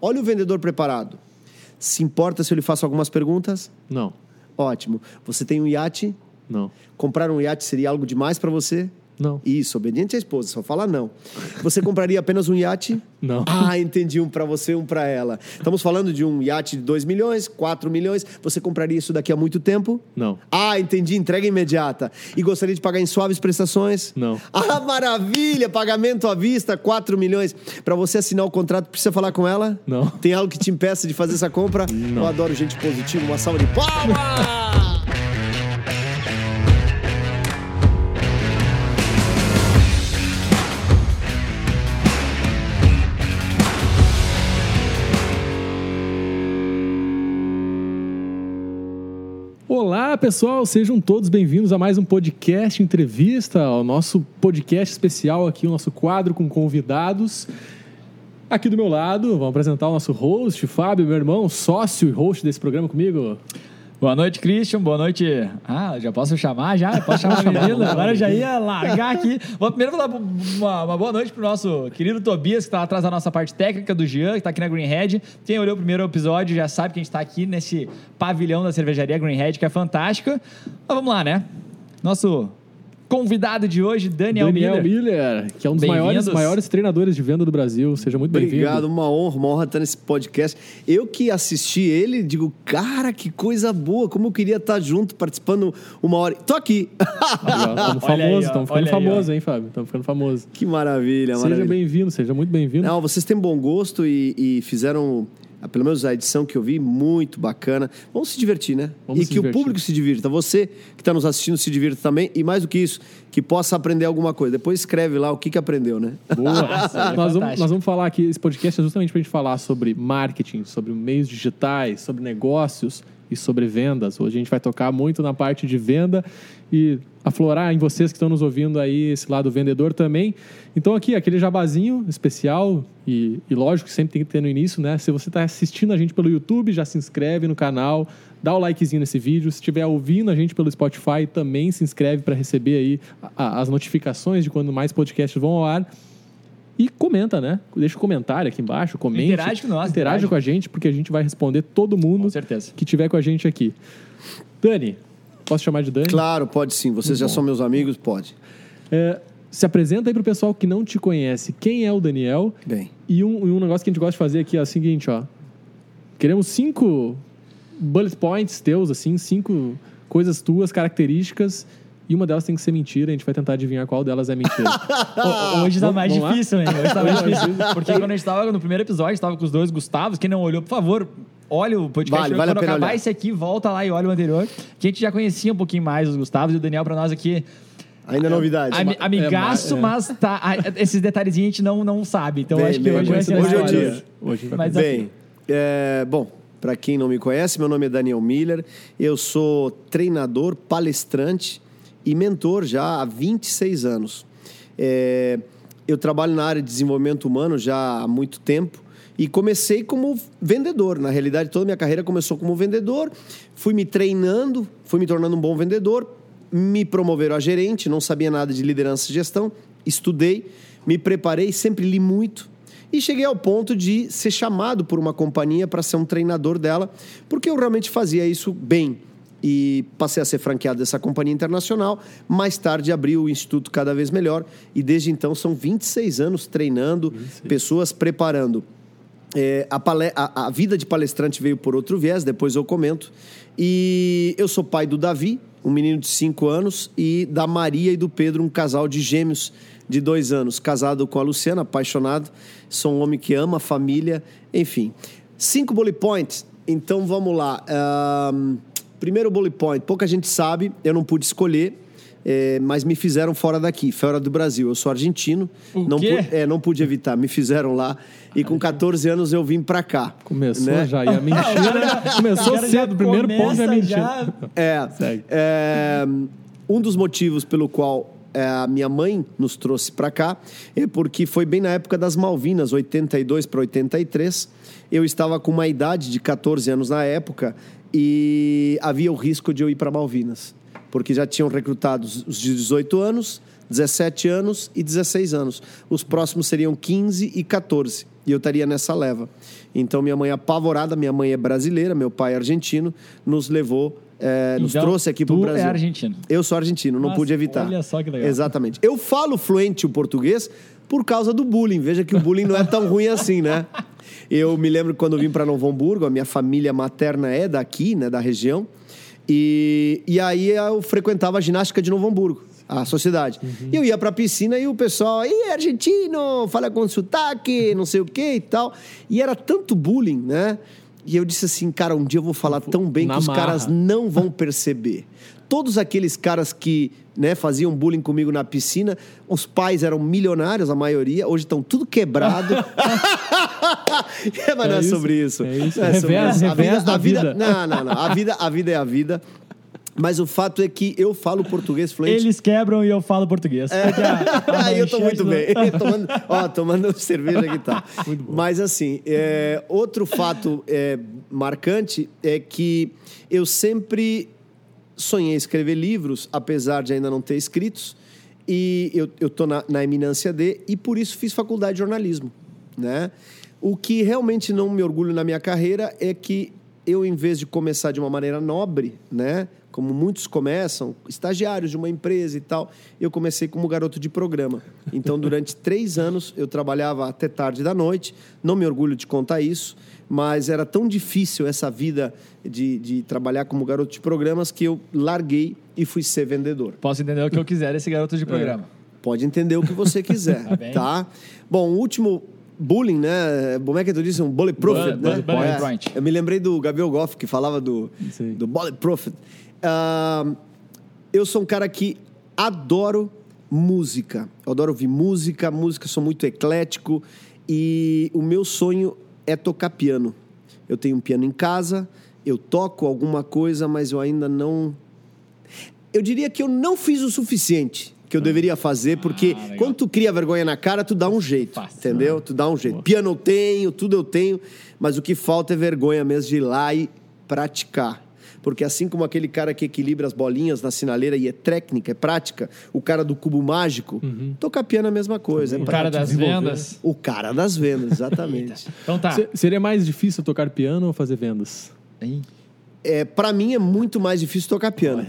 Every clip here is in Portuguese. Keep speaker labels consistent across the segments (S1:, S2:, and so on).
S1: olha o vendedor preparado. Se importa se eu lhe faço algumas perguntas?
S2: Não,
S1: Ótimo. Você tem um iate?
S2: não,
S1: Comprar um iate seria algo demais para você?
S2: Não,
S1: Isso, obediente à esposa, só fala não. Você compraria apenas um iate?
S2: não.
S1: Ah, entendi, um para você, um para ela. Estamos falando de um iate de 2 milhões, 4 milhões. Você compraria isso daqui a muito tempo?
S2: Não.
S1: Ah, entendi, entrega imediata. E gostaria de pagar em suaves prestações?
S2: Não.
S1: Ah, maravilha, pagamento à vista, 4 milhões. Para você assinar o contrato, precisa falar com ela?
S2: Não.
S1: Tem algo que te impeça de fazer essa compra?
S2: Não.
S1: Eu adoro gente positiva, uma salva de palmas!
S2: Olá, pessoal, sejam todos bem-vindos a mais um podcast entrevista, ao nosso podcast especial aqui, o nosso quadro com convidados. Aqui do meu lado, vamos apresentar o nosso host, Fábio, meu irmão, sócio e host desse programa comigo.
S3: Boa noite, Christian. Boa noite. Ah, já posso chamar já? Posso chamar a menina? Agora eu já ia largar aqui. Vou primeiro falar uma, uma boa noite pro nosso querido Tobias, que está atrás da nossa parte técnica do Jean, que está aqui na Greenhead. Quem olhou o primeiro episódio já sabe que a gente está aqui nesse pavilhão da cervejaria Greenhead, que é fantástica. Mas vamos lá, né? Nosso convidado de hoje, Daniel,
S2: Daniel
S3: Miller.
S2: Miller, que é um dos maiores, maiores treinadores de venda do Brasil. Seja muito bem-vindo.
S1: Obrigado, uma honra, uma honra estar nesse podcast. Eu que assisti ele, digo, cara, que coisa boa, como eu queria estar junto, participando uma hora. Tô aqui!
S2: Estamos famosos, estamos ficando famosos, hein, Fábio? Estamos ficando famosos.
S1: que maravilha,
S2: Seja bem-vindo, seja muito bem-vindo.
S1: Não, vocês têm bom gosto e, e fizeram, pelo menos a edição que eu vi, muito bacana. Vamos se divertir, né?
S2: Vamos
S1: e que o
S2: divertir.
S1: público se divirta. Você que está nos assistindo se divirta também. E mais do que isso, que possa aprender alguma coisa. Depois escreve lá o que, que aprendeu, né?
S2: Boa.
S3: é
S2: nós, vamos, nós vamos falar aqui, esse podcast é justamente para a gente falar sobre marketing, sobre meios digitais, sobre negócios e sobre vendas. Hoje a gente vai tocar muito na parte de venda e aflorar em vocês que estão nos ouvindo aí esse lado vendedor também. Então aqui, aquele jabazinho especial e, e lógico que sempre tem que ter no início, né? Se você está assistindo a gente pelo YouTube, já se inscreve no canal, dá o likezinho nesse vídeo. Se estiver ouvindo a gente pelo Spotify, também se inscreve para receber aí a- a- as notificações de quando mais podcasts vão ao ar. E comenta, né? Deixa um comentário aqui embaixo, comente.
S3: Interage com nós,
S2: Interage
S3: interage.
S2: com a gente, porque a gente vai responder todo mundo
S3: Com certeza.
S2: que tiver com a gente aqui. Dani, posso chamar de Dani?
S1: Claro, pode sim. Vocês já são meus amigos, pode.
S2: É, se apresenta aí pro pessoal que não te conhece. Quem é o Daniel?
S1: Bem.
S2: E um, e um negócio que a gente gosta de fazer aqui é o seguinte, ó. Queremos cinco bullet points teus, assim, cinco coisas tuas, características. E uma delas tem que ser mentira. A gente vai tentar adivinhar qual delas é mentira.
S3: Ho- Hoje tá mais
S2: vamos
S3: difícil, né? Hoje tá mais difícil. Porque quando a gente tava no primeiro episódio, a gente tava com os dois Gustavos. Quem não olhou, por favor, olha o podcast.
S1: Vale, vale a
S3: quando
S1: pena
S3: acabar
S1: olhar.
S3: esse aqui, volta lá e olha o anterior. Que a gente já conhecia um pouquinho mais os Gustavos e o Daniel pra nós aqui.
S1: Ainda é novidade.
S3: Ami- amigaço,
S2: é.
S3: mas tá, a- esses detalhezinhos a gente não, não sabe. Então
S1: Bem,
S3: acho que
S1: bem,
S3: hoje vai ser
S1: hoje é o dia.
S2: Hoje vai
S3: Mas
S2: fazer.
S3: assim,
S1: Bem, é, bom, para quem não me conhece, meu nome é Daniel Miller. Eu sou treinador, palestrante e mentor já há 26 anos. É, eu trabalho na área de desenvolvimento humano já há muito tempo e comecei como vendedor. Na realidade, toda a minha carreira começou como vendedor. Fui me treinando, fui me tornando um bom vendedor. Me promoveram a gerente, não sabia nada de liderança e gestão. Estudei, me preparei, sempre li muito. E cheguei ao ponto de ser chamado por uma companhia para ser um treinador dela, porque eu realmente fazia isso bem. E passei a ser franqueado dessa companhia internacional. Mais tarde abri o Instituto Cada Vez Melhor. E desde então são 26 anos treinando, pessoas preparando. É, a, a- a vida de palestrante veio por outro viés, depois eu comento. E eu sou pai do Davi, um menino de 5 anos, e da Maria e do Pedro, um casal de gêmeos de dois anos, casado com a Luciana, apaixonado. Sou um homem que ama a família, enfim. Cinco bullet points, então vamos lá. Ahn, primeiro bullet point, pouca gente sabe, eu não pude escolher. é, mas me fizeram fora daqui, fora do Brasil. Eu sou argentino,
S3: O
S1: não,
S3: quê?
S1: pu- é, não pude evitar, me fizeram lá. E com 14 anos eu vim pra cá.
S2: Começou
S1: né?
S2: já. E a mentira começou cedo. O primeiro ponto é mentira.
S1: É,
S2: Segue.
S1: é, um dos motivos pelo qual é, a minha mãe nos trouxe para cá é porque foi bem na época das Malvinas, 82 para 83. Eu estava com uma idade de 14 anos na época e havia o risco de eu ir para Malvinas, porque já tinham recrutado os de 18 anos, 17 anos e 16 anos. Os próximos seriam 15 e 14. e eu estaria nessa leva. Então minha mãe apavorada, minha mãe é brasileira, meu pai é argentino, nos levou, é, nos
S3: Então,
S1: trouxe aqui para o
S3: tu
S1: Brasil.
S3: é argentino.
S1: Eu sou argentino, não
S3: Nossa,
S1: pude evitar.
S3: olha só que legal.
S1: Exatamente. Eu falo fluente o português por causa do bullying. Veja que o bullying não é tão ruim assim, né? Eu me lembro quando eu vim para Novo Hamburgo, a minha família materna é daqui, né, da região. E, e aí eu frequentava a ginástica de Novo Hamburgo, a sociedade. E eu ia para a piscina e o pessoal, e argentino, fala com sotaque, não sei o que e tal. E era tanto bullying, né? E eu disse assim, cara, um dia eu vou falar tão bem
S2: Na
S1: que os
S2: marra.
S1: caras não vão perceber. Todos aqueles caras que né, faziam bullying comigo na piscina, os pais eram milionários, a maioria, hoje estão tudo quebrado. Mas não é,
S2: É isso,
S1: sobre isso.
S2: é isso.
S1: Não sobre
S2: Revés-
S1: isso. A vida-
S2: da
S1: a vida-
S2: vida.
S1: Não, não, não. A vida, a vida é a vida. Mas o fato é que eu falo português fluente.
S3: Eles quebram e eu falo português. A
S1: Aí eu tô muito bem. tomando, ó, tomando cerveja que tá. Mas assim, é, outro fato é, marcante é que eu sempre sonhei escrever livros, apesar de ainda não ter escritos. E eu, eu tô na, na eminência de, e por isso fiz faculdade de jornalismo, né? O que realmente não me orgulho na minha carreira é que eu, em vez de começar de uma maneira nobre, né? Como muitos começam, estagiários de uma empresa e tal, eu comecei como garoto de programa. Então, durante três anos, eu trabalhava até tarde da noite. Não me orgulho de contar isso, mas era tão difícil essa vida de, de trabalhar como garoto de programas que eu larguei e fui ser vendedor.
S3: Posso entender o que eu quiser desse garoto de programa.
S1: Pode entender o que você quiser,
S3: Tá
S1: tá? Bom, o último bullying, né? Como é que tu disse? Um bulletproof,
S3: Bullet-
S1: né?
S3: bullet- bullet
S1: É. Eu me lembrei do Gabriel Goff, que falava do,
S2: Sim.
S1: do bulletproof. Ah, eu sou um cara que adoro música. Eu adoro ouvir música, música, sou muito eclético. E o meu sonho é tocar piano. Eu tenho um piano em casa, eu toco alguma coisa, mas eu ainda não eu diria que eu não fiz o suficiente que eu deveria fazer, porque
S3: legal.
S1: quando tu cria vergonha na cara, tu dá um jeito,
S3: Fácil.
S1: entendeu? Tu dá um jeito. Piano eu tenho, tudo eu tenho, mas o que falta é vergonha mesmo de ir lá e praticar. Porque assim como aquele cara que equilibra as bolinhas na sinaleira e é técnica, é prática, o cara do cubo mágico, tocar piano é a mesma coisa. É
S3: O cara das vendas.
S1: O cara das vendas, exatamente.
S3: Então tá.
S2: Se- Seria mais difícil tocar piano ou fazer vendas?
S3: Hein?
S1: é, para mim é muito mais difícil tocar piano.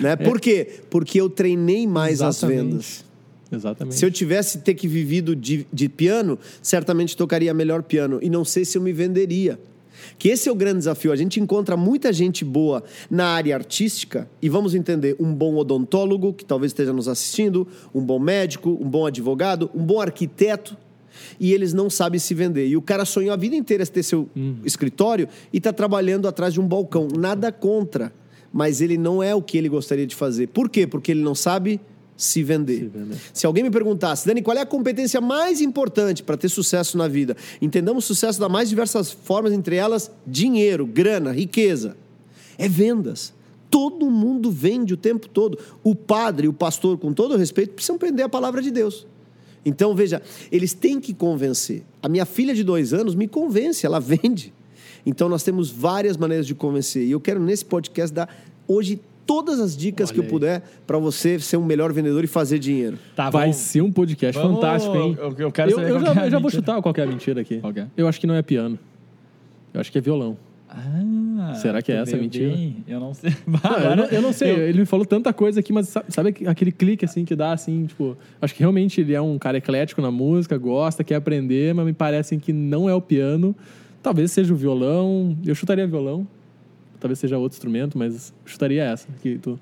S1: né? Por quê? Porque eu treinei mais as
S2: Exatamente.
S1: vendas.
S2: Exatamente.
S1: Se eu tivesse ter que vivido de, de piano, certamente tocaria melhor piano. E não sei se eu me venderia. Que esse é o grande desafio. A gente encontra muita gente boa na área artística e vamos entender um bom odontólogo que talvez esteja nos assistindo, um bom médico, um bom advogado, um bom arquiteto e eles não sabem se vender. E o cara sonhou a vida inteira ter seu escritório e está trabalhando atrás de um balcão. Nada contra, mas ele não é o que ele gostaria de fazer. Por quê? Porque ele não sabe se vender.
S2: Se vender.
S1: Se alguém me perguntasse, Dani, qual é a competência mais importante para ter sucesso na vida? Entendamos sucesso das mais diversas formas, entre elas dinheiro, grana, riqueza. É vendas. Todo mundo vende o tempo todo. O padre o pastor, com todo respeito, precisam aprender a palavra de Deus. Então, veja, eles têm que convencer. A minha filha de dois anos me convence, ela vende. Então, nós temos várias maneiras de convencer. E eu quero, nesse podcast, dar hoje todas as dicas
S2: Olha
S1: que eu
S2: aí.
S1: puder para você ser um melhor vendedor e fazer dinheiro.
S3: Tá,
S2: Vai
S3: vamos-
S2: ser um podcast
S3: vamos-
S2: fantástico, hein?
S3: eu- eu quero saber
S2: eu, já,
S3: é
S2: eu já vou chutar qual que é a mentira aqui.
S3: É?
S2: Eu acho que não é piano. Eu acho que é violão.
S3: Ah,
S2: Será que é essa mentira?
S3: bem. Eu não sei.
S2: Não, eu, não, eu não sei, ele me falou tanta coisa aqui, mas sa- sabe aquele clique assim que dá assim, tipo, acho que realmente ele é um cara eclético na música, gosta, quer aprender, mas me parece que não é o piano. Talvez seja o violão, eu chutaria violão. Talvez seja outro instrumento, mas chutaria essa que tu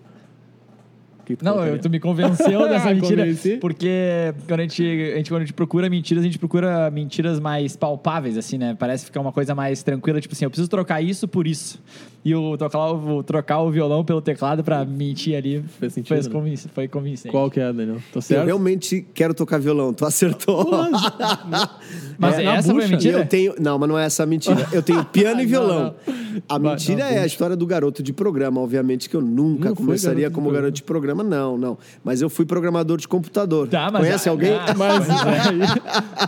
S2: que tu
S3: Não,
S2: colocaria.
S3: eu, tu me convenceu dessa
S2: Ah,
S3: mentira.
S2: convenci?
S3: Porque quando a, gente, a gente, quando a gente procura mentiras, a gente procura mentiras mais palpáveis, assim, né? Parece ficar uma coisa mais tranquila, tipo assim, eu preciso trocar isso por isso. E o trocar o, trocar o violão pelo teclado pra mentir ali
S2: Fez sentido,
S3: foi,
S2: né?
S3: convinc- foi convincente.
S2: Qual que é, Daniel? Tô
S1: Eu
S2: certo?
S1: realmente quero tocar violão, tu acertou.
S3: Mas
S2: É, na
S3: essa foi a mentira?
S1: Eu tenho, não, mas não é essa a mentira. Eu tenho piano e
S2: Não,
S1: violão.
S2: não.
S1: A
S2: Vai,
S1: mentira
S2: não,
S1: é a história do garoto de programa. Obviamente que eu nunca
S2: Não foi
S1: começaria
S2: garoto
S1: como
S2: programa.
S1: garoto de programa, não, não. Mas eu fui programador de computador.
S3: Tá, mas
S1: Conhece
S3: ah,
S1: alguém?
S3: ah,
S2: Mas aí,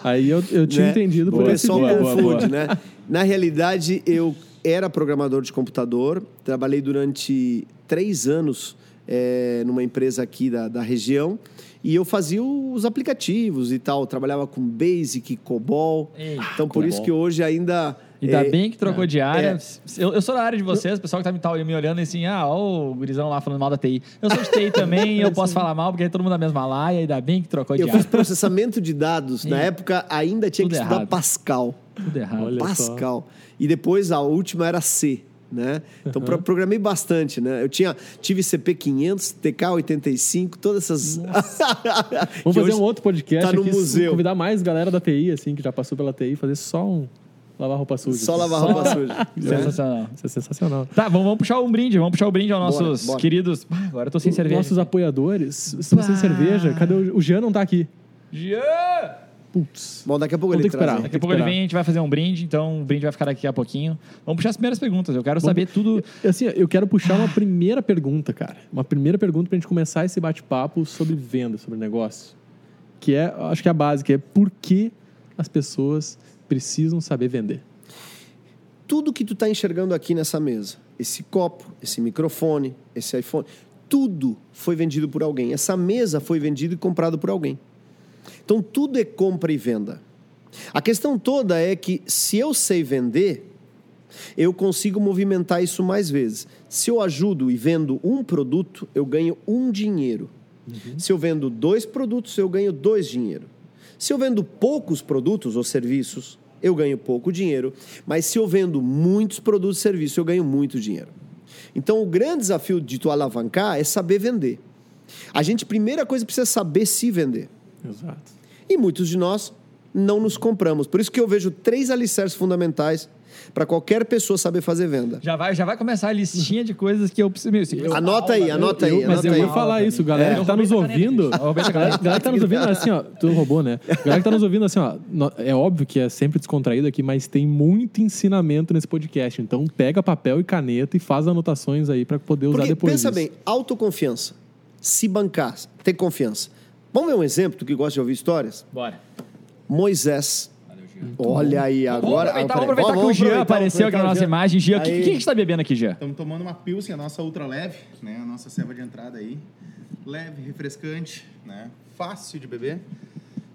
S2: aí eu, eu tinha
S1: Né?
S2: entendido por
S1: O
S2: esse
S1: pessoal confunde, né? Na realidade, eu era programador de computador, trabalhei durante três anos eh, numa empresa aqui da, da região E eu fazia os aplicativos e tal. Trabalhava com Basic, COBOL.
S3: Eita,
S1: então, por isso que hoje ainda...
S3: Ainda
S1: é,
S3: bem que trocou de área.
S1: É.
S3: Eu, eu sou da área de vocês, o pessoal que tá me, me olhando assim, ah, ó o gurizão lá falando mal da TI. Eu sou de TI também, eu posso falar mal, porque é todo mundo da mesma laia, ainda bem que trocou de
S1: Eu
S3: área.
S1: fiz processamento de dados. Na época, ainda tinha que
S3: tudo
S1: estudar
S3: errado.
S1: Pascal.
S3: Tudo errado.
S2: Olha só.
S1: Pascal. E depois a última era C, né? Então pro- programei bastante, né? Eu tinha tive CP 500, TK 85, todas essas
S2: Vamos fazer um outro podcast
S1: tá no
S2: aqui,
S1: museu.
S2: convidar mais galera da TI, assim, que já passou pela TI, fazer só um lavar roupa suja.
S1: Só lavar roupa suja.
S3: Sensacional.
S2: Isso é sensacional.
S3: Tá, vamos, vamos puxar um brinde, vamos puxar o brinde aos
S1: Bora,
S3: nossos
S1: bora.
S3: queridos. Ah, agora eu tô sem cerveja.
S2: Nossos apoiadores estão sem cerveja. Cadê o, o Jean? Não tá aqui.
S3: Jean!
S2: Putz.
S1: Bom, daqui a pouco
S2: Vamos
S1: ele
S2: que
S1: traz.
S2: esperar.
S3: Daqui a
S2: que
S3: pouco ele vem, a gente vai fazer um brinde, então o brinde vai ficar daqui a pouquinho. Vamos puxar as primeiras perguntas. Eu quero saber tudo.
S2: Assim, eu quero puxar uma primeira pergunta, cara. Uma primeira pergunta pra gente começar esse bate-papo sobre venda, sobre negócio. Que é, acho que é a básica, é por que as pessoas precisam saber vender?
S1: Tudo que tu tá enxergando aqui nessa mesa, esse copo, esse microfone, esse iPhone, tudo foi vendido por alguém. Essa mesa foi vendida e comprada por alguém. Então tudo é compra e venda. A questão toda é que se eu sei vender, eu consigo movimentar isso mais vezes. Se eu ajudo e vendo um produto, eu ganho um dinheiro. Se eu vendo dois produtos, eu ganho dois dinheiro. Se eu vendo poucos produtos ou serviços, eu ganho pouco dinheiro. Mas se eu vendo muitos produtos e serviços, eu ganho muito dinheiro. Então, o grande desafio de tu alavancar é saber vender. A gente, primeira coisa, precisa saber se vender.
S2: Exato.
S1: E muitos de nós não nos compramos. Por isso que eu vejo três alicerces fundamentais para qualquer pessoa saber fazer venda.
S3: Já vai, já vai começar a listinha de coisas que eu preciso. Meu, isso-
S1: Anota aí, anota
S3: eu-
S1: aí,
S2: Eu- mas
S1: anota
S2: eu
S1: aí.
S2: ia falar isso, galera
S3: É.
S2: que tá nos
S3: Eu
S2: ouvindo.
S3: Eu
S2: Galera, galera que tá nos ouvindo, assim, ó, tu roubou, né? Galera que tá nos ouvindo, assim, ó, é óbvio que é sempre descontraído aqui, mas tem muito ensinamento nesse podcast. Então, pega papel e caneta e faz anotações aí pra poder usar
S1: Porque,
S2: depois.
S1: pensa
S2: disso.
S1: bem, autoconfiança. Se bancar, ter confiança. Vamos ver um exemplo, tu que gosta de ouvir histórias?
S3: Bora.
S1: Moisés. Olha aí, agora...
S3: Vamos aproveitar,
S1: Ah,
S3: vamos aproveitar
S1: peraí,
S3: que o Jean apareceu aqui na nossa imagem. Jean, o que, que, que a gente tá bebendo aqui, Jean?
S4: Estamos tomando uma Pilsen, a nossa ultra leve, né? A nossa ceva de entrada aí. Leve, refrescante, né? Fácil de beber.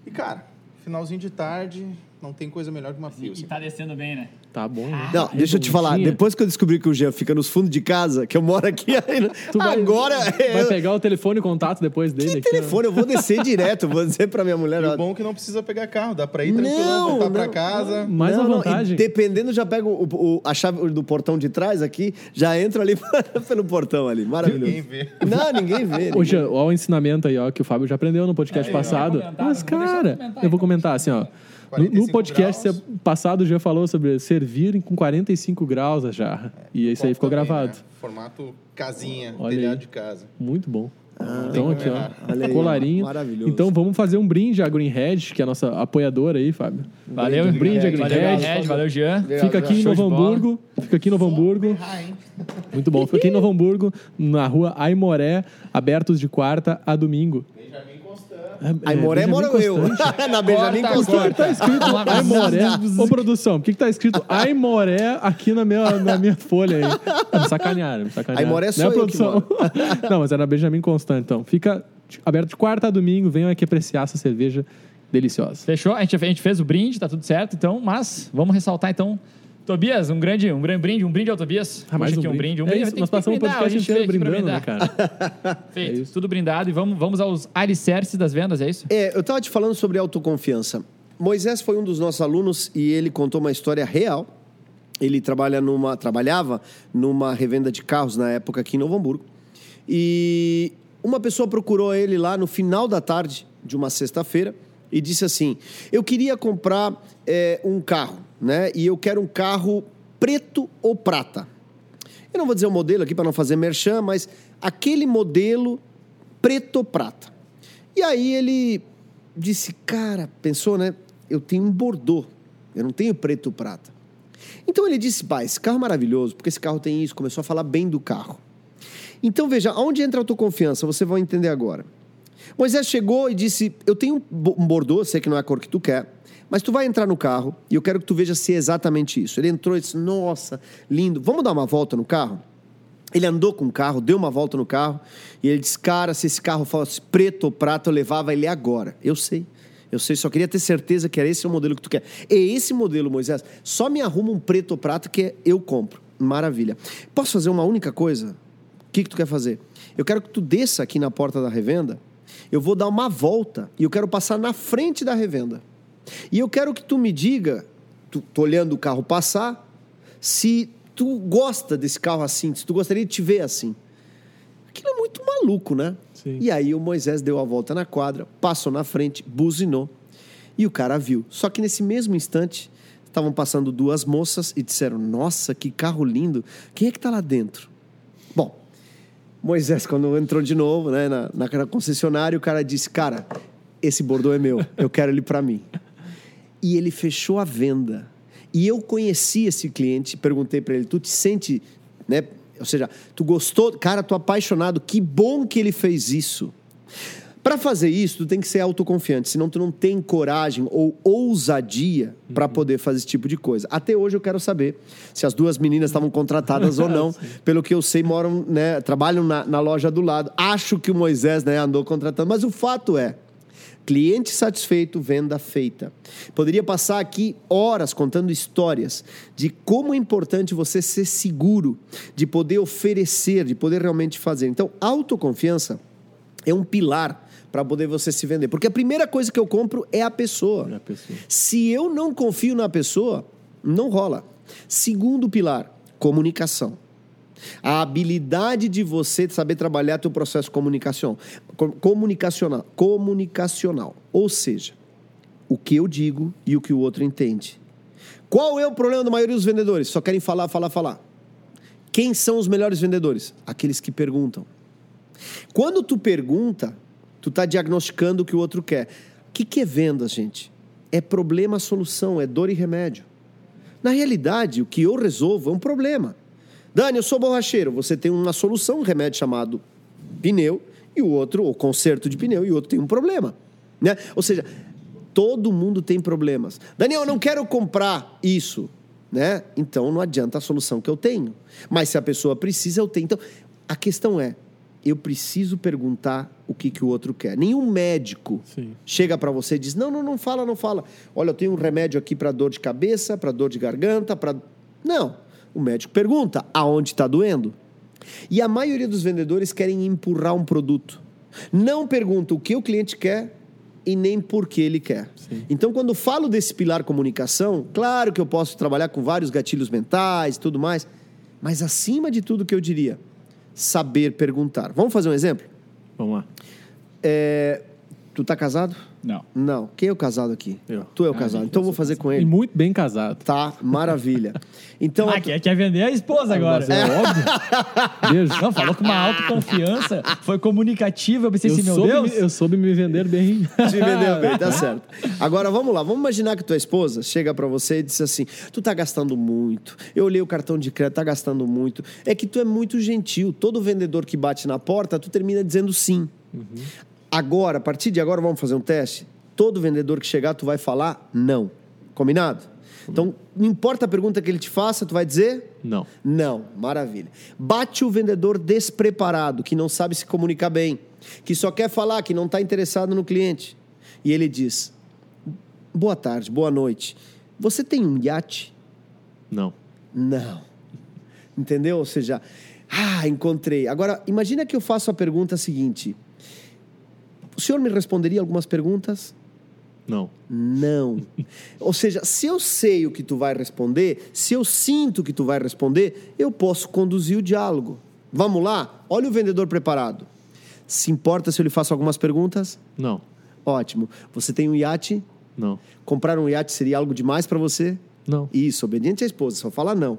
S4: E, cara, finalzinho de tarde, não tem coisa melhor que uma Pilsen.
S3: tá descendo bem, né?
S2: Tá bom. né?
S1: Não, deixa eu te falar. Depois que eu descobri que o Jean fica nos fundos de casa, que eu moro aqui, aí,
S2: Tu vai-
S1: agora...
S2: Vai
S1: eu-
S2: pegar o telefone e contato depois dele.
S1: Que
S2: aqui,
S1: telefone? Eu vou descer direto, vou dizer pra minha mulher...
S4: O bom é que não precisa pegar carro, dá pra ir tranquilo,
S1: Não,
S4: voltar pra
S1: não,
S4: casa.
S2: Mais
S1: não,
S2: uma
S1: não,
S2: vantagem.
S1: dependendo, já pego o- o- a chave do portão de trás aqui, já entro ali pelo portão ali. Maravilhoso.
S4: Ninguém vê.
S1: Não, ninguém vê.
S2: Ô, Jean, olha o ensinamento aí, ó, que o Fábio já aprendeu no podcast passado. Mas,
S3: eu vou deixar
S2: cara,
S3: eu
S2: vou
S3: então.
S2: comentar assim, ó. No, no
S4: 45
S2: podcast
S4: graus.
S2: passado, o Jean falou sobre servir com 45 graus a jarra. E isso aí ficou
S4: Também,
S2: gravado.
S4: né? Formato casinha,
S2: Olha
S4: telhado
S2: aí.
S4: de casa.
S2: Muito bom.
S4: tem
S2: então aqui, ó.
S1: Olha aí,
S2: colarinho.
S1: maravilhoso.
S2: Então vamos fazer um brinde à Greenhead, que é a nossa apoiadora aí, Fábio.
S3: Valeu,
S2: Um brinde a
S3: Valeu,
S2: Greenhead.
S3: Red, valeu, Jean.
S2: Fica aqui em Novo. Hamburgo. Fica aqui em Novo Hamburgo.
S4: Ah?
S2: Muito bom. Fica aqui em Novo Hamburgo, na rua Aimoré, abertos de quarta a domingo.
S1: Aí Moré
S2: Benjamin
S1: moro eu. Na Benjamin
S3: Corta,
S1: Constante.
S3: corta.
S2: Tá escrito Aimoré. Ô, produção, por que, que tá escrito Aimoré aqui na minha, na minha folha aí? Me sacanearam, me sacanearam.
S1: Aimoré sou
S2: Não é,
S1: que
S2: produção? Não, mas é na Benjamin Constant, então. Fica aberto de quarta a domingo, venham aqui apreciar essa cerveja deliciosa.
S3: Fechou? A gente, a gente fez o brinde, tá tudo certo. Então, mas vamos ressaltar então. Tobias, um grande, um grande brinde, um brinde ao Tobias.
S2: Ah, mais um
S3: aqui um
S2: brinde.
S3: brinde. Um
S2: É
S3: brinde
S2: isso,
S3: tem
S2: nós passamos o
S3: brindar,
S2: podcast
S3: a gente
S2: inteiro brindando, né,
S3: pra
S2: cara?
S3: Feito,
S2: É
S3: tudo brindado e vamos, vamos aos alicerces das vendas, é isso?
S1: É, eu estava te falando sobre autoconfiança. Moisés foi um dos nossos alunos e ele contou uma história real. Ele trabalha numa, trabalhava numa revenda de carros na época aqui em Novo Hamburgo. E uma pessoa procurou ele lá no final da tarde de uma sexta-feira e disse assim: Eu queria comprar é, um carro, né? E eu quero um carro preto ou prata. Eu não vou dizer o modelo aqui para não fazer merchan, mas aquele modelo preto ou prata. E aí ele disse, cara, pensou, né? Eu tenho um Bordeaux, eu não tenho preto ou prata. Então ele disse, pai, esse carro é maravilhoso, porque esse carro tem isso, começou a falar bem do carro. Então veja, aonde entra a autoconfiança? Você vai entender agora. Moisés chegou e disse, eu tenho um bo- Bordeaux, sei que não é a cor que tu quer, mas tu vai entrar no carro e eu quero que tu veja se é exatamente isso. Ele entrou e disse, nossa, lindo, vamos dar uma volta no carro? Ele andou com o carro, deu uma volta no carro e ele disse: Cara, se esse carro fosse preto ou prata, eu levava ele agora. Eu sei. Eu sei, só queria ter certeza que era esse o modelo que tu quer. É esse modelo, Moisés. Só me arruma um preto ou prata que eu compro. Maravilha. Posso fazer uma única coisa? O que, que tu quer fazer? Eu quero que tu desça aqui na porta da revenda. Eu vou dar uma volta e eu quero passar na frente da revenda. E eu quero que tu me diga, tu, tô olhando o carro passar, se tu gosta desse carro assim, se tu gostaria de te ver assim. Aquilo é muito maluco, né?
S2: Sim.
S1: E aí o Moisés deu a volta na quadra, passou na frente, buzinou. E o cara viu. Só que nesse mesmo instante, estavam passando duas moças e disseram: Nossa, que carro lindo! Quem é que tá lá dentro? Moisés, quando entrou de novo né, na, na concessionária, o cara disse: Cara, esse bordô é meu, eu quero ele para mim. E ele fechou a venda. E eu conheci esse cliente, perguntei para ele: Tu te sente, né? Ou seja, tu gostou, cara, tô apaixonado, que bom que ele fez isso. Para fazer isso, tu tem que ser autoconfiante, senão tu não tem coragem ou ousadia para poder fazer esse tipo de coisa. Até hoje eu quero saber se as duas meninas estavam contratadas ou não. Pelo que eu sei, moram, né, trabalham na, na loja do lado. Acho que o Moisés né, andou contratando, mas o fato é, Cliente satisfeito, venda feita. Poderia passar aqui horas contando histórias de como é importante você ser seguro, de poder oferecer, de poder realmente fazer. Então, autoconfiança é um pilar para poder você se vender. Porque a primeira coisa que eu compro é a pessoa.
S2: É a pessoa.
S1: Se eu não confio na pessoa, não rola. Segundo pilar, comunicação. A habilidade de você saber trabalhar teu processo comunicação, comunicacional, comunicacional. Ou seja, o que eu digo e o que o outro entende. Qual é o problema da maioria dos vendedores? Só querem falar, falar, falar. Quem são os melhores vendedores? Aqueles que perguntam. Quando tu pergunta, tu está diagnosticando o que o outro quer. O que, que é venda, gente? É problema, solução, é dor e remédio. Na realidade, o que eu resolvo é um problema. Dani, eu sou borracheiro. Você tem uma solução, um remédio chamado pneu, e o outro, o conserto de pneu, e o outro tem um problema. Né? Ou seja, todo mundo tem problemas. Daniel, eu não quero comprar isso. Né? Então não adianta a solução que eu tenho. Mas se a pessoa precisa, eu tenho. Então, a questão é: eu preciso perguntar o que, que o outro quer. Nenhum médico
S2: Sim.
S1: chega para você e diz: não, não, não fala, não fala. Olha, eu tenho um remédio aqui para dor de cabeça, para dor de garganta, para. Não. O médico pergunta aonde está doendo. E a maioria dos vendedores querem empurrar um produto. Não pergunta o que o cliente quer e nem por que ele quer.
S2: Sim.
S1: Então, quando falo desse pilar comunicação, claro que eu posso trabalhar com vários gatilhos mentais e tudo mais, mas acima de tudo que eu diria, saber perguntar. Vamos fazer um exemplo?
S2: Vamos lá.
S1: É, tu tá casado?
S3: Não.
S1: Não. Quem é o casado aqui?
S2: Eu.
S1: Tu é o casado. então eu vou fazer com
S2: E
S1: ele.
S2: muito bem casado.
S1: Tá, maravilha. Então,
S3: Ah, quer, quer vender a esposa agora.
S2: Mas é óbvio. Beijo.
S3: Não, falou com uma autoconfiança, foi comunicativa. Eu pensei
S2: Eu
S3: assim, meu
S2: soube,
S3: Deus.
S2: me, eu soube me vender bem.
S1: Te vendeu bem, tá certo. Agora vamos lá, vamos imaginar que tua esposa chega pra você e diz assim: tu tá gastando muito. Eu olhei o cartão de crédito, tá gastando muito. É que tu é muito gentil. Todo vendedor que bate na porta, tu termina dizendo sim. Agora, a partir de agora, vamos fazer um teste. Todo vendedor que chegar, tu vai falar não. Combinado? Então, não importa a pergunta que ele te faça, tu vai dizer
S2: Não.
S1: não, maravilha. Bate o vendedor despreparado, que não sabe se comunicar bem, que só quer falar, que não está interessado no cliente. E ele diz: Boa tarde, boa noite. Você tem um iate?
S2: Não.
S1: Não. Entendeu? Ou seja, ah, encontrei. Agora, imagina que eu faço a pergunta seguinte: O senhor me responderia algumas perguntas?
S2: Não.
S1: Não. Ou seja, se eu sei o que tu vai responder, se eu sinto que tu vai responder, eu posso conduzir o diálogo. Vamos lá? Olha o vendedor preparado. Se importa se eu lhe faço algumas perguntas?
S2: Não.
S1: Ótimo. Você tem um iate?
S2: Não.
S1: Comprar um iate seria algo demais para você?
S2: Não.
S1: Isso, obediente à esposa, só fala não.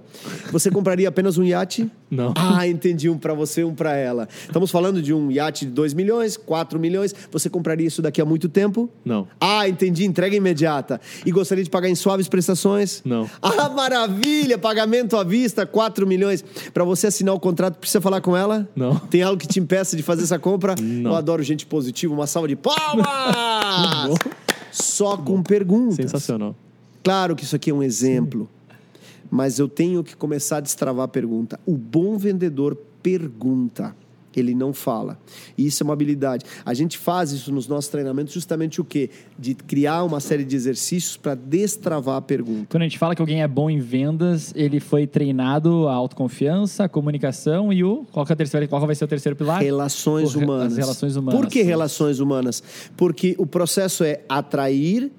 S1: Você compraria apenas um iate?
S2: Não.
S1: Ah, entendi, um para você, um para ela. Estamos falando de um iate de 2 milhões, 4 milhões. Você compraria isso daqui a muito tempo?
S2: Não.
S1: Ah, entendi, entrega imediata. E gostaria de pagar em suaves prestações?
S2: Não.
S1: Ah, maravilha! Pagamento à vista, 4 milhões. Para você assinar o contrato, precisa falar com ela?
S2: Não.
S1: Tem algo que te impeça de fazer essa compra?
S2: Não.
S1: Eu adoro gente positiva, uma salva de palmas! Só com perguntas.
S2: Sensacional.
S1: Claro que isso aqui é um exemplo. mas eu tenho que começar a destravar a pergunta. O bom vendedor pergunta. Ele não fala. E isso é uma habilidade. A gente faz isso nos nossos treinamentos justamente o quê? De criar uma série de exercícios para destravar a pergunta.
S3: Quando a gente fala que alguém é bom em vendas, ele foi treinado a autoconfiança, a comunicação e o. Qual, que é o terceiro, qual vai ser o terceiro pilar?
S1: Relações
S3: O
S1: humanas.
S3: as relações humanas.
S1: Por que relações humanas? Porque o processo é atrair,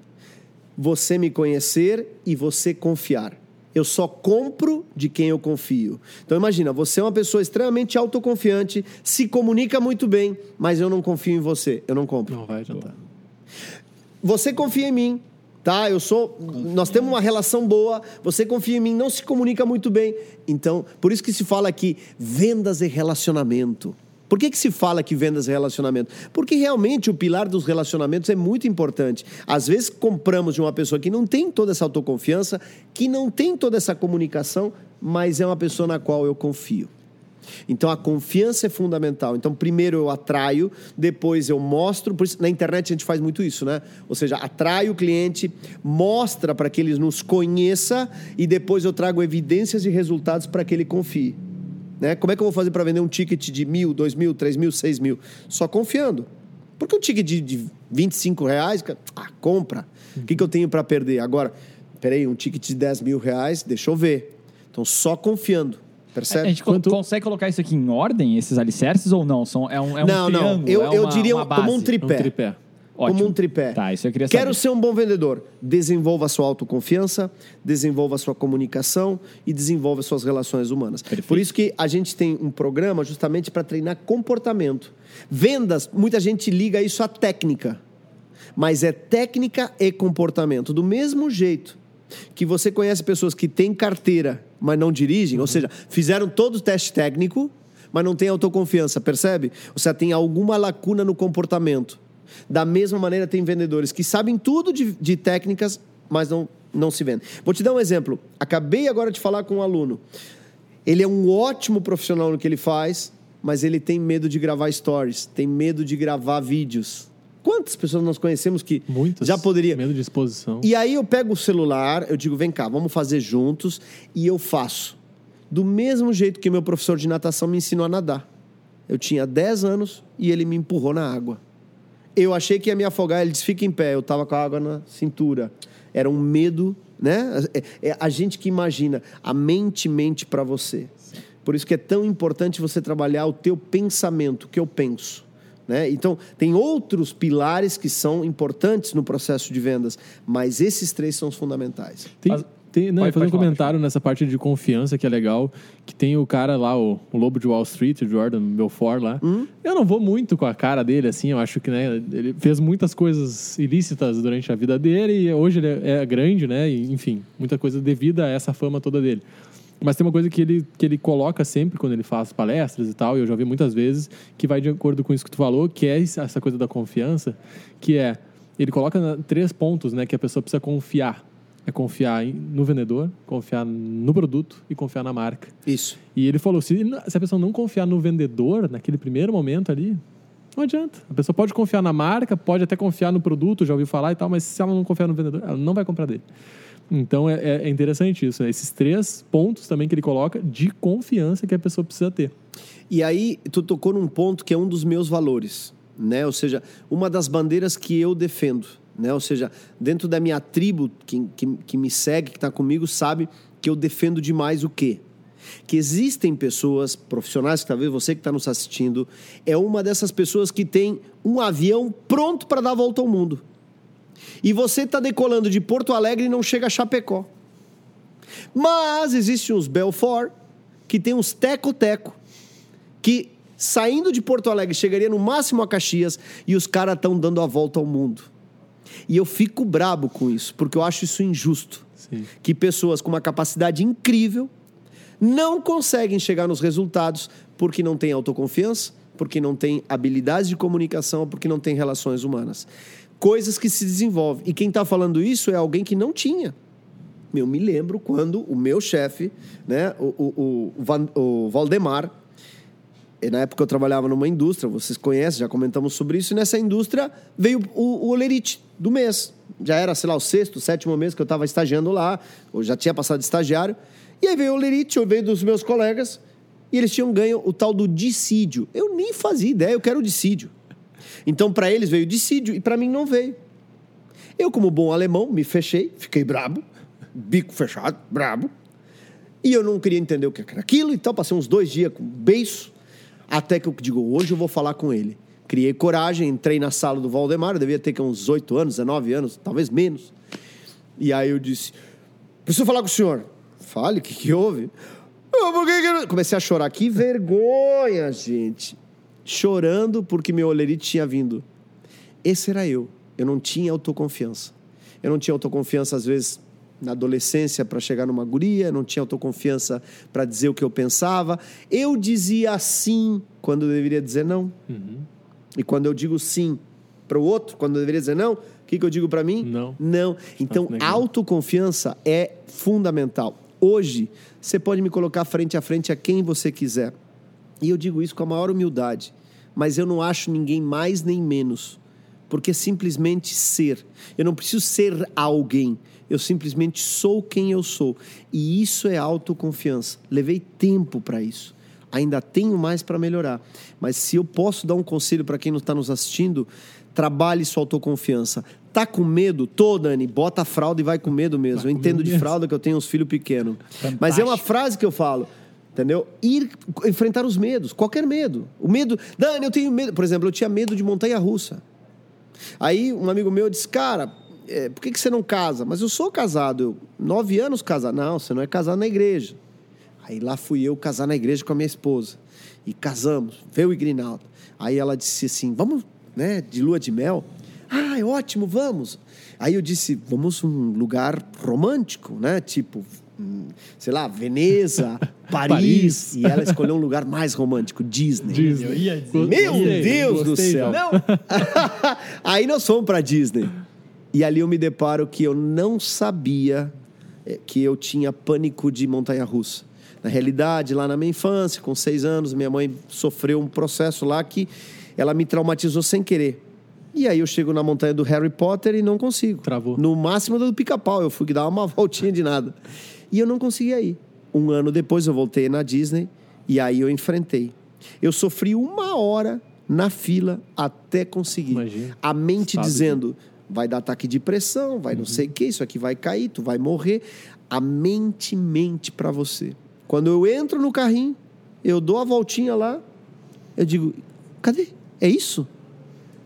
S1: você me conhecer e você confiar. Eu só compro de quem eu confio. Então imagina, você é uma pessoa extremamente autoconfiante, se comunica muito bem, mas eu não confio em você, eu não compro.
S2: Não vai adiantar.
S1: Você confia em mim, tá? Eu sou. Nós temos uma relação boa, você confia em mim, não se comunica muito bem. Então, por isso que se fala aqui vendas e relacionamento. Por que, que se fala que vendas e relacionamento? Porque realmente o pilar dos relacionamentos é muito importante. Às vezes compramos de uma pessoa que não tem toda essa autoconfiança, que não tem toda essa comunicação, mas é uma pessoa na qual eu confio. Então a confiança é fundamental. Então primeiro eu atraio, depois eu mostro. Por isso, na internet a gente faz muito isso, né? Ou seja, atrai o cliente, mostra para que ele nos conheça e depois eu trago evidências e resultados para que ele confie. Né? Como é que eu vou fazer para vender um ticket de mil, dois mil, três mil, seis mil? Só confiando. Porque um ticket de, de 25 reais, cara, ah, compra. O que, que eu tenho para perder? Agora, peraí, um ticket de 10 mil reais, deixa eu ver. Então, só confiando. Percebe?
S3: A gente
S2: Quanto-
S3: consegue colocar isso aqui em ordem, esses alicerces, ou não? São, é um, é um
S1: não, não.
S3: triângulo,
S1: Eu,
S3: é
S1: eu
S3: uma-
S1: diria
S3: uma
S1: como um tripé.
S2: Um tripé.
S3: Ótimo.
S1: Como um tripé.
S3: Tá, isso eu queria
S1: Quero
S3: saber.
S1: ser um bom vendedor. Desenvolva a sua autoconfiança, desenvolva a sua comunicação e desenvolva as suas relações humanas.
S3: Perfeito.
S1: Por isso que a gente tem um programa justamente para treinar comportamento. Vendas, muita gente liga isso à técnica. Mas é técnica e comportamento. Do mesmo jeito que você conhece pessoas que têm carteira, mas não dirigem, ou seja, fizeram todo o teste técnico, mas não têm autoconfiança, percebe? Seja, tem alguma lacuna no comportamento. Da mesma maneira, tem vendedores que sabem tudo de, de técnicas, mas não, não se vendem. Vou te dar um exemplo. Acabei agora de falar com um aluno. Ele é um ótimo profissional no que ele faz, mas ele tem medo de gravar stories, tem medo de gravar vídeos. Quantas pessoas nós conhecemos que
S2: Muitas.
S1: já poderia?
S2: Medo de exposição.
S1: E aí eu pego o celular, eu digo, vem cá, vamos fazer juntos, e eu faço. Do mesmo jeito que meu professor de natação me ensinou a nadar. Eu tinha 10 anos e ele me empurrou na água. Eu achei que ia me afogar, ele disse, fica em pé. Eu tava com a água na cintura. Era um medo, né? É, é a gente que imagina, a mente mente para você. Por isso que é tão importante você trabalhar o teu pensamento, o que eu penso. Né? Então, tem outros pilares que são importantes no processo de vendas, mas esses três são os fundamentais.
S2: Tem, tem, não,
S3: Pode-
S2: fazer um
S3: pode falar,
S2: comentário nessa parte de confiança que é legal. Que tem o cara lá, o, o Lobo de Wall Street, o Jordan Belfort lá.
S1: Hum?
S2: Eu não vou muito com a cara dele, assim. Eu acho que né, ele fez muitas coisas ilícitas durante a vida dele e hoje ele é, é grande, né? E, enfim, muita coisa devida a essa fama toda dele. Mas tem uma coisa que ele, que ele coloca sempre quando ele faz palestras e tal, e eu já vi muitas vezes, que vai de acordo com isso que tu falou, que é essa coisa da confiança, que é, ele coloca três pontos, né, que a pessoa precisa confiar. É confiar no vendedor, confiar no produto e confiar na marca.
S1: Isso.
S2: E ele falou, se, se a pessoa não confiar no vendedor, naquele primeiro momento ali, não adianta. A pessoa pode confiar na marca, pode até confiar no produto, já ouviu falar e tal, mas se ela não confiar no vendedor, ela não vai comprar dele. Então é, é- é interessante isso, né? esses três pontos também que ele coloca de confiança que a pessoa precisa ter.
S1: E aí, tu tocou num ponto que é um dos meus valores, né? Ou seja, uma das bandeiras que eu defendo, né? Ou seja, dentro da minha tribo, que, que, que me segue, que está comigo, sabe que eu defendo demais o quê? Que existem pessoas, profissionais, que talvez você que está nos assistindo, é uma dessas pessoas que tem um avião pronto para dar a volta ao mundo. E você está decolando de Porto Alegre e não chega a Chapecó. Mas existem uns Belfort, que tem uns teco-teco, que saindo de Porto Alegre chegaria no máximo a Caxias e os caras estão dando a volta ao mundo. E eu fico brabo com isso, porque eu acho isso injusto.
S2: Sim.
S1: Que pessoas com uma capacidade incrível não conseguem chegar nos resultados porque não têm autoconfiança, porque não têm habilidades de comunicação, porque não têm relações humanas. Coisas que se desenvolvem. E quem está falando isso é alguém que não tinha. Eu me lembro quando o meu chefe, né, o, o, o, o Valdemar, na época eu trabalhava numa indústria, vocês conhecem, já comentamos sobre isso, e nessa indústria veio o, o olerite do mês. Já era, sei lá, o sexto, sétimo mês que eu estava estagiando lá, ou já tinha passado de estagiário. E aí veio o olerite, eu veio dos meus colegas, e eles tinham ganho o tal do dissídio. Eu nem fazia ideia, eu quero o dissídio. Então, para eles veio o dissídio, e para mim não veio. Eu, como bom alemão, me fechei, fiquei brabo, bico fechado, brabo. E eu não queria entender o que era aquilo, então passei uns dois dias com beiço, até que eu digo, hoje eu vou falar com ele. Criei coragem, entrei na sala do Valdemar, devia ter que uns 8 anos, 19 anos, talvez menos. E aí eu disse, preciso falar com o senhor. Fale, o que, que houve? "Ah, por que que eu-" Comecei a chorar. Que vergonha, gente. Chorando porque meu olerite tinha vindo. Esse era eu. Eu não tinha autoconfiança. Eu não tinha autoconfiança, às vezes, na adolescência para chegar numa guria, não tinha autoconfiança para dizer o que eu pensava. Eu dizia sim quando eu deveria dizer não. E quando eu digo sim para o outro, quando eu deveria dizer não, o que, que eu digo para mim?
S2: Não.
S1: Não. Então,
S2: negando.
S1: autoconfiança é fundamental. Hoje, você pode me colocar frente a frente a quem você quiser. E eu digo isso com a maior humildade. Mas eu não acho ninguém mais nem menos. Porque é simplesmente ser. Eu não preciso ser alguém. Eu simplesmente sou quem eu sou. E isso é autoconfiança. Levei tempo para isso. Ainda tenho mais para melhorar. Mas se eu posso dar um conselho para quem não está nos assistindo, trabalhe sua autoconfiança. Tá com medo? Tô, Dani. Bota a fralda e vai com medo mesmo. eu entendo de fralda que eu tenho uns filhos pequenos. Mas é uma frase que eu falo. Entendeu? Ir enfrentar os medos, qualquer medo. O medo. Dani, eu tenho medo. Por exemplo, eu tinha medo de montanha russa. Aí um amigo meu disse, cara, é, por que, que você não casa? Mas eu sou casado, eu, nove anos casado. Não, você não é casado na igreja. Aí lá fui eu casar na igreja com a minha esposa. E casamos, veio o Igrinaldo. Aí ela disse assim, vamos, né, de lua de mel? Ah, é ótimo, vamos. Aí eu disse, vamos um lugar romântico, né? Tipo, hum, sei lá, Veneza, Paris.
S2: Paris.
S1: E ela escolheu um lugar mais romântico, Disney.
S2: Disney.
S1: Meu
S2: Gostei,
S1: Deus do
S2: gostei,
S1: céu.
S2: João.
S3: Não,
S1: Aí nós fomos para Disney. E ali eu me deparo que eu não sabia eh, que eu tinha pânico de montanha-russa. Na realidade, lá na minha infância, com seis anos, minha mãe sofreu um processo lá que ela me traumatizou sem querer. E aí eu chego na montanha do Harry Potter e não consigo.
S2: Travou.
S1: No máximo do pica-pau, eu fui dar uma voltinha de nada. E eu não conseguia ir. Um ano depois eu voltei na Disney e aí eu enfrentei. Eu sofri uma hora na fila até conseguir.
S2: Imagina.
S1: A mente
S2: Sabe,
S1: dizendo, vai dar ataque de pressão, vai não sei o que, isso aqui vai cair, tu vai morrer. A mente mente para você. Quando eu entro no carrinho, eu dou a voltinha lá, eu digo, cadê? É isso?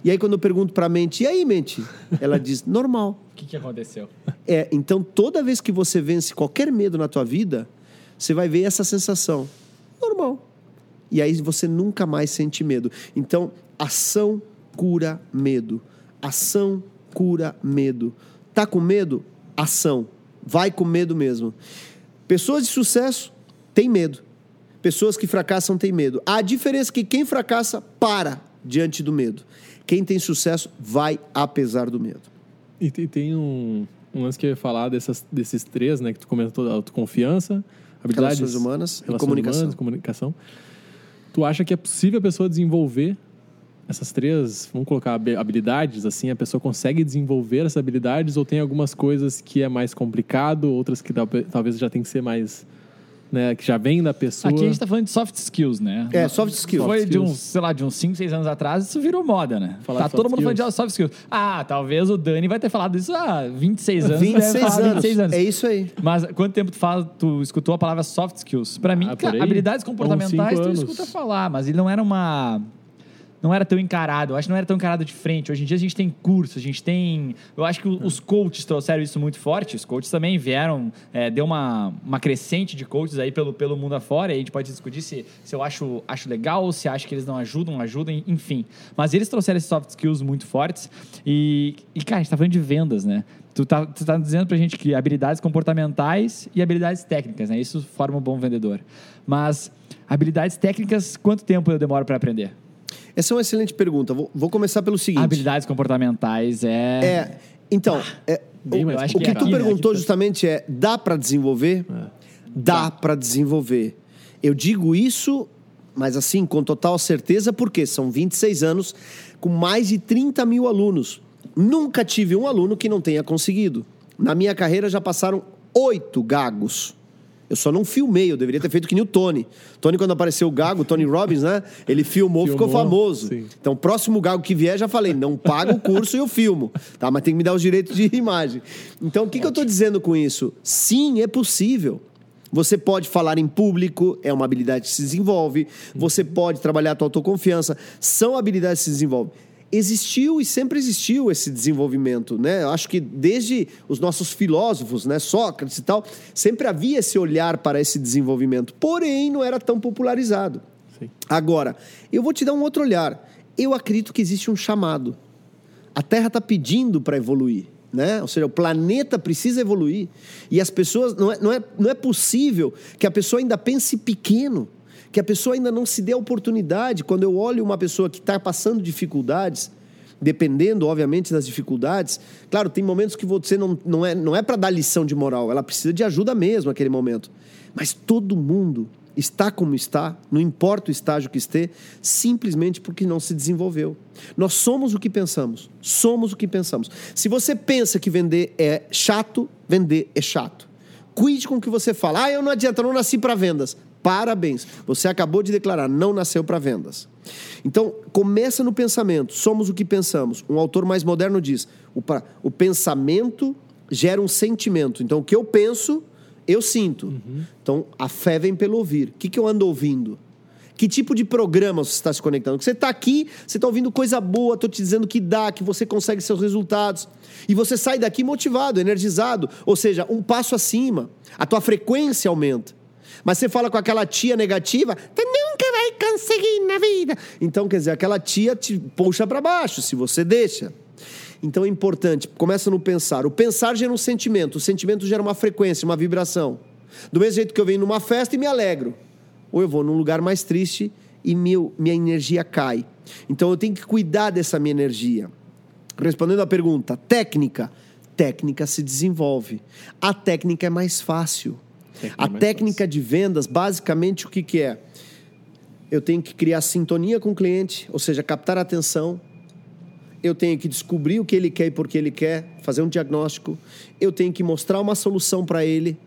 S1: E aí quando eu pergunto para a mente, e aí, mente? Ela diz, normal.
S3: o que, que aconteceu?
S1: É, então toda vez que você vence qualquer medo na tua vida, você vai ver essa sensação. Normal. E aí você nunca mais sente medo. Então, ação cura medo. Ação cura medo. Tá com medo? Ação. Vai com medo mesmo. Pessoas de sucesso têm medo. Pessoas que fracassam têm medo. A diferença é que quem fracassa para diante do medo. Quem tem sucesso vai apesar do medo.
S2: E tem, um, um lance que eu ia falar dessas, desses três, né? Que tu comentou, autoconfiança, habilidades...
S1: Relações humanas e
S2: relações
S1: comunicação.
S2: humanas, comunicação. Tu acha que é possível a pessoa desenvolver essas três, vamos colocar habi- habilidades, assim, a pessoa consegue desenvolver essas habilidades ou tem algumas coisas que é mais complicado, outras que tal- talvez já tem que ser mais, né, que já vem da pessoa.
S3: Aqui a gente tá falando de soft skills, né?
S1: É, soft skills.
S3: Foi
S2: Soft
S3: de uns,
S2: skills.
S3: sei lá, de uns 5, 6 anos atrás, isso virou moda, né?
S2: Falar
S3: tá todo mundo falando de
S2: skills.
S3: soft skills. Ah, talvez o Dani vai ter falado isso há 26 anos.
S1: 26
S3: deve falar
S1: anos.
S3: 26 anos.
S1: É isso aí.
S3: Mas quanto tempo tu, fala, tu escutou a palavra soft skills? Pra mim,
S2: Ah,
S3: cara, habilidades comportamentais tu escuta falar, mas ele não era uma. Não era tão encarado, eu acho que não era tão encarado de frente. Hoje em dia a gente tem curso, a gente tem. Eu acho que os coaches trouxeram isso muito forte. Os coaches também vieram, é, deu uma, uma crescente de coaches aí pelo, pelo mundo afora. E a gente pode discutir se, se eu acho, acho legal, se acha que eles não ajudam, ajudam, enfim. Mas eles trouxeram esses soft skills muito fortes. E, e cara, a gente tá falando de vendas, né? Tu tá, tu tá dizendo pra gente que habilidades comportamentais e habilidades técnicas, né? Isso forma um bom vendedor. Mas habilidades técnicas, quanto tempo eu demoro para aprender?
S1: Essa é uma excelente pergunta. Vou, vou começar pelo seguinte.
S3: Habilidades comportamentais é.
S1: É, então, é,
S2: Bem
S1: o, o que
S3: complicado.
S1: tu
S3: Aqui, né?
S1: perguntou justamente é: dá para desenvolver? Dá para desenvolver. Eu digo isso Mas assim, com total certeza, porque são 26 anos com mais de 30 mil alunos. Nunca tive um aluno que não tenha conseguido. Na minha carreira já passaram oito gagos. Eu só não filmei, eu deveria ter feito que nem o Tony. Tony, quando apareceu o gago, o Tony Robbins, né? Ele filmou, ficou
S2: Filmou,
S1: famoso.
S2: sim.
S1: Então, o próximo gago que vier, já falei, não paga o curso e eu filmo. Tá? Mas tem que me dar os direitos de imagem. Então, o que, que eu estou dizendo com isso? Sim, é possível. Você pode falar em público, é uma habilidade que se desenvolve. Você pode trabalhar a tua autoconfiança, são habilidades que se desenvolvem. Existiu e sempre existiu esse desenvolvimento, né? Eu acho que desde os nossos filósofos, né, Sócrates e tal, sempre havia esse olhar para esse desenvolvimento. Porém, não era tão popularizado.
S2: Sim.
S1: Agora, eu vou te dar um outro olhar. Eu acredito que existe um chamado. A Terra está pedindo para evoluir. Né? Ou seja, o planeta precisa evoluir. E as pessoas. Não é, não, é, não é possível que a pessoa ainda pense pequeno, que a pessoa ainda não se dê a oportunidade. Quando eu olho uma pessoa que está passando dificuldades, dependendo, obviamente, das dificuldades, claro, tem momentos que você não, não é, não é para dar lição de moral, ela precisa de ajuda mesmo naquele momento. Mas todo mundo está como está, não importa o estágio que esteja, simplesmente porque não se desenvolveu. Nós somos o que pensamos, somos o que pensamos. Se você pensa que vender é chato, vender é chato. Cuide com o que você fala. Ah, eu não adianta, eu não nasci para vendas. Parabéns, você acabou de declarar, não nasceu para vendas. Então, começa no pensamento, somos o que pensamos. Um autor mais moderno diz: o, o pensamento gera um sentimento. Então, o que eu penso, eu sinto. Então, a fé vem pelo ouvir. O que, que eu ando ouvindo? Que tipo de programa você está se conectando? Porque você está aqui, você está ouvindo coisa boa, estou te dizendo que dá, que você consegue seus resultados. E você sai daqui motivado, energizado. Ou seja, um passo acima. A tua frequência aumenta. Mas você fala com aquela tia negativa, tu nunca vai conseguir na vida. Então, quer dizer, aquela tia te puxa para baixo, se você deixa. Então é importante, começa no pensar. O pensar gera um sentimento, o sentimento gera uma frequência, uma vibração. Do mesmo jeito que eu venho numa festa e me alegro. Ou eu vou num lugar mais triste e meu, minha energia cai. Então eu tenho que cuidar dessa minha energia. Respondendo à pergunta, técnica. Técnica se desenvolve. A técnica é mais fácil.
S2: Técnica
S1: a técnica de vendas, basicamente, o que, que é? Eu tenho que criar sintonia com o cliente, ou seja, captar a atenção. Eu tenho que descobrir o que ele quer e por que ele quer, fazer um diagnóstico. Eu tenho que mostrar uma solução para ele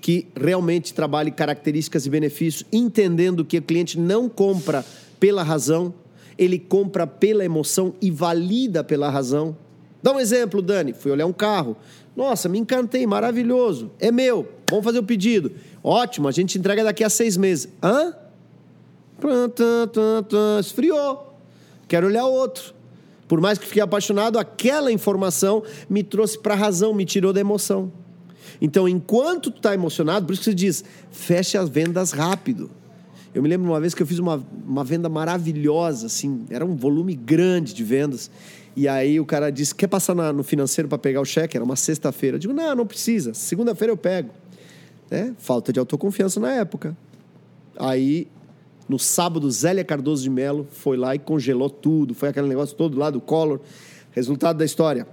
S1: que realmente trabalhe características e benefícios, entendendo que o cliente não compra pela razão, ele compra pela emoção e valida pela razão. Dá um exemplo, Dani. Fui olhar um carro. Nossa, me encantei, maravilhoso. É meu. Vamos fazer o pedido. Ótimo, a gente entrega daqui a seis meses. Hã? Esfriou. Quero olhar outro. Por mais que fiquei apaixonado, aquela informação me trouxe para a razão, me tirou da emoção. Então, enquanto tu está emocionado, por isso que se diz, feche as vendas rápido. Eu me lembro uma vez que eu fiz uma, uma venda maravilhosa, assim, era um volume grande de vendas. E aí o cara disse: quer passar na- no financeiro para pegar o cheque? Era uma sexta-feira. Eu digo: não, não precisa. Segunda-feira eu pego. Né? Falta de autoconfiança na época. Aí, no sábado, Zélia Cardoso de Mello foi lá e congelou tudo. Foi aquele negócio todo lá do Collor. Resultado da história.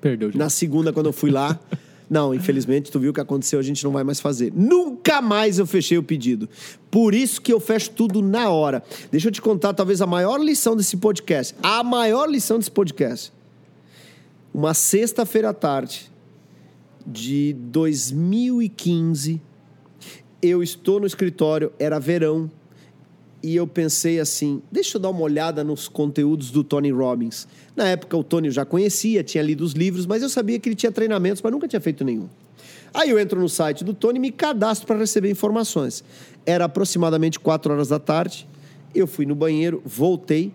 S2: Perdeu de
S1: Na segunda, quando eu fui lá, não, infelizmente, tu viu o que aconteceu, a gente não vai mais fazer. Nunca mais eu fechei o pedido. Por isso que eu fecho tudo na hora. Deixa eu te contar, talvez, a maior lição desse podcast. A maior lição desse podcast. Uma sexta-feira à tarde de 2015, eu estou no escritório, era verão, e eu pensei assim: deixa eu dar uma olhada nos conteúdos do Tony Robbins. Na época, o Tony eu já conhecia, tinha lido os livros, mas eu sabia que ele tinha treinamentos, mas nunca tinha feito nenhum. Aí eu entro no site do Tony e me cadastro para receber informações. Era aproximadamente 4 horas da tarde. Eu fui no banheiro, voltei.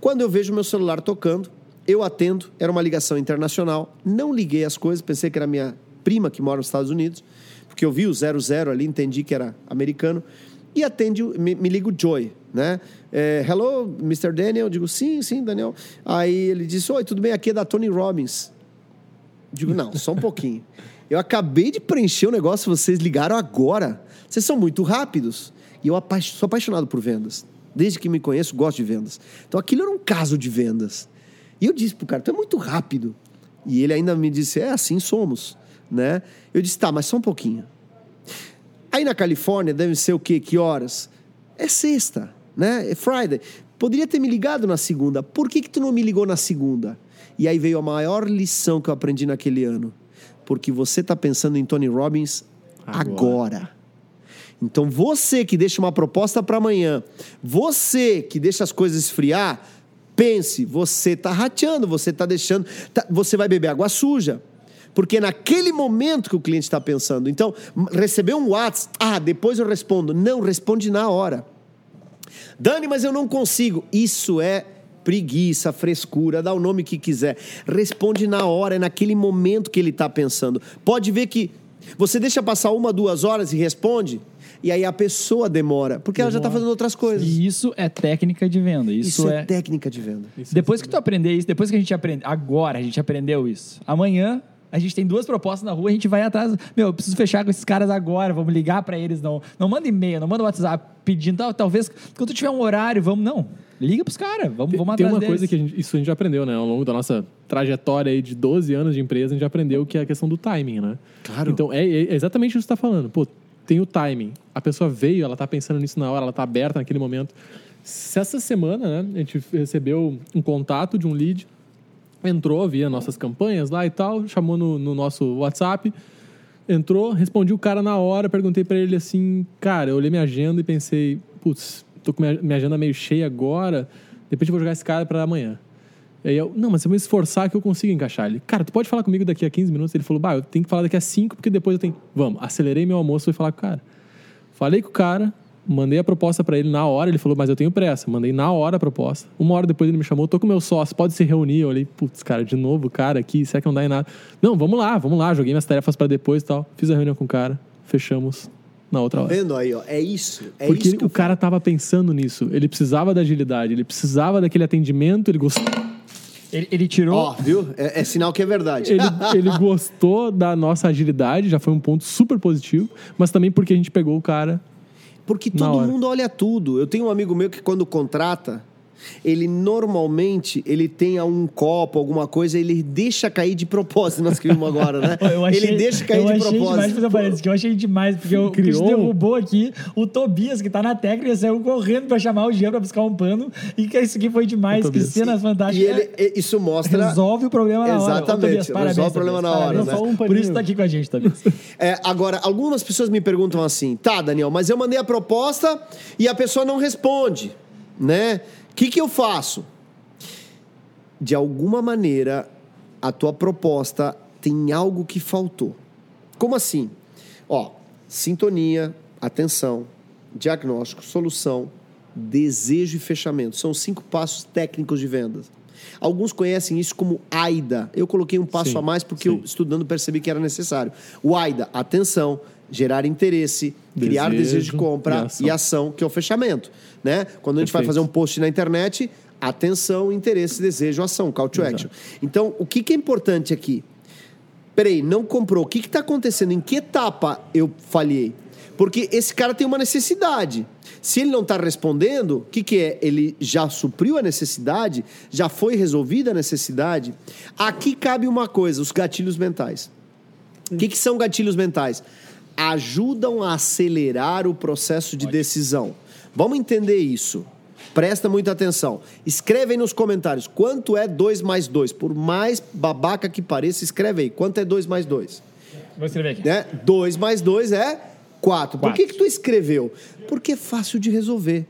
S1: Quando eu vejo meu celular tocando, eu atendo. Era uma ligação internacional. Não liguei as coisas, pensei que era minha prima que mora nos Estados Unidos, porque eu vi o 00 ali, entendi que era americano. E atende, me, me liga o Joy, né? É, Hello, Mr. Daniel. Digo, sim, sim, Daniel. Aí ele disse, oi, tudo bem? Aqui é da Tony Robbins. Digo, não, só um pouquinho. Eu acabei de preencher o negócio, vocês ligaram agora. Vocês são muito rápidos. E eu apa- sou apaixonado por vendas. Desde que me conheço, gosto de vendas. Então aquilo era um caso de vendas. E eu disse pro cara, tu é muito rápido. E ele ainda me disse, é assim somos, né? Eu disse, tá, mas só um pouquinho. Aí na Califórnia deve ser o quê? Que horas? É sexta. né? É Friday. Poderia ter me ligado na segunda. Por que, que tu não me ligou na segunda? E aí veio a maior lição que eu aprendi naquele ano. Porque você está pensando em Tony Robbins agora. agora. Então você que deixa uma proposta para amanhã, você que deixa as coisas esfriar, pense, você está rateando, você está deixando, tá, você vai beber água suja. Porque naquele momento que o cliente está pensando. Então, recebeu um WhatsApp, ah, depois eu respondo. Não, responde na hora. Dani, mas eu não consigo. Isso é preguiça, frescura, dá o nome que quiser. Responde na hora, é naquele momento que ele está pensando. Pode ver que você deixa passar uma, duas horas e responde, e aí a pessoa demora, porque demora. ela já está fazendo outras coisas.
S3: E isso é técnica de venda. Isso,
S1: isso é... é... técnica de venda.
S3: Isso depois é que tu aprender isso, depois que a gente aprende, agora a gente aprendeu isso. Amanhã a gente tem duas propostas na rua, a gente vai atrás. Meu, eu preciso fechar com esses caras agora, vamos ligar para eles, não. Não manda e-mail, não manda WhatsApp pedindo, tal, talvez quando tiver um horário, vamos. Não, liga pros caras, vamos, vamos
S2: tem
S3: atrás
S2: uma
S3: deles.
S2: coisa que a gente, isso a gente já aprendeu, né? Ao longo da nossa trajetória aí de 12 anos de empresa, a gente já aprendeu que é a questão do timing, né?
S1: Claro.
S2: Então, é, é exatamente isso que você está falando. Pô, tem o timing. A pessoa veio, ela está pensando nisso na hora, ela está aberta naquele momento. Se essa semana, né, a gente recebeu um contato de um lead entrou via nossas campanhas lá e tal, chamou no, no nosso WhatsApp, entrou, respondi o cara na hora, perguntei para ele assim, cara, eu olhei minha agenda e pensei, putz, tô com minha, minha agenda meio cheia agora, de repente eu vou jogar esse cara para amanhã. Aí eu, não, mas eu vou me esforçar que eu consigo encaixar. Ele, cara, tu pode falar comigo daqui a 15 minutos? Ele falou, bah, eu tenho que falar daqui a 5, porque depois eu tenho. Vamos, acelerei meu almoço e falar com o cara. Falei com o cara, Mandei a proposta para ele na hora, ele falou, mas eu tenho pressa. Mandei na hora a proposta. Uma hora depois ele me chamou, tô com meu sócio, pode se reunir. Eu olhei, putz, cara, de novo, cara, aqui, será que não dá em nada? Não, vamos lá, vamos lá, joguei minhas tarefas para depois e tal. Fiz a reunião com o cara, fechamos na outra hora.
S1: Tá vendo aí, ó? É isso. É
S2: Porque
S1: isso
S2: o cara tava pensando nisso. Ele precisava da agilidade, ele precisava daquele atendimento, ele gostou.
S3: Ele, ele tirou.
S1: Ó, viu? É, é, sinal que é verdade.
S2: Ele, ele gostou da nossa agilidade, já foi um ponto super positivo, mas também porque a gente pegou o cara
S1: porque todo mundo olha tudo. Eu tenho um amigo meu que quando contrata, ele normalmente ele tem um copo, alguma coisa, ele deixa cair de propósito, nós que vimos agora, né?
S3: Achei,
S1: ele deixa cair de propósito.
S3: Demais fazer parênteses, que eu achei demais, porque o Chris derrubou aqui o Tobias, que tá na técnica, saiu correndo para chamar o Jean para buscar um pano, e que isso aqui foi demais, que cena fantástica.
S1: E ele, isso mostra...
S3: Resolve o problema na
S1: hora. Exatamente,
S3: Tobias,
S1: parabéns, resolve o problema na hora. Né?
S3: Um Por isso tá aqui com a gente, Tobias.
S1: É, agora, algumas pessoas me perguntam assim, tá, Daniel, mas eu mandei a proposta e a pessoa não responde, né? O que, que eu faço? De alguma maneira, a tua proposta tem algo que faltou. Como assim? Ó, sintonia, atenção, diagnóstico, solução, desejo e fechamento. São cinco passos técnicos de vendas. Alguns conhecem isso como AIDA. Eu coloquei um passo sim, a mais porque sim. eu, estudando, percebi que era necessário. O AIDA, atenção, gerar interesse, desejo, criar desejo de compra e ação. e ação, que é o fechamento. Né? Quando a gente Perfeito. vai fazer um post na internet, atenção, interesse, desejo, ação, call to action. Exato. Então, o que, que é importante aqui? Peraí, não comprou. O que está acontecendo? Em que etapa eu falhei? Porque esse cara tem uma necessidade. Se ele não está respondendo, o que, que é? Ele já supriu a necessidade? Já foi resolvida a necessidade? Aqui cabe uma coisa: os gatilhos mentais. O que, que são gatilhos mentais? Ajudam a acelerar o processo de decisão. Vamos entender isso. Presta muita atenção. Escreve aí nos comentários quanto é 2 mais 2. Por mais babaca que pareça, escreve aí. Quanto é 2 mais 2?
S3: Vou escrever aqui.
S1: Né? 2 mais 2 é 4. Por que, que tu escreveu? Porque é fácil de resolver.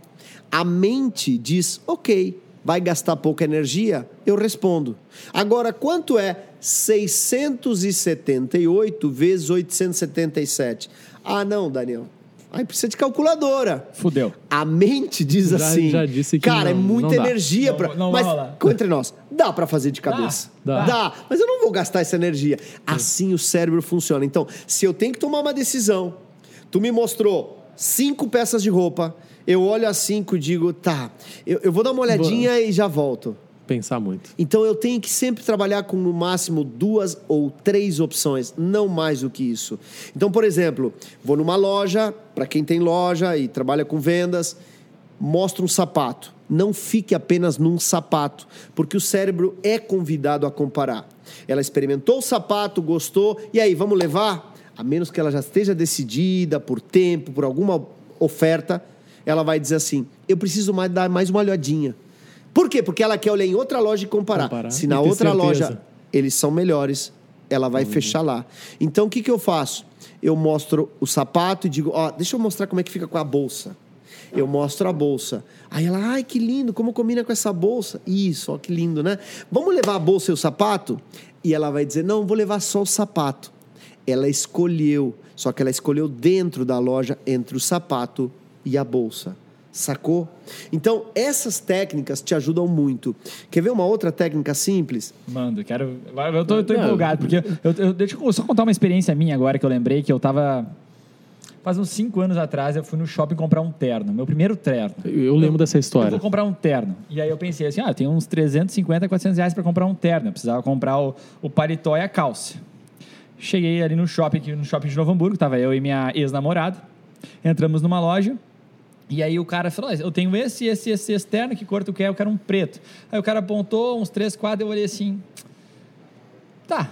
S1: A mente diz, ok, vai gastar pouca energia? Eu respondo. Agora, quanto é 678 vezes 877? Ah, não, Daniel. Aí precisa de calculadora.
S3: Fudeu.
S1: A mente diz
S2: já,
S1: assim.
S2: Já disse que
S1: Cara,
S2: não,
S1: é muita energia para. Mas entre nós, dá para fazer de cabeça.
S2: Dá,
S1: dá. dá. Mas eu não vou gastar essa energia. Assim o cérebro funciona. Então, se eu tenho que tomar uma decisão, tu me mostrou cinco peças de roupa eu olho a cinco e digo, tá, eu, eu vou dar uma olhadinha Boa. e já volto.
S2: Pensar muito.
S1: Então eu tenho que sempre trabalhar com no máximo duas ou três opções, não mais do que isso. Então, por exemplo, vou numa loja, para quem tem loja e trabalha com vendas, mostra um sapato. Não fique apenas num sapato, porque o cérebro é convidado a comparar. Ela experimentou o sapato, gostou, e aí, vamos levar? A menos que ela já esteja decidida por tempo, por alguma oferta, ela vai dizer assim: eu preciso mais dar mais uma olhadinha. Por quê? Porque ela quer olhar em outra loja e comparar.
S2: Comparar
S1: Se na outra
S2: certeza.
S1: loja eles são melhores, ela vai fechar lá. Então o que, que eu faço? Eu mostro o sapato e digo: ó, deixa eu mostrar como é que fica com a bolsa. Eu mostro a bolsa. Aí ela, ai, que lindo, como combina com essa bolsa? Isso, ó, que lindo, né? Vamos levar a bolsa e o sapato? E ela vai dizer, não, vou levar só o sapato. Ela escolheu, só que ela escolheu dentro da loja, entre o sapato e a bolsa. Sacou? Então, essas técnicas te ajudam muito. Quer ver uma outra técnica simples?
S3: Mando, quero. Eu tô, eu tô empolgado, porque eu, eu- deixa eu só contar uma experiência minha agora que eu lembrei que eu tava. Faz uns cinco anos atrás, eu fui no shopping comprar um terno, meu primeiro terno.
S2: Eu, eu lembro dessa
S3: Eu
S2: história.
S3: vou comprar um terno. E aí eu pensei assim, ah, eu tenho uns 350, 400 reais para comprar um terno. Eu precisava comprar o, o paletó e a calça. Cheguei ali no shopping, aqui no shopping de Novo Hamburgo, tava eu e minha ex-namorada. Entramos numa loja. E aí o cara falou, "Ah, eu tenho esse, esse, esse externo, que cor tu quer? Eu quero um preto. Aí o cara apontou uns três quadros, eu olhei assim, tá,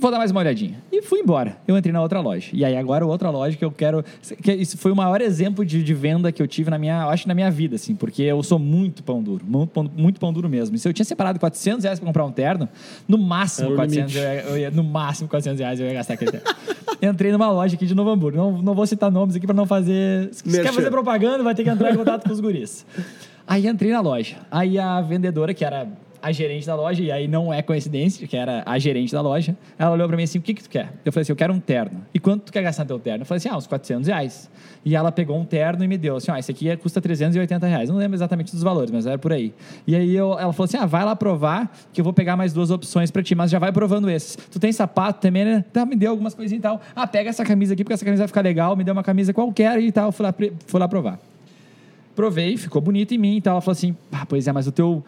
S3: vou dar mais uma olhadinha. E fui embora. Eu entrei na outra loja. E aí agora outra loja que eu quero... Que isso foi o maior exemplo de, de venda que eu tive na minha... eu Acho na minha vida, assim. Porque eu sou muito pão duro. Muito pão, muito pão duro mesmo. E se eu tinha separado 400 reais pra comprar um terno, no máximo
S2: É o
S3: 400 eu ia, eu ia- No máximo 400 reais eu ia gastar aquele terno. Entrei numa loja aqui de Novo Hamburgo. Não, não vou citar nomes aqui pra não fazer... Se
S1: Merchan.
S3: quer fazer propaganda, vai ter que entrar em contato com os guris. Aí entrei na loja. Aí a vendedora, que era a gerente da loja, e aí não é coincidência, que era a gerente da loja, ela olhou pra mim assim, o que que tu quer? Eu falei assim, eu quero um terno. E quanto tu quer gastar no teu terno? Eu falei assim, ah, uns 400 reais. E ela pegou um terno e me deu assim, ó, esse aqui custa 380 reais. Não lembro exatamente dos valores, mas era por aí. E aí eu- ela falou assim, ah, vai lá provar, que eu vou pegar mais duas opções pra ti, mas já vai provando esses. Tu tem sapato também, né? Tá, me deu algumas coisinhas e tal. Ah, pega essa camisa aqui, porque essa camisa vai ficar legal. Me deu uma camisa qualquer e tal. Fui lá, fui lá provar. Provei, ficou bonito em mim e tal. Ela falou assim: ah, pois é, mas o teu.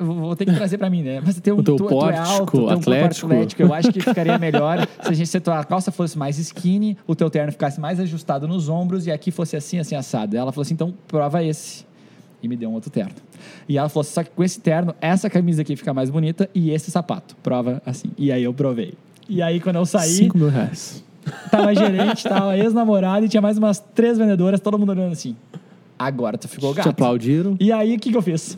S3: Vou ter que trazer pra mim, né? Mas o teu,
S2: O teu
S3: tu, tu é
S2: pórtico
S3: alto, tem um
S2: atlético.
S3: atlético. Eu acho que ficaria melhor se a gente se a tua calça fosse mais skinny, o teu terno ficasse mais ajustado nos ombros e aqui fosse assim, assim, assado. Ela falou assim: então prova esse. E me deu um outro terno. E ela falou: só que com esse terno, essa camisa aqui fica mais bonita e esse sapato. Prova assim. E aí eu provei. E aí, quando eu saí,
S2: 5 mil reais.
S3: Tava gerente, tava ex-namorada e tinha mais umas três vendedoras, todo mundo olhando assim. Agora tu ficou
S2: Te
S3: gato.
S2: aplaudiram.
S3: E aí, o que, que eu fiz?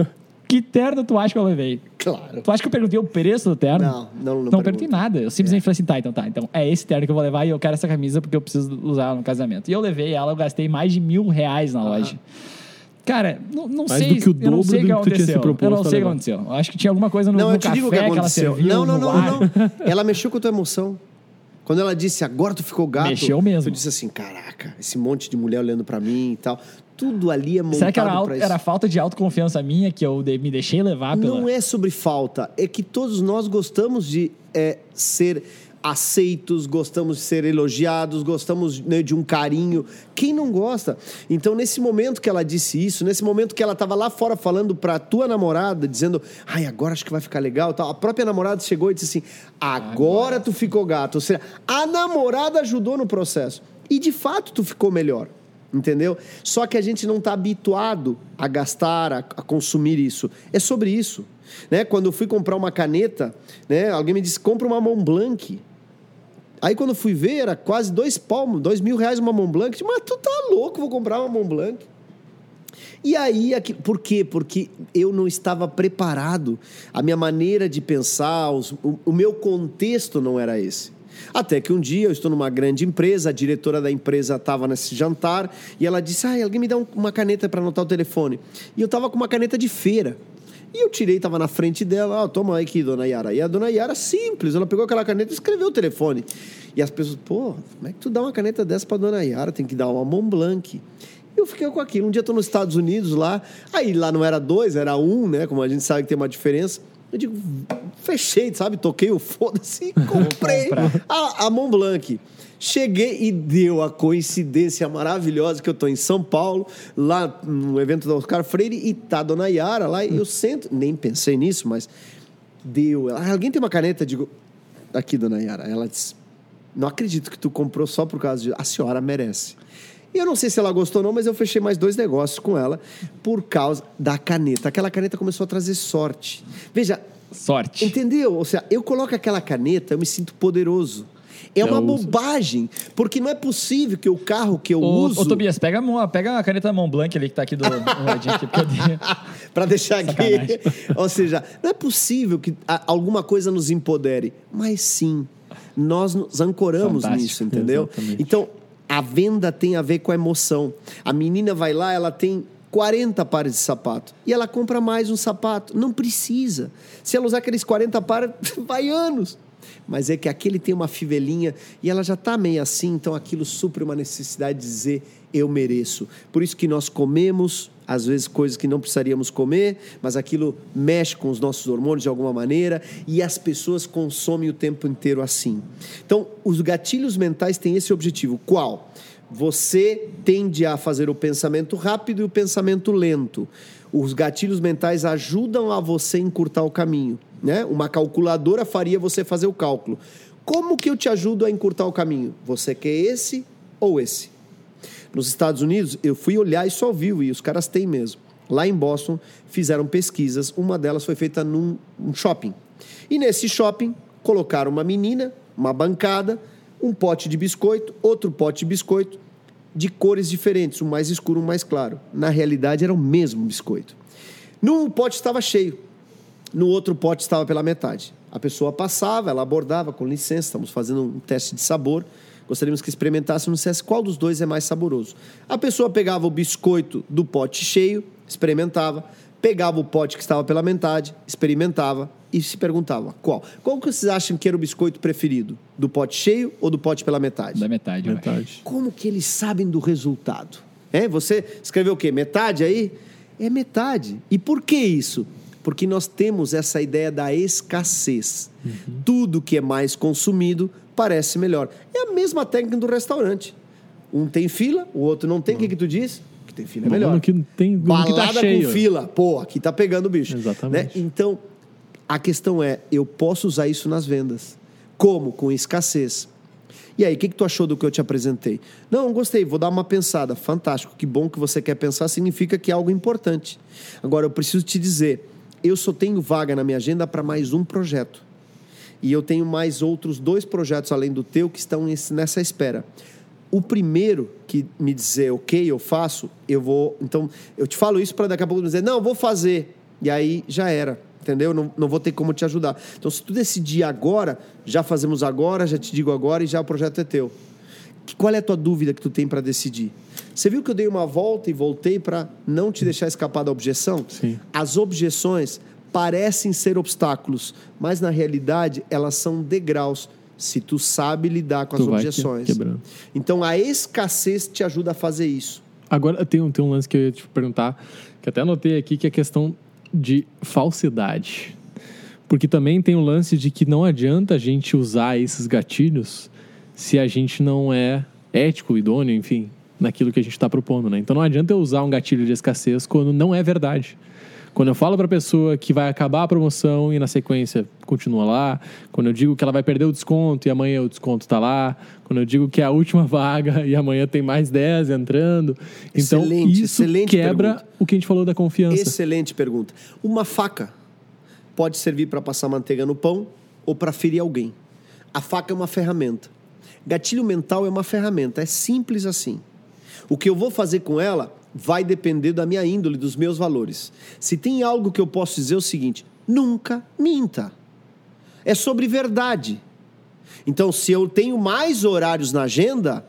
S3: Que terno tu acha que eu levei?
S1: Claro.
S3: Tu acha que eu perguntei o preço do terno?
S1: Não, não, não
S3: Não perguntei nada. Eu simplesmente falei assim, tá, então tá. Então é esse terno que eu vou levar e eu quero essa camisa porque eu preciso usar ela no casamento. E eu levei ela, eu gastei mais de mil reais na loja. Cara, não, não
S2: Mais
S3: sei.
S2: do que o
S3: eu não
S2: dobro
S3: sei o
S2: do
S3: que
S2: que tu tinha se
S3: aconteceu.
S2: proposto
S3: Eu não sei o que aconteceu. Eu acho que tinha alguma coisa no,
S1: Não,
S3: no
S1: eu te
S3: café
S1: digo o que
S3: ela
S1: aconteceu.
S3: serviu,
S1: Não, não, não, não, não. Ela mexeu com a tua emoção. Quando ela disse, agora tu ficou gato.
S3: Mexeu mesmo.
S1: Tu disse assim, caraca, esse monte de mulher olhando pra mim e tal. Tudo ali é montado
S3: Será que era,
S1: isso.
S3: era falta de autoconfiança minha que eu de- me deixei levar pela...
S1: Não é sobre falta, é que todos nós gostamos de é, ser aceitos, gostamos de ser elogiados, gostamos né, de um carinho. Quem não gosta? Então, nesse momento que ela disse isso, nesse momento que ela estava lá fora falando pra tua namorada, dizendo, ai, agora acho que vai ficar legal, e tal. A própria namorada chegou e disse assim, agora tu ficou gato. Ou seja, a namorada ajudou no processo. E de fato tu ficou melhor. Entendeu? Só que a gente não está habituado a gastar, a, a consumir isso. É sobre isso. Né? Quando eu fui comprar uma caneta, né? alguém me disse: compra uma Mont Blanc. Aí quando eu fui ver, era quase dois palmos, dois mil reais uma Mont Blanc. Eu disse, Mas tu tá louco, vou comprar uma Mont Blanc. E aí, aqui, por quê? Porque eu não estava preparado. A minha maneira de pensar, os- o, o meu contexto não era esse. Até que um dia eu estou numa grande empresa, a diretora da empresa estava nesse jantar e ela disse: Ah, alguém me dá um- uma caneta para anotar o telefone. E eu estava com uma caneta de feira. E eu tirei, estava na frente dela, ah, toma aí aqui, dona Yara. E a dona Yara, simples, ela pegou aquela caneta e escreveu o telefone. E as pessoas, pô, como é que tu dá uma caneta dessa para dona Yara? Tem que dar uma Mont Blanc. E eu fiquei com aquilo. Um dia eu tô nos Estados Unidos lá, aí lá não era dois, era um, né? Como a gente sabe que tem uma diferença. Eu digo, fechei, sabe? Toquei o foda-se e comprei a, a Mont Blanc. Cheguei e deu a coincidência maravilhosa que eu tô em São Paulo, lá no evento do Oscar Freire, e tá a dona Yara lá, e eu sento, nem pensei nisso, mas deu. Ela, "Ah, alguém tem uma caneta? Eu digo, aqui, dona Yara. Ela disse, não acredito que tu comprou só por causa de. A senhora merece. E eu não sei se ela gostou ou não, mas eu fechei mais dois negócios com ela por causa da caneta. Aquela caneta começou a trazer sorte. Veja,
S3: Sorte.
S1: entendeu? Ou seja, eu coloco aquela caneta, eu me sinto poderoso. É uma bobagem, porque não é possível que o carro que eu
S3: Ô,
S1: uso
S3: ô, Tobias, pega, a mão- pega a caneta Mont Blanc ali que tá aqui do, do ladinho aqui,
S1: deixar aqui.
S3: Sacanagem.
S1: Ou seja, não é possível que alguma coisa nos empodere, mas sim, nós nos ancoramos
S3: Fantástico.
S1: nisso, entendeu?
S2: Exatamente.
S1: Então, a venda tem a ver com a emoção. A menina vai lá, ela tem 40 pares de sapato e ela compra mais um sapato. Não precisa. Se ela usar aqueles 40 pares, vai anos. Mas é que aquele tem uma fivelinha e ela já está meio assim, então aquilo supre uma necessidade de dizer eu mereço. Por isso que nós comemos, às vezes, coisas que não precisaríamos comer, mas aquilo mexe com os nossos hormônios de alguma maneira e as pessoas consomem o tempo inteiro assim. Então, os gatilhos mentais têm esse objetivo. Qual? Você tende a fazer o pensamento rápido e o pensamento lento. Os gatilhos mentais ajudam a você encurtar o caminho. Né? Uma calculadora faria você fazer o cálculo. Como que eu te ajudo a encurtar o caminho? Você quer esse ou esse? Nos Estados Unidos, eu fui olhar isso ao vivo e os caras têm mesmo. Lá em Boston, fizeram pesquisas, uma delas foi feita num um shopping. E nesse shopping, colocaram uma menina, uma bancada, um pote de biscoito, outro pote de biscoito, de cores diferentes, um mais escuro, um mais claro. Na realidade, era o mesmo biscoito. Num pote estava cheio, no outro pote estava pela metade. A pessoa passava, ela abordava, com licença, estamos fazendo um teste de sabor. Gostaríamos que experimentasse e dissesse qual dos dois é mais saboroso. A pessoa pegava o biscoito do pote cheio, experimentava, pegava o pote que estava pela metade, experimentava e se perguntava qual. Qual que vocês acham que era o biscoito preferido? Do pote cheio ou do pote pela metade?
S3: da metade.
S2: Metade.
S1: Como que eles sabem do resultado? É, você escreveu o quê? Metade aí? É metade. E por que isso? Porque nós temos essa ideia da escassez. Tudo que é mais consumido parece melhor. É a mesma técnica do restaurante. Um tem fila, o outro não tem. O que, que tu diz? Que tem fila é melhor.
S2: Que tem, no que
S1: Balada
S2: tá cheio.
S1: com fila. Pô, aqui tá pegando o bicho.
S2: Exatamente.
S1: Né? Então, a questão é, eu posso usar isso nas vendas. Como? Com escassez. E aí, o que, que tu achou do que eu te apresentei? Não, gostei, vou dar uma pensada. Fantástico, que bom que você quer pensar, significa que é algo importante. Agora, eu preciso te dizer, eu só tenho vaga na minha agenda para mais um projeto. E eu tenho mais outros dois projetos além do teu que estão nessa espera. O primeiro que me dizer ok, eu faço, eu vou. Então, eu te falo isso para daqui a pouco me dizer, não, eu vou fazer. E aí já era, entendeu? Não, não vou ter como te ajudar. Então, se tu decidir agora, já fazemos agora, já te digo agora e já o projeto é teu. Que- Qual é a tua dúvida que tu tem para decidir? Você viu que eu dei uma volta e voltei para não te deixar escapar da objeção?
S2: Sim.
S1: As objeções parecem ser obstáculos, mas na realidade elas são degraus se tu sabe lidar com
S2: Tu
S1: as objeções.
S2: que- quebrando.
S1: Então a escassez te ajuda a fazer isso.
S2: Agora tem um, tem um lance que eu ia te perguntar, que até anotei aqui, que é a questão de falsidade. Porque também tem o lance de que não adianta a gente usar esses gatilhos se a gente não é ético, idôneo, enfim, naquilo que a gente está propondo, né? Então não adianta eu usar um gatilho de escassez quando não é verdade. Quando eu falo para a pessoa que vai acabar a promoção e na sequência continua lá, quando eu digo que ela vai perder o desconto e amanhã o desconto está lá, quando eu digo que é a última vaga e amanhã tem mais 10 entrando. Então
S1: Excelente,
S2: isso
S1: excelente
S2: quebra
S1: pergunta.
S2: o que a gente falou da confiança.
S1: Excelente pergunta. Uma faca pode servir para passar manteiga no pão ou para ferir alguém. A faca é uma ferramenta. Gatilho mental é uma ferramenta, é simples assim. O que eu vou fazer com ela vai depender da minha índole, dos meus valores. Se tem algo que eu posso dizer é o seguinte: nunca minta. É sobre verdade. Então, se eu tenho mais horários na agenda,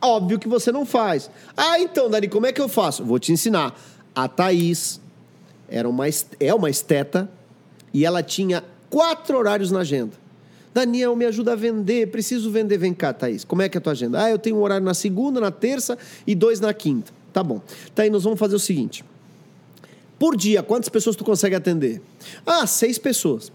S1: óbvio que você não faz. Ah, então, Dani, como é que eu faço? Vou te ensinar. A Thaís era uma, é uma esteta e ela tinha quatro horários na agenda. Daniel, me ajuda a vender, preciso vender. Vem cá, Thaís, como é que é a tua agenda? Ah, eu tenho um horário na segunda, na terça e dois na quinta. Tá bom. Tá aí, nós vamos fazer o seguinte. Por dia, quantas pessoas tu consegue atender? Ah, seis pessoas.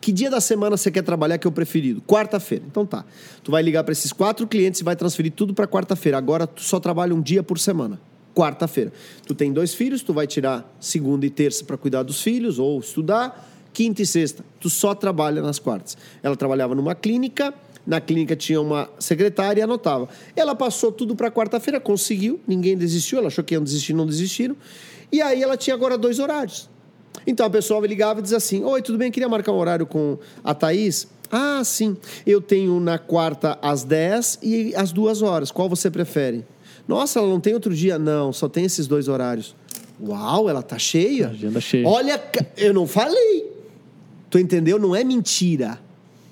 S1: Que dia da semana você quer trabalhar que é o preferido? Quarta-feira. Então tá. Tu vai ligar para esses quatro clientes e vai transferir tudo para quarta-feira. Agora tu só trabalha um dia por semana. Quarta-feira. Tu tem dois filhos, tu vai tirar segunda e terça para cuidar dos filhos ou estudar. Quinta e sexta, tu só trabalha nas quartas. Ela trabalhava numa clínica, na clínica tinha uma secretária e anotava. Ela passou tudo para quarta-feira, conseguiu, ninguém desistiu, ela achou que iam desistir, não desistiram. E aí ela tinha agora dois horários. Então a pessoa ligava e dizia assim: Oi, tudo bem? Queria marcar um horário com a Thaís. Ah, sim. Eu tenho na quarta às 10 e às duas horas. Qual você prefere? Nossa, ela não tem outro dia? Não, só tem esses dois horários. Uau, ela tá cheia.
S2: Agenda cheia.
S1: Olha, eu não falei. Tu entendeu? Não é mentira.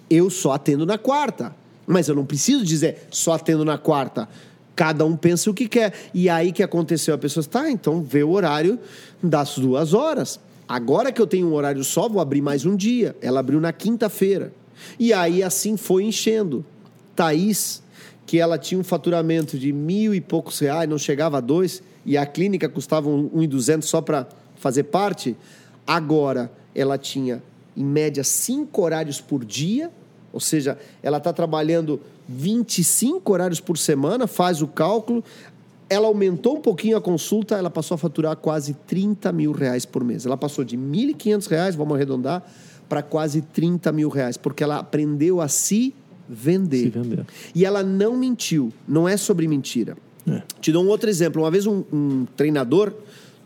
S1: Eu só atendo na quarta. Mas eu não preciso dizer só atendo na quarta. Cada um pensa o que quer. E aí que aconteceu? A pessoa tá, então vê o horário das duas horas. Agora que eu tenho um horário só, vou abrir mais um dia. Ela abriu na quinta-feira. E aí assim foi enchendo. Thaís, que ela tinha um faturamento de mil e poucos reais, não chegava a dois, e a clínica custava um, um e duzentos só para fazer parte, agora ela tinha, em média, cinco horários por dia, ou seja, ela está trabalhando 25 horários por semana, faz o cálculo, ela aumentou um pouquinho a consulta, ela passou a faturar quase 30 mil reais por mês. Ela passou de 1.500 reais, vamos arredondar, para quase 30 mil reais, porque ela aprendeu a se vender.
S2: Se vender.
S1: E ela não mentiu, não é sobre mentira.
S2: É.
S1: Te dou um outro exemplo. Uma vez um, um treinador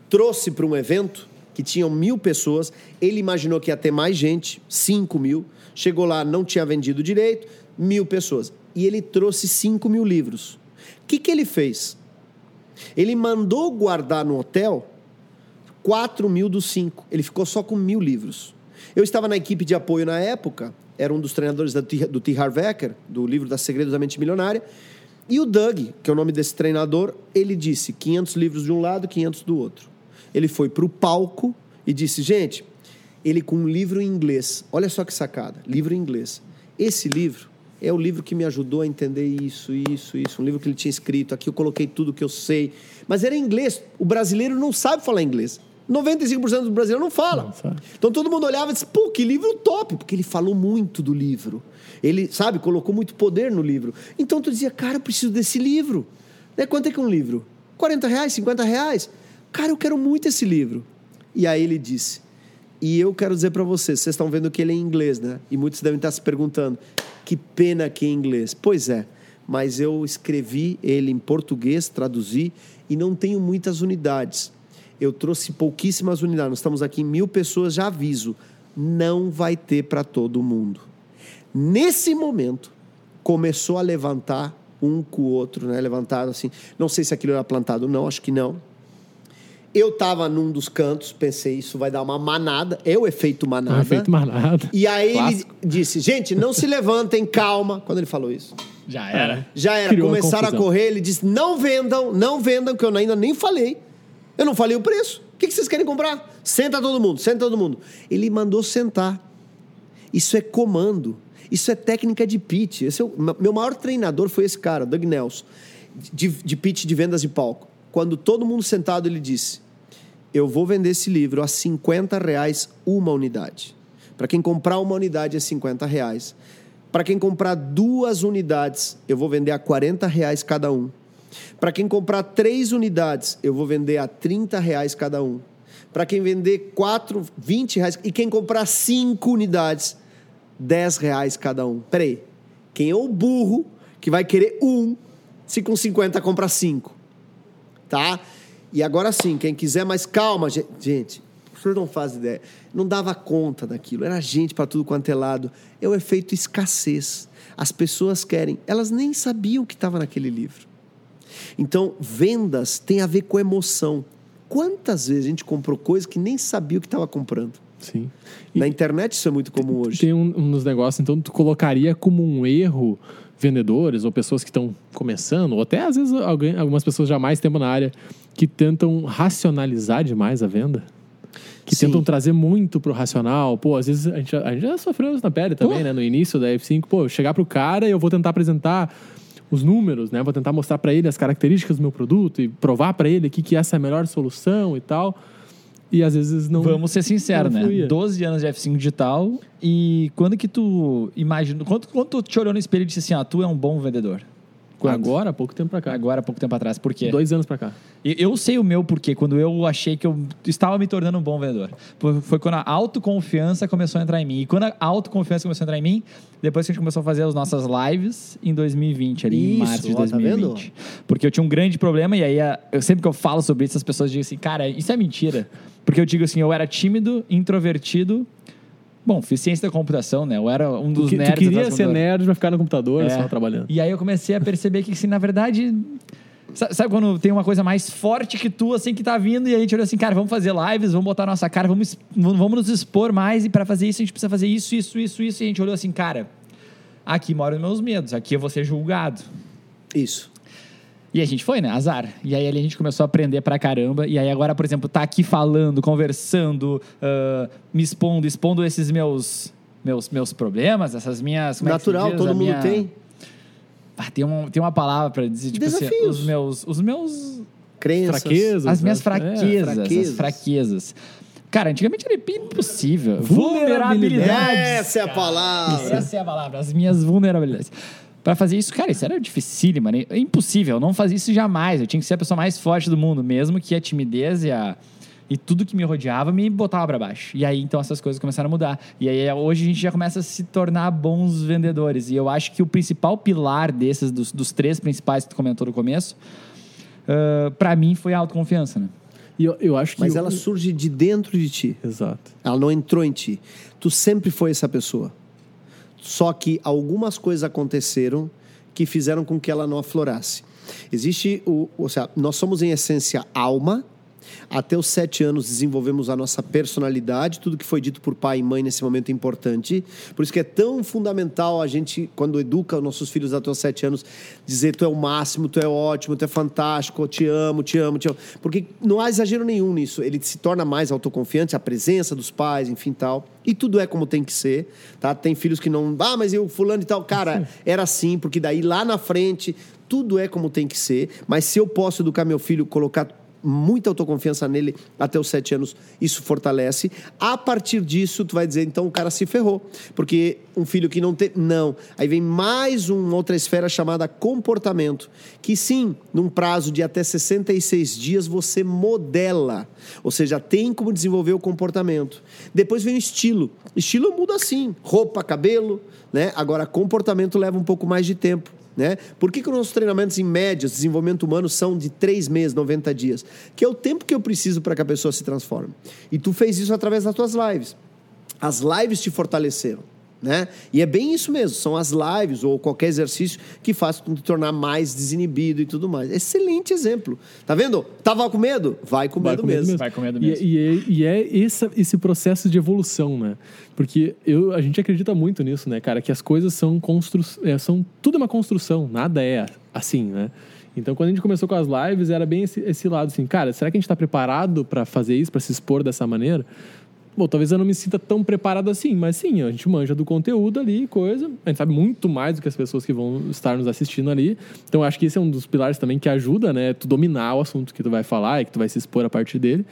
S1: trouxe para um evento que tinham mil pessoas, ele imaginou que ia ter mais gente, cinco mil. Chegou lá, não tinha vendido direito, mil pessoas. E ele trouxe cinco mil livros. O que, que ele fez? Ele mandou guardar no hotel 4 mil dos 5. Ele ficou só com mil livros. Eu estava na equipe de apoio na época, era um dos treinadores do T. Harv Eker, do livro da Segredos da Mente Milionária. E o Doug, que é o nome desse treinador, ele disse 500 livros de um lado, 500 do outro. Ele foi para o palco e disse: gente, ele com um livro em inglês. Olha só que sacada, livro em inglês. Esse livro é o livro que me ajudou a entender isso, isso, isso. Um livro que ele tinha escrito. Aqui eu coloquei tudo que eu sei. Mas era em inglês. O brasileiro não sabe falar inglês. 95% do brasileiro não fala.
S2: Não.
S1: Então todo mundo olhava e disse, pô, que livro top, porque ele falou muito do livro. Ele, sabe, colocou muito poder no livro. Então tu dizia, cara, eu preciso desse livro. Né? Quanto é que é um livro? 40 reais, 50 reais? Cara, eu quero muito esse livro. E aí ele disse, e eu quero dizer para vocês, vocês estão vendo que ele é em inglês, né? E muitos devem estar se perguntando, que pena que é em inglês. Pois é, mas eu escrevi ele em português, traduzi, e não tenho muitas unidades. Eu trouxe pouquíssimas unidades. Nós estamos aqui em mil pessoas, já aviso. Não vai ter para todo mundo. Nesse momento, começou a levantar um com o outro, né? Levantado assim. Não sei se aquilo era plantado não, acho que não. Eu estava num dos cantos, pensei, isso vai dar uma manada. É o efeito manada.
S2: É feito mais nada.
S1: E aí
S2: Clássico.
S1: ele disse, gente, não se levantem, calma. Quando ele falou isso.
S3: Já era.
S1: Já era,
S2: Criou
S1: começaram a correr, ele disse, não vendam, não vendam, que eu ainda nem falei. Eu não falei o preço. O que que vocês querem comprar? Senta todo mundo, senta todo mundo. Ele mandou sentar. Isso é comando. Isso é técnica de pitch. Esse é o- meu maior treinador foi esse cara, Doug Nelson, de, de pitch de vendas de palco. Quando todo mundo sentado, ele disse: Eu vou vender esse livro a 50 reais uma unidade. Para quem comprar uma unidade é 50 reais. Para quem comprar duas unidades, eu vou vender a 40 reais cada um. Para quem comprar três unidades, eu vou vender a 30 reais cada um. Para quem vender quatro, 20 reais. E quem comprar cinco unidades, 10 reais cada um. Peraí, quem é o burro que vai querer um se com 50 compra cinco? Tá? E agora sim, quem quiser mais calma, ge- gente, o senhor não faz ideia. Não dava conta daquilo, era gente para tudo quanto é lado. É o efeito escassez. As pessoas querem, elas nem sabiam o que estava naquele livro. Então, vendas tem a ver com emoção. Quantas vezes a gente comprou coisa que nem sabia o que estava comprando?
S2: Sim. E
S1: Na internet isso é muito comum hoje.
S2: tem um, um dos negócios, então tu colocaria como um erro vendedores ou pessoas que estão começando, ou até às vezes alguém, algumas pessoas já mais tempo na área, que tentam racionalizar demais a venda? Que
S1: Sim.
S2: tentam trazer muito pro racional. Pô, às vezes a gente, já- a gente já sofreu isso na pele também,
S1: Pô.
S2: né? No início da F5, pô, chegar pro cara e eu vou tentar apresentar os números, né? Vou tentar mostrar para ele as características do meu produto e provar para ele aqui que essa é a melhor solução e tal. E às vezes não.
S3: Vamos ser sinceros, né?
S2: fluía.
S3: 12 anos de F5 digital e quando que tu imagina, quando, quando tu te olhou no espelho e disse assim, ah, tu é um bom vendedor? Quando?
S2: Agora, há pouco tempo pra cá.
S3: Agora, há pouco tempo atrás. Por quê?
S2: Dois anos pra cá.
S3: Eu sei o meu porquê, quando eu achei que eu estava me tornando um bom vendedor. Foi- quando a autoconfiança começou a entrar em mim. E quando a autoconfiança começou a entrar em mim, depois que a gente começou a fazer as nossas lives em 2020, ali em
S1: Isso,
S3: março de
S1: ó, tá
S3: 2020. Porque eu tinha um grande problema, e aí eu, sempre que eu falo sobre isso, as pessoas dizem assim, cara, isso é mentira. Porque eu digo assim, eu era tímido, introvertido, Bom, fiz ciência da computação, né? Eu era um dos
S2: Tu, que- tu
S3: nerds
S2: queria
S3: atrás do
S2: ser nerd pra ficar no computador
S3: É.
S2: só trabalhando.
S3: E aí eu comecei a perceber que, assim, na verdade. sa- Sabe quando tem uma coisa mais forte que tu, assim, que tá vindo, e a gente olhou assim, cara, vamos fazer lives, vamos botar a nossa cara, vamos, vamos nos expor mais, e para fazer isso a gente precisa fazer isso, isso, isso, isso. E a gente olhou assim, cara, aqui moram os meus medos, aqui eu vou ser julgado.
S1: Isso.
S3: E a gente foi, né? Azar. E aí ali a gente começou a aprender pra caramba. E aí agora, por exemplo, tá aqui falando, conversando, ah, me expondo, expondo esses meus, meus, meus problemas, essas minhas. como é
S1: Natural,
S3: diz?
S1: todo
S3: A
S1: mundo
S3: minha-
S1: tem.
S3: Ah, tem, um, tem uma palavra pra dizer, tipo assim,
S1: Desafios.
S3: os meus. Os meus.
S1: Crenças.
S2: Fraquezas.
S3: As minhas
S2: né?
S3: fraquezas,
S1: fraquezas.
S3: as fraquezas. Cara, antigamente era impossível.
S2: Vulnerabilidade.
S1: Essa é a palavra.
S3: Essa é a palavra, as minhas vulnerabilidades. Pra fazer isso, cara, isso era dificílimo, né? é impossível. Eu não fazia isso jamais. Eu tinha que ser a pessoa mais forte do mundo, mesmo que a timidez e a e tudo que me rodeava me botava pra baixo. E aí então essas coisas começaram a mudar. E aí hoje a gente já começa a se tornar bons vendedores. E eu acho que o principal pilar desses dos, dos três principais que tu comentou no começo, ah, pra mim foi a autoconfiança, né?
S2: E eu, eu acho que.
S1: Mas
S2: o-
S1: ela surge de dentro de ti.
S2: Exato.
S1: Ela não entrou em ti. Tu sempre foi essa pessoa. Só que algumas coisas aconteceram que fizeram com que ela não aflorasse. Existe o. Ou seja, nós somos em essência alma. Até os sete anos desenvolvemos a nossa personalidade, tudo que foi dito por pai e mãe nesse momento é importante. Por isso que é tão fundamental a gente, quando educa os nossos filhos até os sete anos, dizer tu é o máximo, tu é ótimo, tu é fantástico, eu te amo, te amo, te amo. Porque não há exagero nenhum nisso. Ele se torna mais autoconfiante, a presença dos pais, enfim, tal. E tudo é como tem que ser, tá? Tem filhos que não, ah, mas eu fulano e tal, cara, era assim, porque daí lá na frente tudo é como tem que ser, mas se eu posso educar meu filho, colocar muita autoconfiança nele até os sete anos, isso fortalece. A partir disso, tu vai dizer, então o cara se ferrou. Porque um filho que não tem. Não. Aí vem mais uma outra esfera chamada comportamento. Que sim, num prazo de até 66 dias, você modela. Ou seja, tem como desenvolver o comportamento. Depois vem o estilo. Estilo muda assim: roupa, cabelo, né? Agora, comportamento leva um pouco mais de tempo. Né? Por que, que os nossos treinamentos em média, desenvolvimento humano, são de três meses, 90 dias? Que é o tempo que eu preciso para que a pessoa se transforme. E tu fez isso através das tuas lives. As lives te fortaleceram. Né? E é bem isso mesmo, são as lives ou qualquer exercício que faz tu te tornar mais desinibido e tudo mais. Excelente exemplo. Tá vendo? Tava com medo? Vai com
S2: Vai
S1: medo
S2: com medo
S1: mesmo.
S2: mesmo.
S3: Vai com medo
S2: E-
S3: mesmo.
S2: E, é, e é esse, esse processo de evolução, né? Porque eu, a gente acredita muito nisso, né, cara? Que as coisas são constru é, são tudo é uma construção, nada é assim, né? Então, quando a gente começou com as lives, era bem esse, esse lado assim, cara, será que a gente está preparado para fazer isso, para se expor dessa maneira? Bom, talvez eu não me sinta tão preparado assim, mas sim, a gente manja do conteúdo ali, coisa. A gente sabe muito mais do que as pessoas que vão estar nos assistindo ali. Então, acho que esse é um dos pilares também que ajuda, né? Tu dominar o assunto que tu vai falar e que tu vai se expor a partir dele.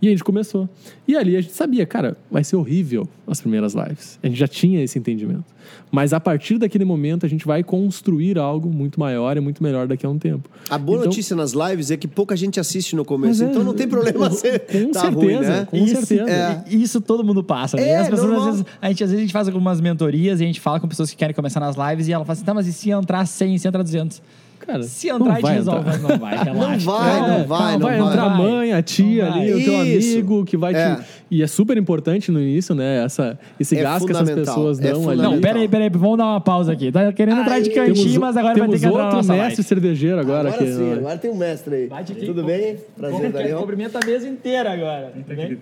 S2: E a gente começou. E ali a gente sabia, cara, vai ser horrível as primeiras lives. A gente já tinha esse entendimento. Mas a partir daquele momento, a gente vai construir algo muito maior e muito melhor daqui a um tempo.
S1: A boa
S2: Então-
S1: notícia nas lives é que pouca gente assiste no começo,
S2: é-
S1: então não tem problema ser
S2: Com
S1: tá
S2: certeza,
S1: ruim, né?
S2: com
S3: isso,
S2: certeza.
S3: é, isso todo mundo passa, né?
S1: É,
S3: As pessoas, às vezes, a gente, às vezes a gente faz algumas mentorias e a gente fala com pessoas que querem começar nas lives e ela fala assim, tá, mas e se entrar 100, se entrar 200?
S2: Cara,
S3: Se
S2: não
S3: entrar, a gente
S2: vai
S3: resolve,
S2: entrar.
S3: não vai, relaxa.
S1: Não vai,
S2: É,
S1: não vai, não
S2: vai
S1: vai.
S2: entrar a mãe, a tia ali, o teu
S1: Isso.
S2: amigo que vai
S1: É.
S2: te. E é super importante no início, né? Essa, esse
S1: É
S2: gás que essas pessoas
S1: é
S2: dão ali.
S3: Não, peraí, peraí, vamos dar uma pausa aqui. Tá querendo entrar de cantinho,
S2: Temos,
S3: mas agora vai ter que entrar na
S2: outro
S3: nossa
S2: mestre
S3: live.
S2: cervejeiro agora.
S1: Agora
S2: aqui,
S1: sim,
S2: né?
S1: agora tem um mestre aí.
S3: Bate aqui.
S1: Tudo bem? Prazer, Daniel.
S3: Cumprimenta a mesa inteira agora. Tudo bem?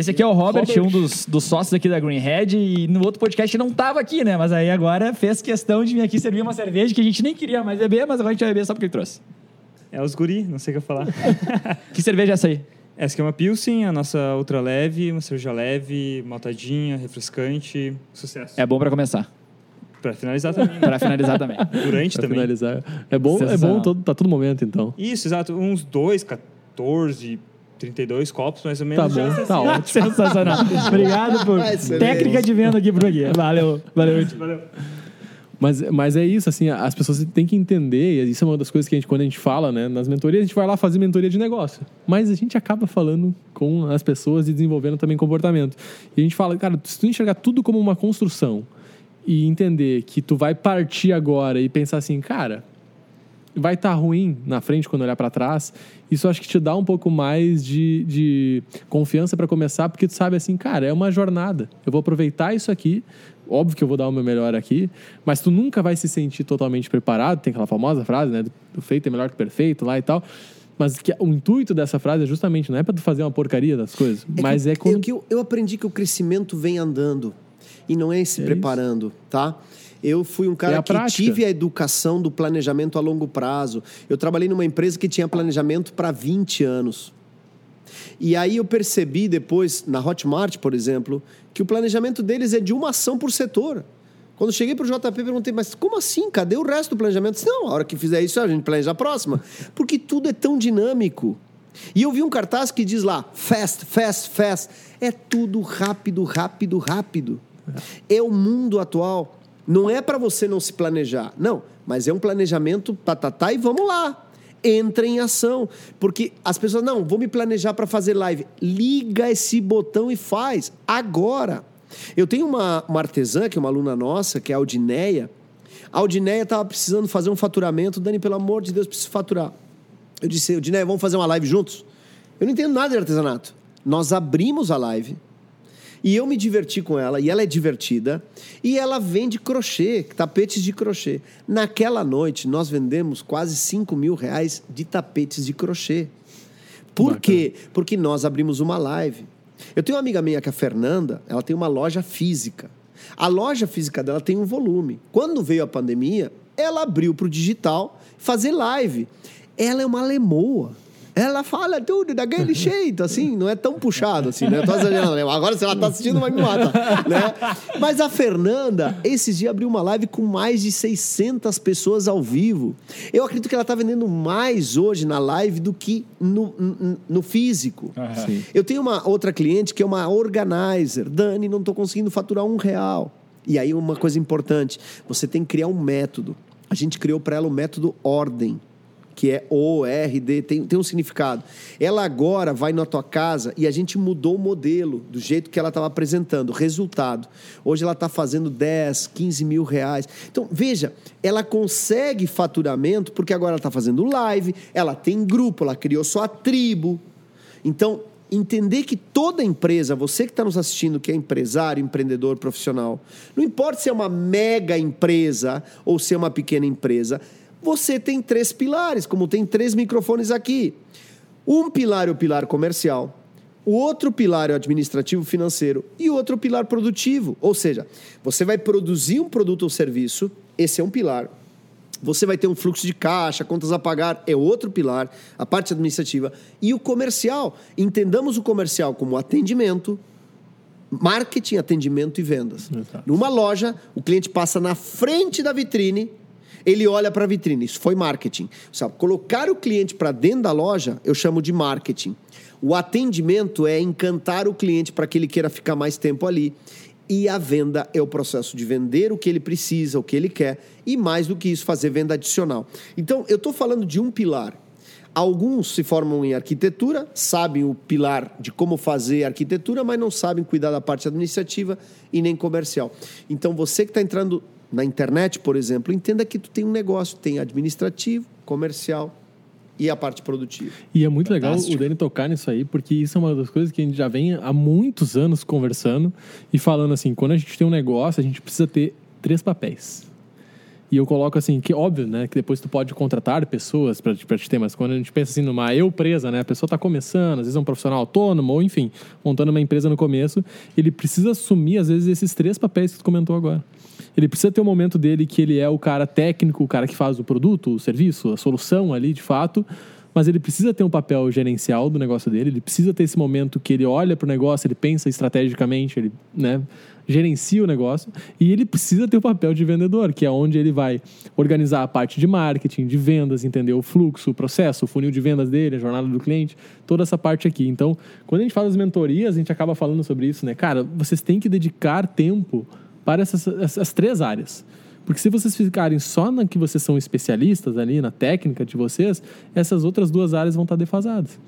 S3: Esse aqui é o Robert,
S2: Robert.
S3: um dos, dos sócios aqui da Greenhead, e no outro podcast não tava aqui, né? Mas aí agora fez questão de vir aqui servir uma cerveja que a gente nem queria mais beber, mas agora a gente vai beber só porque ele trouxe.
S5: É os guri, não sei o que eu falar.
S3: Que cerveja é essa aí?
S5: Essa aqui é uma Pilsen, a nossa ultra leve, uma cerveja leve, maltadinha, refrescante. Sucesso.
S3: É bom pra começar.
S5: Pra finalizar também. né?
S3: Pra finalizar também.
S5: Durante
S2: Pra
S5: também.
S2: finalizar. É bom, é bom todo, tá todo momento, então.
S5: Isso, exato. Uns 2, 14, 32 copos, mais ou
S2: Tá
S5: menos. já
S2: bom, tá ótimo.
S3: Sensacional. Obrigado por
S1: Excelente.
S3: técnica de venda aqui pro Gui. Valeu, valeu.
S5: Valeu.
S2: Mas, mas é isso, assim, as pessoas têm que entender, e isso é uma das coisas que a gente, quando a gente fala, né, nas mentorias, a gente vai lá fazer mentoria de negócio. Mas a gente acaba falando com as pessoas e desenvolvendo também comportamento. E a gente fala, cara, se tu enxergar tudo como uma construção e entender que tu vai partir agora e pensar assim, cara, vai estar ruim na frente quando olhar para trás. Isso acho que te dá um pouco mais de, de confiança para começar, porque tu sabe assim, cara, é uma jornada. Eu vou aproveitar isso aqui. Óbvio que eu vou dar o meu melhor aqui, mas tu nunca vai se sentir totalmente preparado. Tem aquela famosa frase, né? Do feito é melhor que perfeito lá e tal. Mas que o intuito dessa frase é justamente, não é para tu fazer uma porcaria das coisas, mas
S1: que,
S2: é quando...
S1: é que eu, eu aprendi que o crescimento vem andando e não é se
S2: É
S1: preparando, tá? Eu fui um
S2: É
S1: cara
S2: a
S1: que
S2: prática.
S1: tive a educação do planejamento a longo prazo. Eu trabalhei numa empresa que tinha planejamento para 20 anos. E aí eu percebi depois, na Hotmart, por exemplo, que o planejamento deles é de uma ação por setor. Quando cheguei para o JP, perguntei, mas como assim? Cadê o resto do planejamento? Disse, Não, a hora que fizer isso, a gente planeja a próxima. Porque tudo é tão dinâmico. E eu vi um cartaz que diz lá, fast, fast, fast. É tudo rápido, rápido, rápido. É o mundo atual. Não é para você não se planejar. Não, mas é um planejamento patatá e vamos lá. Entra em ação. Porque as pessoas, não, vou me planejar para fazer live. Liga esse botão e faz. Agora. Eu tenho uma, uma artesã, que é uma aluna nossa, que é a Aldineia. A Aldineia estava precisando fazer um faturamento. Dani, pelo amor de Deus, preciso faturar. Eu disse, Aldineia, vamos fazer uma live juntos? Eu não entendo nada de artesanato. Nós abrimos a live e eu me diverti com ela, e ela é divertida, e ela vende crochê, tapetes de crochê. Naquela noite, nós vendemos quase 5 mil reais de tapetes de crochê. Por
S2: Bacana.
S1: quê? Porque nós abrimos uma live. Eu tenho uma amiga minha que é a Fernanda, ela tem uma loja física. A loja física dela tem um volume. Quando veio a pandemia, ela abriu para o digital fazer live. Ela é uma lemoa. Ela fala tudo daquele jeito, assim, não é tão puxado assim, né? Eu tô exagerando? Agora, se ela tá assistindo, vai me matar, né? Mas a Fernanda, esses dias, abriu uma live com mais de 600 pessoas ao vivo. Eu acredito que ela tá vendendo mais hoje na live do que no, no, físico.
S2: Sim.
S1: Eu tenho uma outra cliente que é uma organizer. Dani, não estou conseguindo faturar um real. E aí uma coisa importante, você tem que criar um método. A gente criou para ela o método ordem, que é O-R-D, tem, tem um significado. Ela agora vai na tua casa e a gente mudou o modelo do jeito que ela estava apresentando, resultado. Hoje ela está fazendo 10, 15 mil reais. Então, veja, ela consegue faturamento porque agora ela está fazendo live, ela tem grupo, ela criou sua tribo. Então, entender que toda empresa, você que está nos assistindo, que é empresário, empreendedor, profissional, não importa se é uma mega empresa ou se é uma pequena empresa, você tem três pilares, como tem três microfones aqui. Um pilar é o pilar comercial, o outro pilar é o administrativo financeiro e o outro pilar produtivo. Ou seja, você vai produzir um produto ou serviço, esse é um pilar. Você vai ter um fluxo de caixa, contas a pagar, é outro pilar, a parte administrativa. E o comercial, entendamos o comercial como atendimento, marketing, atendimento e vendas.
S2: Exato.
S1: Numa loja, o cliente passa na frente da vitrine, ele olha para a vitrine. Isso foi marketing. Sabe, colocar o cliente para dentro da loja, eu chamo de marketing. O atendimento é encantar o cliente para que ele queira ficar mais tempo ali. E a venda é o processo de vender o que ele precisa, o que ele quer, e mais do que isso, fazer venda adicional. Então, eu estou falando de um pilar. Alguns se formam em arquitetura, sabem o pilar de como fazer arquitetura, mas não sabem cuidar da parte administrativa e nem comercial. Então, você que está entrando na internet, por exemplo, entenda que tu tem um negócio, tem administrativo, comercial e a parte produtiva.
S2: E é muito
S3: Fantástico.
S2: legal o Dani tocar nisso aí, porque isso é uma das coisas que a gente já vem há muitos anos conversando e falando assim, quando a gente tem um negócio, a gente precisa ter três papéis. E eu coloco assim, que óbvio, né, que depois tu pode contratar pessoas para te ter, mas quando a gente pensa assim numa eu presa, né, a pessoa está começando, às vezes é um profissional autônomo, ou enfim, montando uma empresa no começo, ele precisa assumir, às vezes, esses três papéis que tu comentou agora. Ele precisa ter um momento dele que ele é o cara técnico, o cara que faz o produto, o serviço, a solução ali, de fato, mas ele precisa ter um papel gerencial do negócio dele, ele precisa ter esse momento que ele olha para o negócio, ele pensa estrategicamente, ele né, gerencia o negócio, e ele precisa ter o papel de vendedor, que é onde ele vai organizar a parte de marketing, de vendas, entender o fluxo, o processo, o funil de vendas dele, a jornada do cliente, toda essa parte aqui. Então, quando a gente fala das mentorias, a gente acaba falando sobre isso, né? Cara, vocês têm que dedicar tempo para essas, essas três áreas. Porque se vocês ficarem só na que vocês são especialistas ali, na técnica de vocês, essas outras duas áreas vão estar defasadas.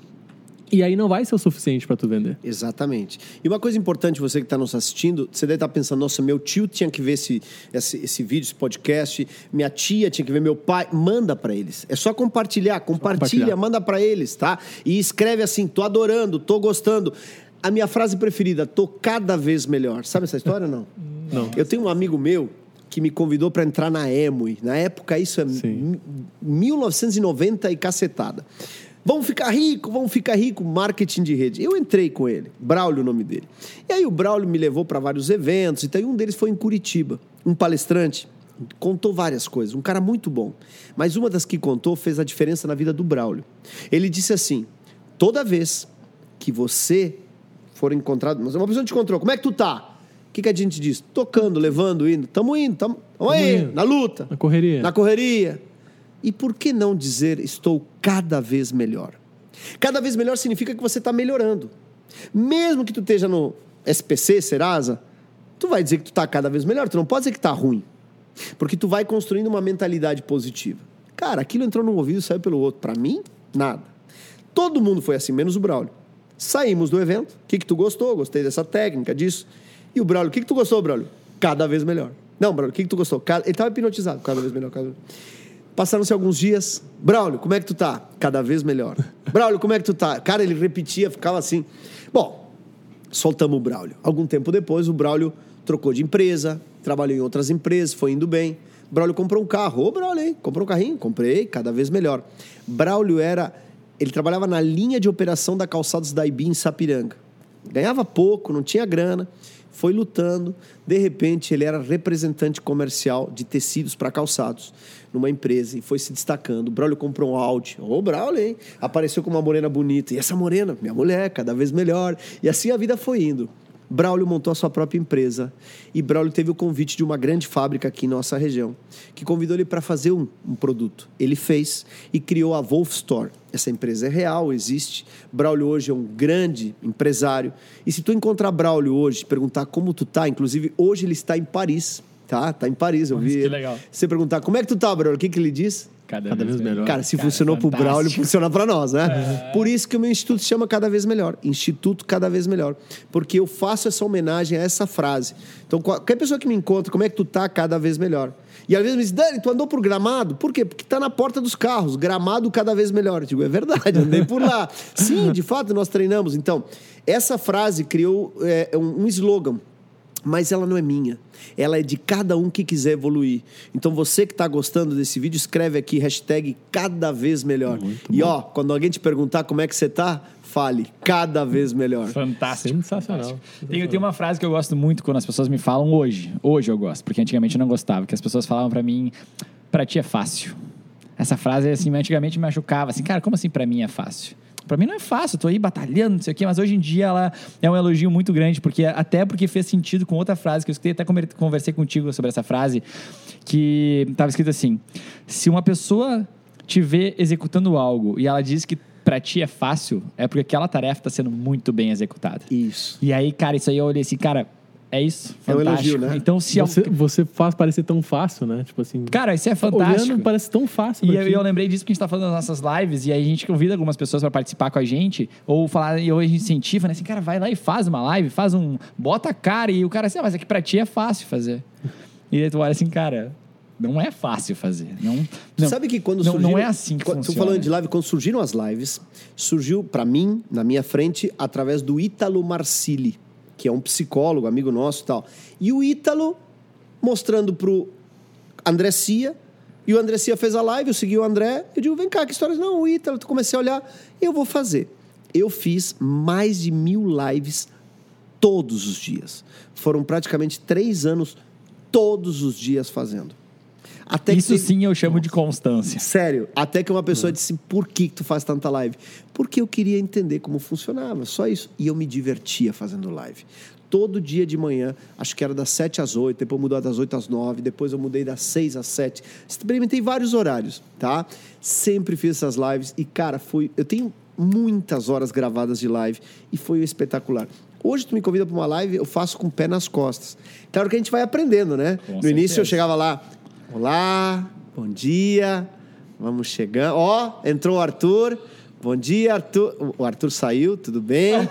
S2: E aí não vai ser o suficiente para tu vender.
S1: Exatamente. E uma coisa importante, você que está nos assistindo, você deve estar pensando, nossa, meu tio tinha que ver esse, esse, esse vídeo, esse podcast, minha tia tinha que ver, meu pai. Manda para eles. É só compartilhar, compartilha,
S2: compartilhar.
S1: manda para eles, tá? E escreve assim, tô adorando, tô gostando. A minha frase preferida, tô cada vez melhor. Sabe essa história ou não?
S2: Não.
S1: Eu tenho um amigo meu que me convidou para entrar na Emui. Na época, isso é
S2: Sim.
S1: mi- 1990 e cacetada. Vamos ficar rico, vamos ficar rico, marketing de rede. Eu entrei com ele, Braulio o nome dele. E aí o Braulio me levou para vários eventos, então, e um deles foi em Curitiba. Um palestrante contou várias coisas, um cara muito bom. Mas uma das que contou fez a diferença na vida do Braulio. Ele disse assim: toda vez que você for encontrado, mas uma pessoa te encontrou, como é que tu tá? O que, que a gente diz? Tocando, levando, indo. Tamo indo, tamo, tamo aí,
S2: indo.
S1: na luta.
S2: Na correria.
S1: Na correria. E por que não dizer estou cada vez melhor? Cada vez melhor significa que você está melhorando. Mesmo que tu esteja no SPC, Serasa, tu vai dizer que tu está cada vez melhor. Tu não pode dizer que está ruim. Porque tu vai construindo uma mentalidade positiva. Cara, aquilo entrou num ouvido e saiu pelo outro. Para mim, nada. Todo mundo foi assim, menos o Braulio. Saímos do evento. O que, que tu gostou? Gostei dessa técnica, disso. E o Braulio, o que, que tu gostou, Braulio? Cada vez melhor. Não, Braulio, o que, que tu gostou? Cada- Ele estava hipnotizado, cada vez melhor. Cada... vez- Passaram-se alguns dias. Braulio, como é que tu tá? Cada vez melhor. Braulio, como é que tu tá? Cara, ele repetia, ficava assim. Bom, soltamos o Braulio. Algum tempo depois, o Braulio trocou de empresa, trabalhou em outras empresas, foi indo bem. Braulio comprou um carro. Ô, Braulio, hein? Comprou um carrinho? Comprei, cada vez melhor. Braulio era... Ele trabalhava na linha de operação da Calçados da Ibi em Sapiranga. Ganhava pouco, não tinha grana, foi lutando. De repente, ele era representante comercial de tecidos para calçados numa empresa e foi se destacando. O Braulio comprou um Audi. Ô, Braulio, hein? Apareceu com uma morena bonita. E essa morena, minha mulher, cada vez melhor. E assim a vida foi indo. Braulio montou a sua própria empresa e Braulio teve o convite de uma grande fábrica aqui em nossa região, que convidou ele para fazer um, um produto. Ele fez e criou a Wolf Store. Essa empresa é real, existe. Braulio hoje é um grande empresário. E se tu encontrar Braulio hoje, perguntar como tu tá, inclusive hoje ele está em Paris, tá? Tá em Paris, eu vi.
S3: que legal.
S1: Você perguntar como é que tu tá, Braulio, o que que ele diz?
S3: Cada,
S2: vez melhor.
S1: Cara, se
S3: Cara,
S1: funcionou pro
S3: fantástico.
S1: Braulio, funciona para nós, né? Por isso que o meu instituto se chama Cada Vez Melhor. Instituto Cada Vez Melhor. Porque eu faço essa homenagem a essa frase. Então, qualquer pessoa que me encontra, como é que tu tá cada vez melhor? E às vezes me diz, Dani, tu andou por gramado? Por quê? Porque tá na porta dos carros. Gramado cada vez melhor. Eu digo, é verdade, andei por lá. Sim, de fato, nós treinamos. Então, essa frase criou é, um, um slogan mas ela não é minha. Ela é de cada um que quiser evoluir. Então você que está gostando desse vídeo, escreve aqui hashtag cada vez melhor. e ó, quando alguém te perguntar como é que você tá, fale cada vez melhor.
S3: Fantástico.
S2: Sensacional.
S3: Tem, tem uma frase que eu gosto muito quando as pessoas me falam hoje. Hoje eu gosto, porque antigamente eu não gostava. Que as pessoas falavam pra mim, pra ti é fácil. Essa frase, assim, antigamente me machucava. Assim, cara, como assim pra mim é fácil? Pra mim não é fácil, tô aí batalhando, não sei o quê, mas hoje em dia ela é um elogio muito grande, porque até porque fez sentido com outra frase que eu escutei, até conver- conversei contigo sobre essa frase, que estava escrito assim: se uma pessoa te vê executando algo e ela diz que pra ti é fácil, é porque aquela tarefa está sendo muito bem executada.
S1: Isso.
S3: E aí, cara, isso aí eu olhei assim, cara, é isso?
S1: É um
S3: Fantástico.
S1: elogio, né?
S3: Então, se
S2: Você, você faz parecer tão fácil, né? Tipo assim.
S3: Cara, isso é fantástico.
S2: Olhando, parece tão fácil.
S3: E eu, eu lembrei disso porque a gente tá falando das nossas lives e aí a gente convida algumas pessoas para participar com a gente, ou falar, e hoje a gente incentiva, né? Assim, cara, vai lá e faz uma live, faz um. Bota a cara, e o cara assim, ah, mas aqui pra ti é fácil fazer. E aí tu olha assim, cara, não é fácil fazer. Não,
S1: Tu
S3: não,
S1: sabe que quando
S3: não,
S1: surgiram,
S3: não é assim que funciona.
S1: falando de live, quando surgiram as lives, surgiu pra mim, na minha frente, através do Ítalo Marcilli, que é um psicólogo, amigo nosso e tal. E o Ítalo mostrando pro André Cia, e o André Cia fez a live, eu segui o André, eu digo, vem cá, que história? Não, o Ítalo, eu comecei a olhar, eu vou fazer. Eu fiz mais de mil lives todos os dias. Foram praticamente três anos, todos os dias fazendo. Até que
S3: Isso
S1: teve-
S3: sim eu chamo de constância.
S1: Sério, até que uma pessoa disse: por que, que tu faz tanta live? Porque eu queria entender como funcionava, só isso. E eu me divertia fazendo live. Todo dia de manhã, acho que era das 7 às 8, depois mudou das 8 às 9, depois eu mudei das 6 às 7. Experimentei vários horários, tá? Sempre fiz essas lives e, cara, foi. Eu tenho muitas horas gravadas de live e foi espetacular. Hoje tu me convida para uma live, eu faço com o pé nas costas. Claro que a gente vai aprendendo, né?
S3: Com
S1: no início eu
S3: certeza.
S1: chegava lá, olá, bom dia, vamos chegando. Ó, entrou o Arthur. Bom dia, Arthur. O Arthur saiu, tudo bem?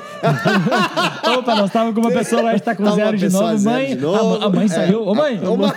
S3: Opa, nós estávamos com uma pessoa lá, está com
S1: Tá uma
S3: zero de novo.
S1: zero
S3: Mãe,
S1: de
S3: a
S1: novo.
S3: ma- a, mãe
S1: É.
S3: saiu. Ô, mãe,
S1: Ô, mãe.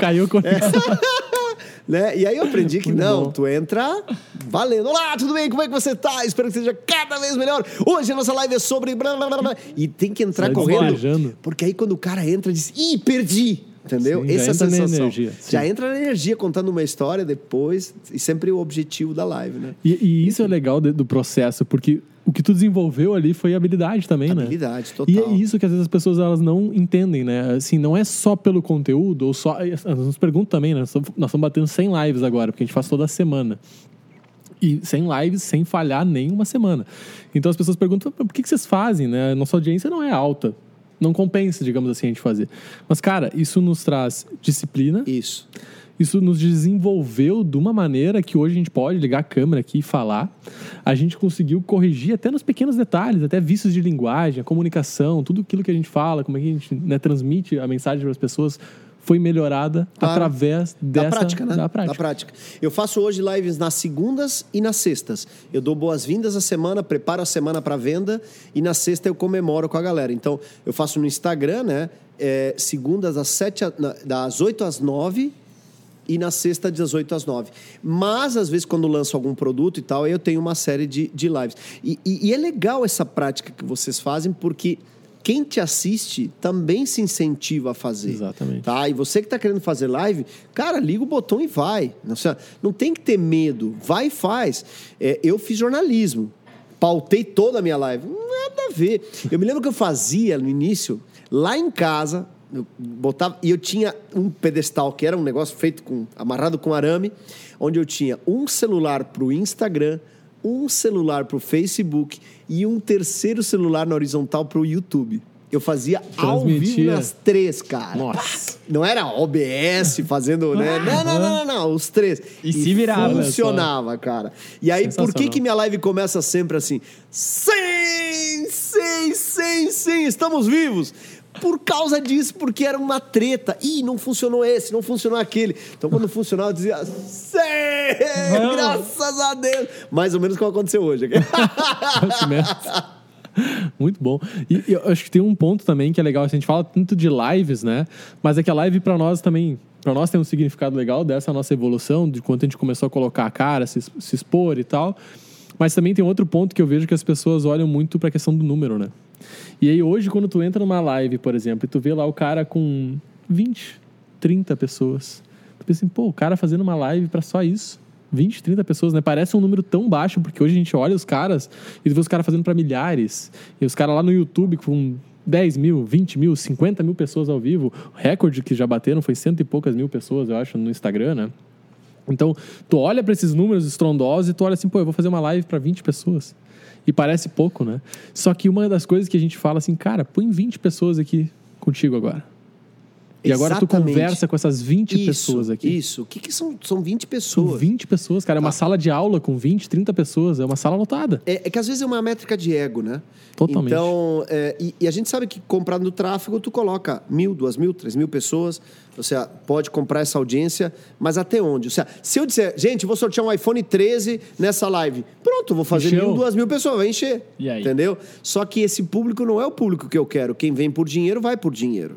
S2: Caiu com
S1: né? E aí eu aprendi que
S2: Muito
S1: não,
S2: bom.
S1: tu entra valendo. Olá, tudo bem? Como é que você tá? Espero que seja cada vez melhor. Hoje a nossa live é sobre. blá, blá, blá, blá. E tem que entrar
S2: Sai
S1: correndo. Porque aí quando o cara entra, diz: ih, perdi. Entendeu?
S2: Sim, já
S1: Essa é a sensação.
S2: energia, sim.
S1: Já entra na energia contando uma história depois. E sempre o objetivo da live, né?
S2: E, e isso é legal de- do processo, porque o que tu desenvolveu ali foi habilidade também, né?
S1: Habilidade, total.
S2: E é isso que às vezes as pessoas elas não entendem, né? Assim, não é só pelo conteúdo, ou só. Elas nos perguntam também, né? Nós estamos- batendo 100 lives agora, porque a gente faz toda semana. E 100 lives sem falhar nenhuma semana. Então as pessoas perguntam, por que, que vocês fazem, né? Nossa audiência não é alta. Não compensa, digamos assim, a gente fazer. Mas, cara, isso nos traz disciplina,
S1: Isso.
S2: isso nos desenvolveu de uma maneira que hoje a gente pode ligar a câmera aqui e falar. A gente conseguiu corrigir até nos pequenos detalhes, até vícios de linguagem, a comunicação, tudo aquilo que a gente fala, como é que a gente né, transmite a mensagem para as pessoas, foi melhorada
S1: Claro.
S2: através
S1: Da
S2: dessa,
S1: prática, né?
S2: Da prática.
S1: Eu faço hoje lives nas segundas e nas sextas. Eu dou boas-vindas à semana, preparo a semana para venda e na sexta eu comemoro com a galera. Então, eu faço no Instagram, né? É, segundas das, sete a- das 8 às 9 e na sexta das 8 às 9. Mas, às vezes, quando lanço algum produto e tal, aí eu tenho uma série de, de lives. E, e- e é legal essa prática que vocês fazem, porque quem te assiste também se incentiva a fazer.
S2: Exatamente.
S1: Tá? E você que está querendo fazer live, cara, liga o botão e vai. Não, não tem que ter medo. Vai e faz. É, eu fiz jornalismo. Pautei toda a minha live. Nada a ver. Eu me lembro que eu fazia no início, lá em casa, eu botava, e eu tinha um pedestal que era um negócio feito com amarrado com arame, onde eu tinha um celular para o Instagram, um celular para o Facebook e um terceiro celular na horizontal para o YouTube. Eu fazia ao vivo nas três, cara.
S2: Nossa.
S1: Não era OBS fazendo, né? Não, não, não, não, não, os três.
S3: E se virava,
S1: Funcionava, cara. E aí, por que que minha live começa sempre assim? Sim, sim, sim, sim, estamos vivos. Por causa disso, porque era uma treta. Ih, não funcionou esse, não funcionou aquele. Então, quando funcionava, eu dizia, graças a Deus. Mais ou menos como aconteceu hoje.
S2: Muito bom. E eu acho que tem um ponto também que é legal. A gente fala tanto de lives, né? Mas é que a live para nós também, para nós tem um significado legal dessa nossa evolução, de quanto a gente começou a colocar a cara, se, se expor e tal. Mas também tem outro ponto que eu vejo que as pessoas olham muito para a questão do número, né? E aí hoje, quando tu entra numa live, por exemplo, e tu vê lá o cara com 20, 30 pessoas, tu pensa assim, pô, o cara fazendo uma live para só isso. 20, 30 pessoas, né? Parece um número tão baixo, porque hoje a gente olha os caras e vê os caras fazendo para milhares. E os caras lá no YouTube com 10 mil, 20 mil, 50 mil pessoas ao vivo. O recorde que já bateram foi cento e poucas mil pessoas, eu acho, no Instagram, né? Então, tu olha para esses números estrondosos e tu olha assim, pô, eu vou fazer uma live para 20 pessoas. E parece pouco, né? Só que uma das coisas que a gente fala assim, cara, põe 20 pessoas aqui contigo agora. E agora tu
S1: Exatamente.
S2: conversa com essas 20
S1: Isso,
S2: pessoas aqui.
S1: Isso. O que, que são? São 20
S2: São
S1: pessoas.
S2: 20 pessoas, cara. É uma sala de aula com 20, 30 pessoas. É uma sala lotada.
S1: É, é que às vezes é uma métrica de ego, né?
S2: Totalmente.
S1: Então, é, e, e a gente sabe que comprando no tráfego, tu coloca mil, duas mil, três mil pessoas. Você pode comprar essa audiência, mas até onde? Ou seja, se eu disser, gente, vou sortear um iPhone 13 nessa live, pronto, vou fazer
S2: Encheu.
S1: mil, duas mil pessoas, vai encher.
S3: E?
S1: Entendeu? Só que esse público não é o público que eu quero. Quem vem por dinheiro, vai por dinheiro.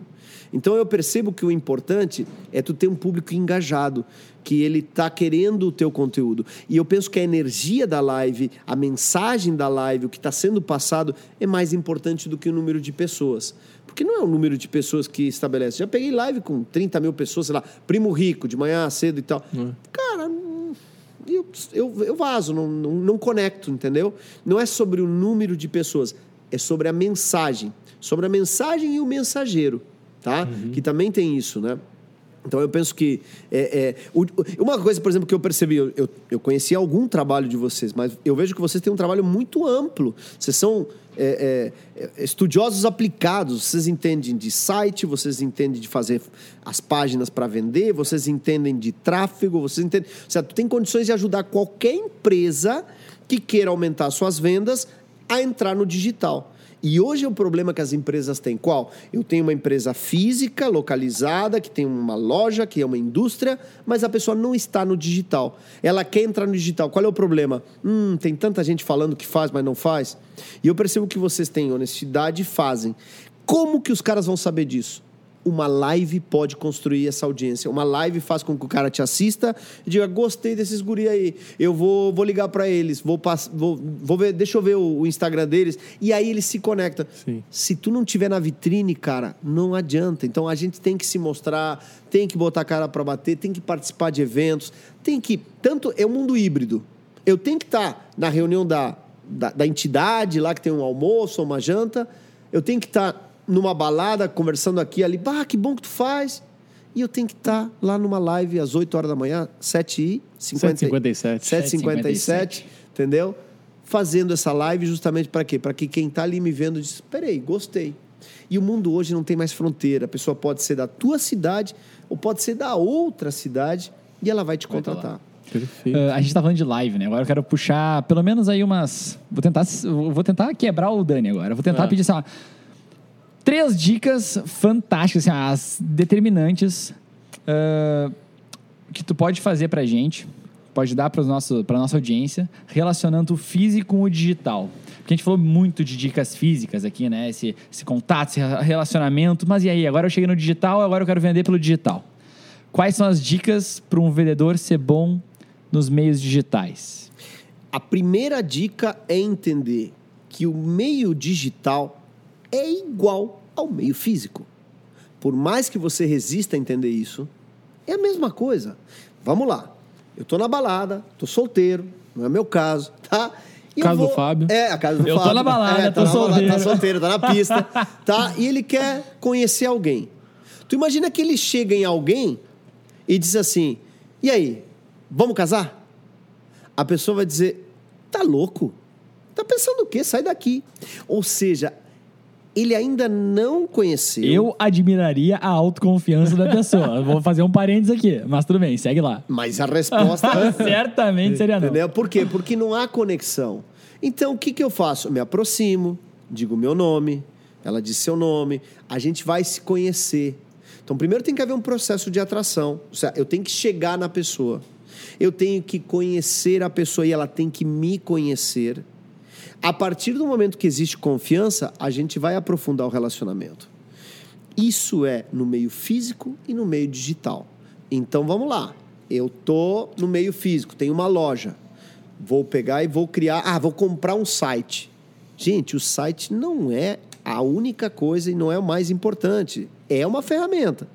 S1: Então eu percebo que o importante é tu ter um público engajado, que ele tá querendo o teu conteúdo. E eu penso que a energia da live, a mensagem da live, o que está sendo passado é mais importante do que o número de pessoas. Porque não é o número de pessoas que estabelece. Já peguei live com 30 mil pessoas, sei lá, primo rico, de manhã cedo e tal. Cara, não- eu, eu, eu vazo, não, não, não conecto, entendeu? Não é sobre o número de pessoas, é sobre a mensagem. Sobre a mensagem e o mensageiro, tá? Que também tem isso, né? Então eu penso que. É, é, uma coisa, por exemplo, que eu percebi, eu, eu, conheci algum trabalho de vocês, mas eu vejo que vocês têm um trabalho muito amplo. Vocês são é, é, é, estudiosos aplicados, vocês entendem de site, vocês entendem de fazer as páginas para vender, vocês entendem de tráfego, vocês entendem. Tu tem condições de ajudar qualquer empresa que queira aumentar suas vendas a entrar no digital. E hoje é o problema que as empresas têm. Qual? Eu tenho uma empresa física, localizada, que tem uma loja, que é uma indústria, mas a pessoa não está no digital. Ela quer entrar no digital. Qual é o problema? Hum, tem tanta gente falando que faz, mas não faz. E eu percebo que vocês têm honestidade e fazem. Como que os caras vão saber disso? Uma live pode construir essa audiência. Uma live faz com que o cara te assista e diga: gostei desses guri aí. Eu vou, vou ligar para eles, vou, pass- vou, vou ver, deixa eu ver o, o Instagram deles. E aí eles se conectam.
S2: Sim.
S1: Se tu não tiver na vitrine, cara, não adianta. Então a gente tem que se mostrar, tem que botar a cara para bater, tem que participar de eventos, tem que. Tanto é um mundo híbrido. Eu tenho que estar na reunião da, da, da entidade, lá que tem um almoço ou uma janta. Eu tenho que estar numa balada, conversando aqui ali. Bah, que bom que tu faz. E eu tenho que estar lá numa live às 8 horas da manhã, 7 e 50,
S2: 7h57.
S1: 7h57, entendeu? Fazendo essa live justamente para quê? Para que quem está ali me vendo diz: peraí, gostei. E o mundo hoje não tem mais fronteira. A pessoa pode ser da tua cidade ou pode ser da outra cidade e ela vai te contratar.
S2: Perfeito.
S3: Ah, a gente tá falando de live, né? Agora eu quero puxar pelo menos aí umas. Vou tentar, vou tentar quebrar o Dani agora. Vou tentar
S2: Ah.
S3: pedir assim, ó, três dicas fantásticas, assim, as determinantes ah, que tu pode fazer pra gente, pode dar para nossa audiência, relacionando o físico com o digital. Porque a gente falou muito de dicas físicas aqui, né? Esse, esse contato, esse relacionamento. Mas e aí? Agora eu cheguei no digital, agora eu quero vender pelo digital. Quais são as dicas para um vendedor ser bom nos meios digitais?
S1: A primeira dica é entender que o meio digital é igual ao meio físico. Por mais que você resista a entender isso, é a mesma coisa. Vamos lá. Eu tô na balada, tô solteiro, não é meu caso, tá? E eu
S2: Caso do Fábio.
S1: É, a casa do
S3: Eu tô
S1: Fábio.
S3: na balada,
S1: é,
S3: tô
S1: tá balada,
S3: solteiro.
S1: Tá solteiro, tá na pista, tá? E ele quer conhecer alguém. Tu imagina que ele chega em alguém e diz assim: "E aí, vamos casar?" A pessoa vai dizer: "Tá louco? Tá pensando o quê? Sai daqui." Ou seja, ele ainda não conheceu.
S3: Eu admiraria a autoconfiança da pessoa. Vou fazer um parênteses aqui, mas tudo bem, segue lá.
S1: Mas a resposta
S3: Certamente seria não.
S1: Entendeu? Por quê? Porque não há conexão. Então, o que, que eu faço? Eu me aproximo, digo meu nome, ela diz seu nome, a gente vai se conhecer. Então, primeiro tem que haver um processo de atração. Ou seja, eu tenho que chegar na pessoa. Eu tenho que conhecer a pessoa e ela tem que me conhecer. A partir do momento que existe confiança, a gente vai aprofundar o relacionamento. Isso é no meio físico e no meio digital. Então vamos lá. Eu tô no meio físico, tenho uma loja. Vou pegar e vou criar, ah, vou comprar um site. Gente, o site não é a única coisa e não é o mais importante. É uma ferramenta.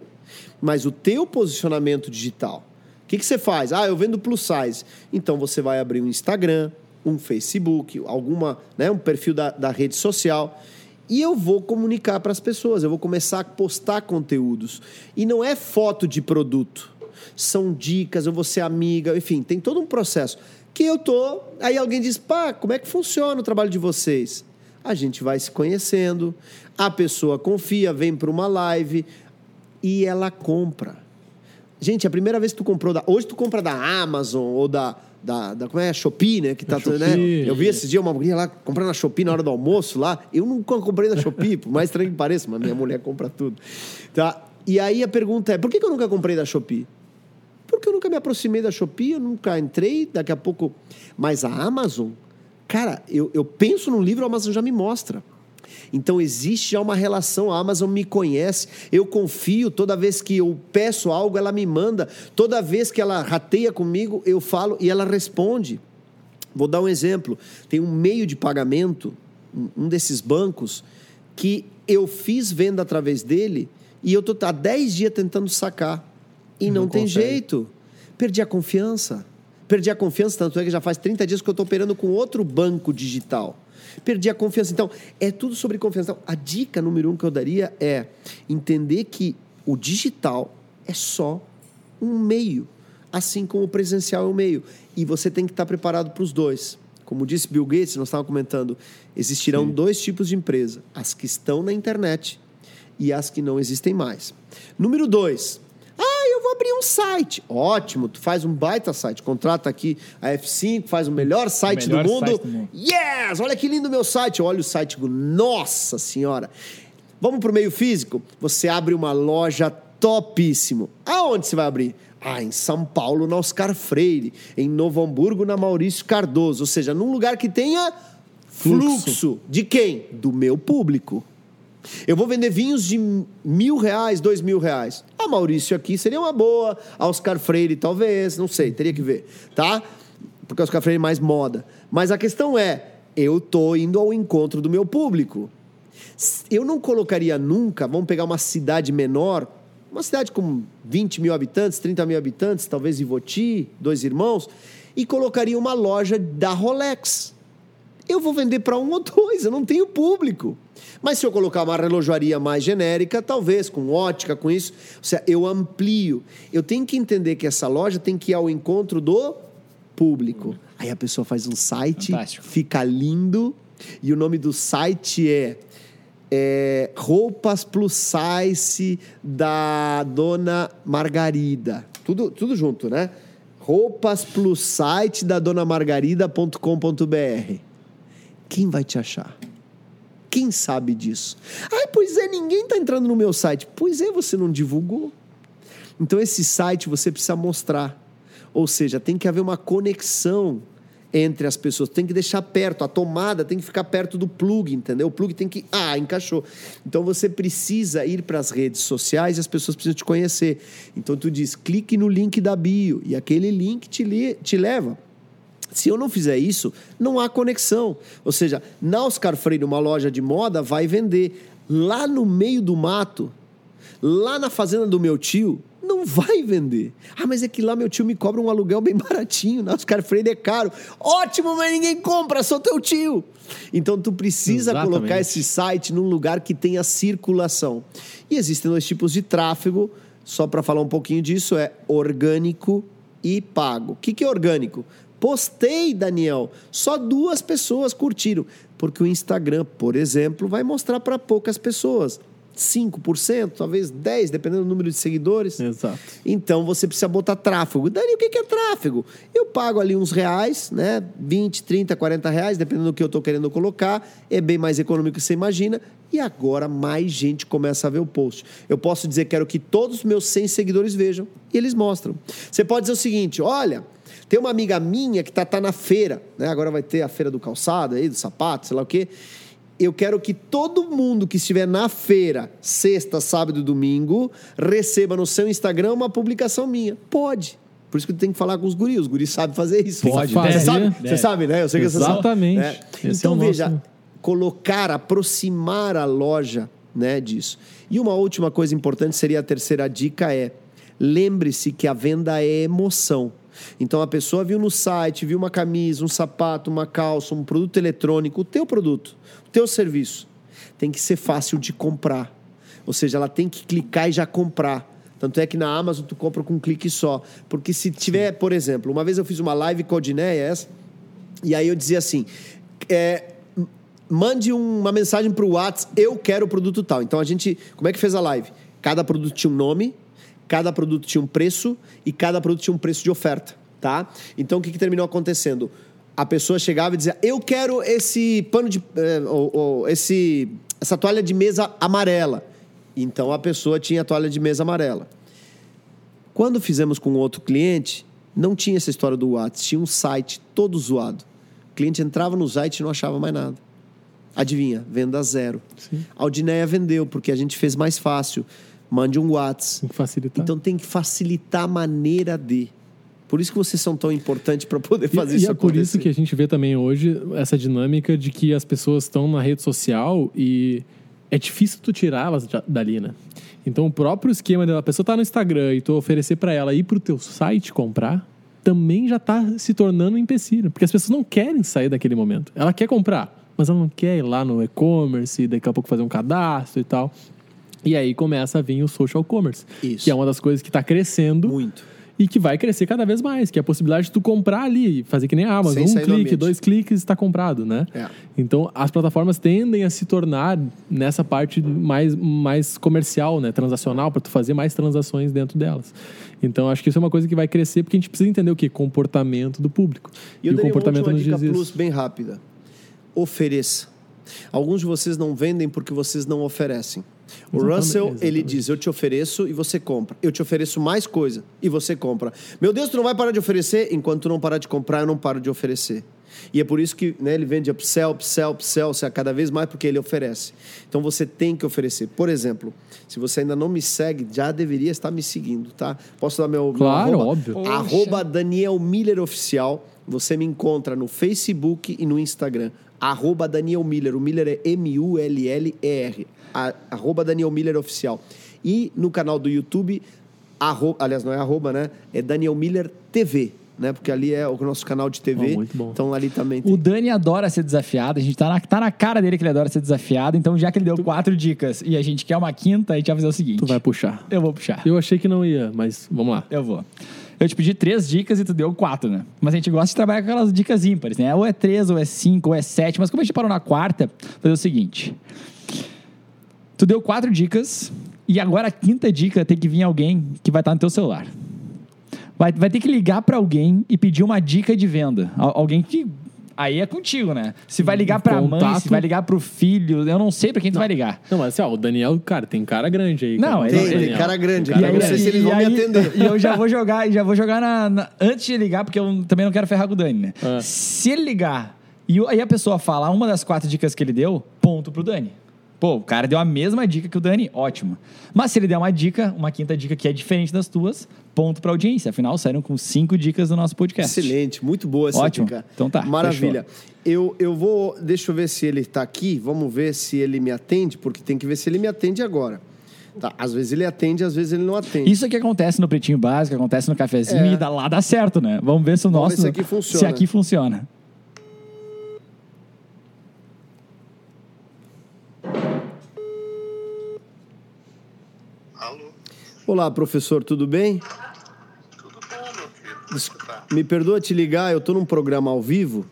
S1: Mas o teu posicionamento digital, o que, que você faz? Ah, eu vendo plus size. Então você vai abrir um Instagram, um Facebook, alguma, né, um perfil da, da rede social. E eu vou comunicar para as pessoas, eu vou começar a postar conteúdos. E não é foto de produto. São dicas, eu vou ser amiga, enfim, tem todo um processo. Que eu tô. Aí alguém diz, pá, como é que funciona o trabalho de vocês? A gente vai se conhecendo, a pessoa confia, vem para uma live e ela compra. Gente, a primeira vez que tu comprou da. Hoje tu compra da Amazon ou da. Da, da- como é? Shopee, né? Que tá,
S2: Da
S1: né?
S2: Shopee.
S1: Eu vi esse dia uma mulher lá comprando na Shopee na hora do almoço lá. Eu nunca comprei na Shopee, por mais estranho que pareça, mas minha mulher compra tudo. Tá? E aí a pergunta é: por que, que eu nunca comprei da Shopee? Porque eu nunca me aproximei da Shopee, eu nunca entrei, daqui a pouco. Mas a Amazon, cara, eu, eu penso num livro, a Amazon já me mostra. Então existe já uma relação, a Amazon me conhece, eu confio, toda vez que eu peço algo, ela me manda, toda vez que ela rateia comigo, eu falo e ela responde. Vou dar um exemplo: tem um meio de pagamento, um- desses bancos, que eu fiz venda através dele e eu estou há 10 dias tentando sacar. E não,
S2: Não
S1: tem
S2: consegue.
S1: jeito. Perdi a confiança. Perdi a confiança, tanto é que já faz 30 dias que eu estou operando com outro banco digital. Perdi a confiança. Então, é tudo sobre confiança. Então, a dica número um que eu daria é entender que o digital é só um meio, assim como o presencial é um meio. E você tem que estar preparado para os dois. Como disse Bill Gates, nós estávamos comentando, existirão dois tipos de empresa: as que estão na internet e as que não existem mais. Número dois. Abrir um site. Ótimo, tu faz um baita site. Contrata aqui a F5, faz o melhor site,
S3: melhor
S1: do, mundo.
S3: site do mundo.
S1: Yes! Olha que lindo meu site. Olha o site. digo, Nossa Senhora! Vamos pro meio físico? Você abre uma loja topíssimo. Aonde você vai abrir? Ah, em São Paulo, na Oscar Freire. Em Novo Hamburgo, na Maurício Cardoso. Ou seja, num lugar que tenha fluxo.
S2: Fluxo.
S1: De quem? Do meu público. Eu vou vender vinhos de mil reais, dois mil reais. A Maurício aqui seria uma boa. A Oscar Freire, talvez. Não sei, teria que ver. Tá? Porque a Oscar Freire é mais moda. Mas a questão é, eu tô indo ao encontro do meu público. Eu não colocaria nunca, vamos pegar uma cidade menor, uma cidade com 20 mil habitantes, 30 mil habitantes, talvez Ivoti, dois irmãos, e colocaria uma loja da Rolex. Eu vou vender para um ou dois, eu não tenho público. Mas se eu colocar uma relojoaria mais genérica, talvez, com ótica, com isso, ou seja, eu amplio. Eu tenho que entender que essa loja tem que ir ao encontro do público. Aí a pessoa faz um site,
S3: Fantástico.
S1: fica lindo, e o nome do site é, é Roupas Plus Size da Dona Margarida. Tudo, tudo junto, né? Roupas Plus Site da Dona Margarida.com.br. Quem vai te achar? Quem sabe disso? Ai, pois é, ninguém está entrando no meu site. Pois é, você não divulgou. Então, esse site você precisa mostrar. Ou seja, tem que haver uma conexão entre as pessoas. Tem que deixar perto. A tomada tem que ficar perto do plug, entendeu? O plug tem que. Ah, encaixou. Então você precisa ir para as redes sociais e as pessoas precisam te conhecer. Então tu diz: clique no link da bio. E aquele link te, li- te leva. Se eu não fizer isso, não há conexão. Ou seja, na Oscar Freire, uma loja de moda, vai vender. Lá no meio do mato, lá na fazenda do meu tio, não vai vender. Ah, mas é que lá meu tio me cobra um aluguel bem baratinho. Na Oscar Freire é caro. Ótimo, mas ninguém compra, sou teu tio. Então tu precisa
S2: Exatamente.
S1: colocar esse site num lugar que tenha circulação. E existem dois tipos de tráfego. Só para falar um pouquinho disso, é orgânico e pago. O que, que é orgânico? Postei, Daniel. Só duas pessoas curtiram. Porque o Instagram, por exemplo, vai mostrar para poucas pessoas. 5%, talvez 10%, dependendo do número de seguidores.
S2: Exato.
S1: Então você precisa botar tráfego. Dani, o que é tráfego? Eu pago ali uns reais, né? 20, 30, 40 reais, dependendo do que eu estou querendo colocar. É bem mais econômico que você imagina. E agora mais gente começa a ver o post. Eu posso dizer que quero que todos os meus 100 seguidores vejam. E eles mostram. Você pode dizer o seguinte: olha, tem uma amiga minha que tá, tá na feira, né? Agora vai ter a feira do calçado aí, do sapato, sei lá o quê. Eu quero que todo mundo que estiver na feira, sexta, sábado e domingo, receba no seu Instagram uma publicação minha. Pode. Por isso que tu tem que falar com os guris. Os guris sabem fazer isso.
S2: Pode,
S1: Você
S2: deve.
S1: sabe,
S3: Deve.
S1: você sabe, né? Eu sei que você sabe.
S2: Exatamente.
S1: É.
S2: Esse
S1: Então,
S2: é
S1: veja,
S2: nosso-
S1: colocar, aproximar a loja né, disso. E uma última coisa importante seria a terceira dica é lembre-se que a venda é emoção. Então a pessoa viu no site, viu uma camisa, um sapato, uma calça, um produto eletrônico, o teu produto, o teu serviço. Tem que ser fácil de comprar. Ou seja, ela tem que clicar e já comprar. Tanto é que na Amazon tu compra com um clique só. Porque se tiver, por exemplo, uma vez eu fiz uma live com a Odneia, essa, e aí eu dizia assim: é, mande uma mensagem para o WhatsApp, eu quero o produto tal. Então a gente, como é que fez a live? Cada produto tinha um nome, cada produto tinha um preço e cada produto tinha um preço de oferta, tá? Então o que, que terminou acontecendo? A pessoa chegava e dizia: eu quero esse pano de, eh, ou- ou esse, essa toalha de mesa amarela. Então a pessoa tinha a toalha de mesa amarela. Quando fizemos com outro cliente, não tinha essa história do WhatsApp, tinha um site todo zoado. O cliente entrava no site e não achava mais nada. Adivinha? Venda zero.
S2: Sim.
S1: A Aldineia vendeu, porque a gente fez mais fácil. Mande um WhatsApp.
S2: Tem que facilitar.
S1: Então tem que facilitar a maneira de. Por isso que vocês são tão importantes para poder fazer
S2: e,
S1: isso
S2: e é por isso
S1: acontecer.
S2: que a gente vê também hoje essa dinâmica de que as pessoas estão na rede social e é difícil tu tirá-las da- dali, né? Então o próprio esquema dela, a pessoa tá no Instagram e tu oferecer para ela ir pro teu site comprar, também já tá se tornando um empecilho, porque as pessoas não querem sair daquele momento. Ela quer comprar, mas ela não quer ir lá no e-commerce, daqui a pouco fazer um cadastro e tal. E aí começa a vir o social commerce,
S1: Isso.
S2: que é uma das coisas que está crescendo.
S1: Muito.
S2: e que vai crescer cada vez mais, que é a possibilidade de tu comprar ali, fazer que nem a Amazon,
S1: Sem
S2: um clique, dois cliques está comprado, né?
S1: É.
S2: Então as plataformas tendem a se tornar nessa parte mais, mais comercial, né, transacional, para tu fazer mais transações dentro delas. Então acho que isso é uma coisa que vai crescer porque a gente precisa entender o que comportamento do público.
S1: E eu
S2: o comportamento nos diz
S1: plus
S2: isso.
S1: bem rápida. Ofereça. Alguns de vocês não vendem porque vocês não oferecem. O
S2: Exatamente,
S1: Russell, ele
S2: exatamente.
S1: diz, eu te ofereço e você compra. Eu te ofereço mais coisa e você compra. Meu Deus, tu não vai parar de oferecer? Enquanto tu não parar de comprar, eu não paro de oferecer. E é por isso que né, ele vende upsell, upsell, upsell, upsell, cada vez mais porque ele oferece. Então você tem que oferecer. Por exemplo, se você ainda não me segue, já deveria estar me seguindo, tá? Posso dar meu, meu
S2: Claro,
S1: arroba?
S2: óbvio.
S3: Poxa.
S1: Arroba Daniel Miller Oficial. Você me encontra no Facebook e no Instagram. Arroba Daniel Miller. O Miller é M-U-L-L-E-R. A- Arroba Daniel Miller Oficial. E no canal do YouTube, arro- aliás, não é arroba, né? É Daniel Miller TV, né? Porque ali é o nosso canal de TV.
S2: Oh, muito bom.
S1: Então ali também tem.
S3: O Dani adora ser desafiado, a gente tá na, tá na cara dele que ele adora ser desafiado, então já que ele deu quatro dicas e a gente quer uma quinta, a gente vai fazer o seguinte.
S2: Tu vai puxar.
S3: Eu vou puxar.
S2: Eu achei que não ia, mas vamos lá.
S3: Eu vou. Eu te pedi três dicas e tu deu quatro, né? Mas a gente gosta de trabalhar com aquelas dicas ímpares, né? Ou é três, ou é cinco, ou é sete. Mas como a gente parou na quarta, vou fazer o seguinte. Tu deu quatro dicas e agora a quinta dica tem que vir alguém que vai estar no teu celular. Vai, vai ter que ligar para alguém e pedir uma dica de venda. Al- alguém que... Aí é contigo, né? Se vai ligar pra mãe,
S2: Contato.
S3: se vai ligar pro filho, eu não sei pra quem tu vai ligar.
S2: Não, mas assim, ó, o Daniel, cara, tem cara grande aí.
S3: Não,
S2: cara.
S3: ele-
S1: Tem, tem cara grande.
S2: Tem cara
S1: Eu não sei se eles vão me
S3: aí-
S1: atender.
S3: E eu já vou jogar, já vou jogar na, na- antes de ligar, porque eu também não quero ferrar com o Dani, né?
S2: Ah.
S3: Se ele ligar e aí a pessoa falar uma das quatro dicas que ele deu, ponto pro Dani. Pô, o cara deu a mesma dica que o Dani, ótimo. Mas se ele der uma dica, uma quinta dica que é diferente das tuas, ponto pra audiência. Afinal, saíram com cinco dicas do nosso podcast.
S1: Excelente, muito boa essa
S3: Ótimo.
S1: dica.
S3: Então tá,
S1: Maravilha. Eu, eu vou. Deixa eu ver se ele está aqui. Vamos ver se ele me atende, porque tem que ver se ele me atende agora. Tá, às vezes ele atende, às vezes ele não atende.
S3: Isso aqui acontece no Pretinho Básico, acontece no cafezinho
S1: É.
S3: e dá, lá dá certo, né? Vamos ver se o
S1: Vamos
S3: nosso.
S1: ver se aqui funciona.
S3: Se aqui funciona.
S1: Olá, professor, tudo bem?
S6: Tudo bom, meu? Como você tá?
S1: Me perdoa te ligar, eu estou num programa ao vivo,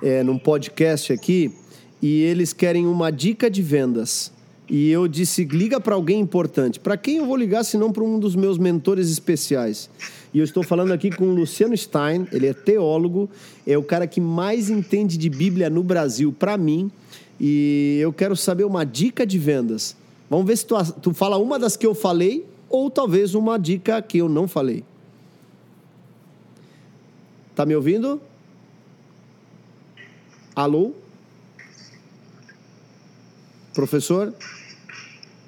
S1: é, num podcast aqui, e eles querem uma dica de vendas. E eu disse, liga para alguém importante. Para quem eu vou ligar, se não para um dos meus mentores especiais? E eu estou falando aqui com o Luciano Stein, ele é teólogo, é o cara que mais entende de Bíblia no Brasil para mim, e eu quero saber uma dica de vendas. Vamos ver se tu, tu fala uma das que eu falei, ou talvez uma dica que eu não falei. Tá me ouvindo? Alô? Professor?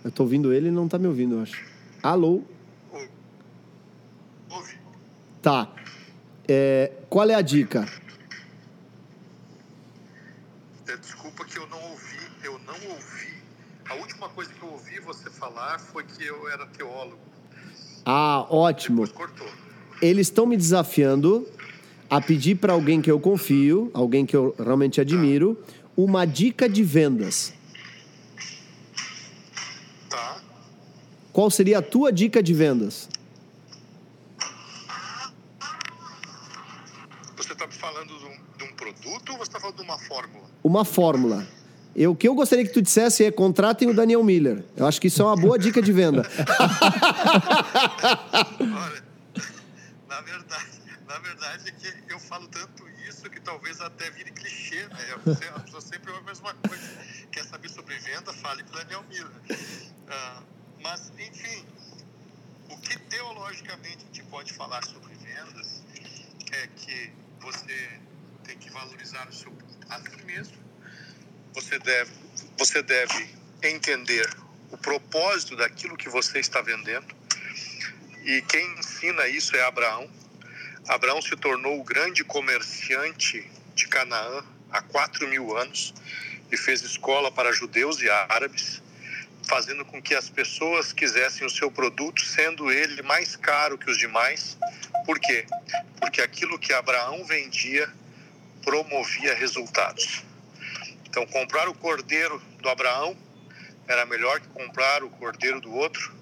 S1: Eu tô ouvindo ele e não tá me ouvindo, eu acho. Alô?
S6: Ouve.
S1: Tá. É, qual é a dica?
S6: É, Desculpa que eu não ouvi, eu não ouvi. A última coisa que eu ouvi você falar foi que eu era teólogo.
S1: Ah, ótimo. Eles estão me desafiando a pedir para alguém que eu confio, alguém que eu realmente admiro, uma dica de vendas.
S6: Tá?
S1: Qual seria a tua dica de vendas?
S6: Você está falando de um, de um produto ou você está falando de uma fórmula?
S1: Uma fórmula. Eu, o que eu gostaria que tu dissesse é contratem o Daniel Miller. Eu acho que isso é uma boa dica de venda.
S6: Olha, na verdade, na verdade é que eu falo tanto isso que talvez até vire clichê, né? Eu, a pessoa sempre é a mesma coisa. Quer saber sobre venda? Fale com o Daniel Miller. Ah, mas, enfim, o que teologicamente a gente pode falar sobre vendas é que você tem que valorizar o seu a si mesmo. Você deve, você deve entender o propósito daquilo que você está vendendo. E quem ensina isso é Abraão. Abraão se tornou o grande comerciante de Canaã há quatro mil anos e fez escola para judeus e árabes, fazendo com que as pessoas quisessem o seu produto, sendo ele mais caro que os demais. Por quê? Porque aquilo que Abraão vendia promovia resultados. Então, comprar o cordeiro do Abraão era melhor que comprar o cordeiro do outro,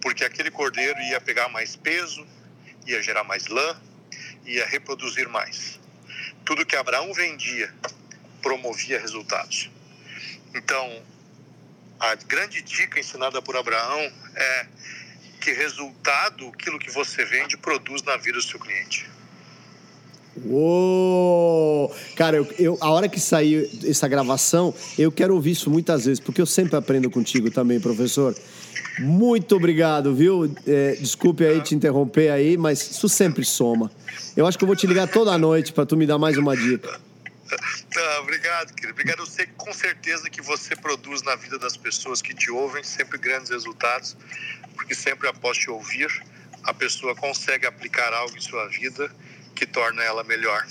S6: porque aquele cordeiro ia pegar mais peso, ia gerar mais lã, ia reproduzir mais. Tudo que Abraão vendia promovia resultados. Então, a grande dica ensinada por Abraão é que resultado, aquilo que você vende, produz na vida do seu cliente.
S1: Uou! Cara, eu, eu- a hora que sair essa gravação, eu quero ouvir isso muitas vezes, porque eu sempre aprendo contigo também, professor. Muito obrigado, viu? É, desculpe aí te interromper aí, mas isso sempre soma. Eu acho que eu vou te ligar toda noite para tu me dar mais uma dica.
S6: Tá, obrigado, querido. Obrigado. Eu sei com certeza que você produz na vida das pessoas que te ouvem sempre grandes resultados, porque sempre após te ouvir, a pessoa consegue aplicar algo em sua vida que torna ela melhor.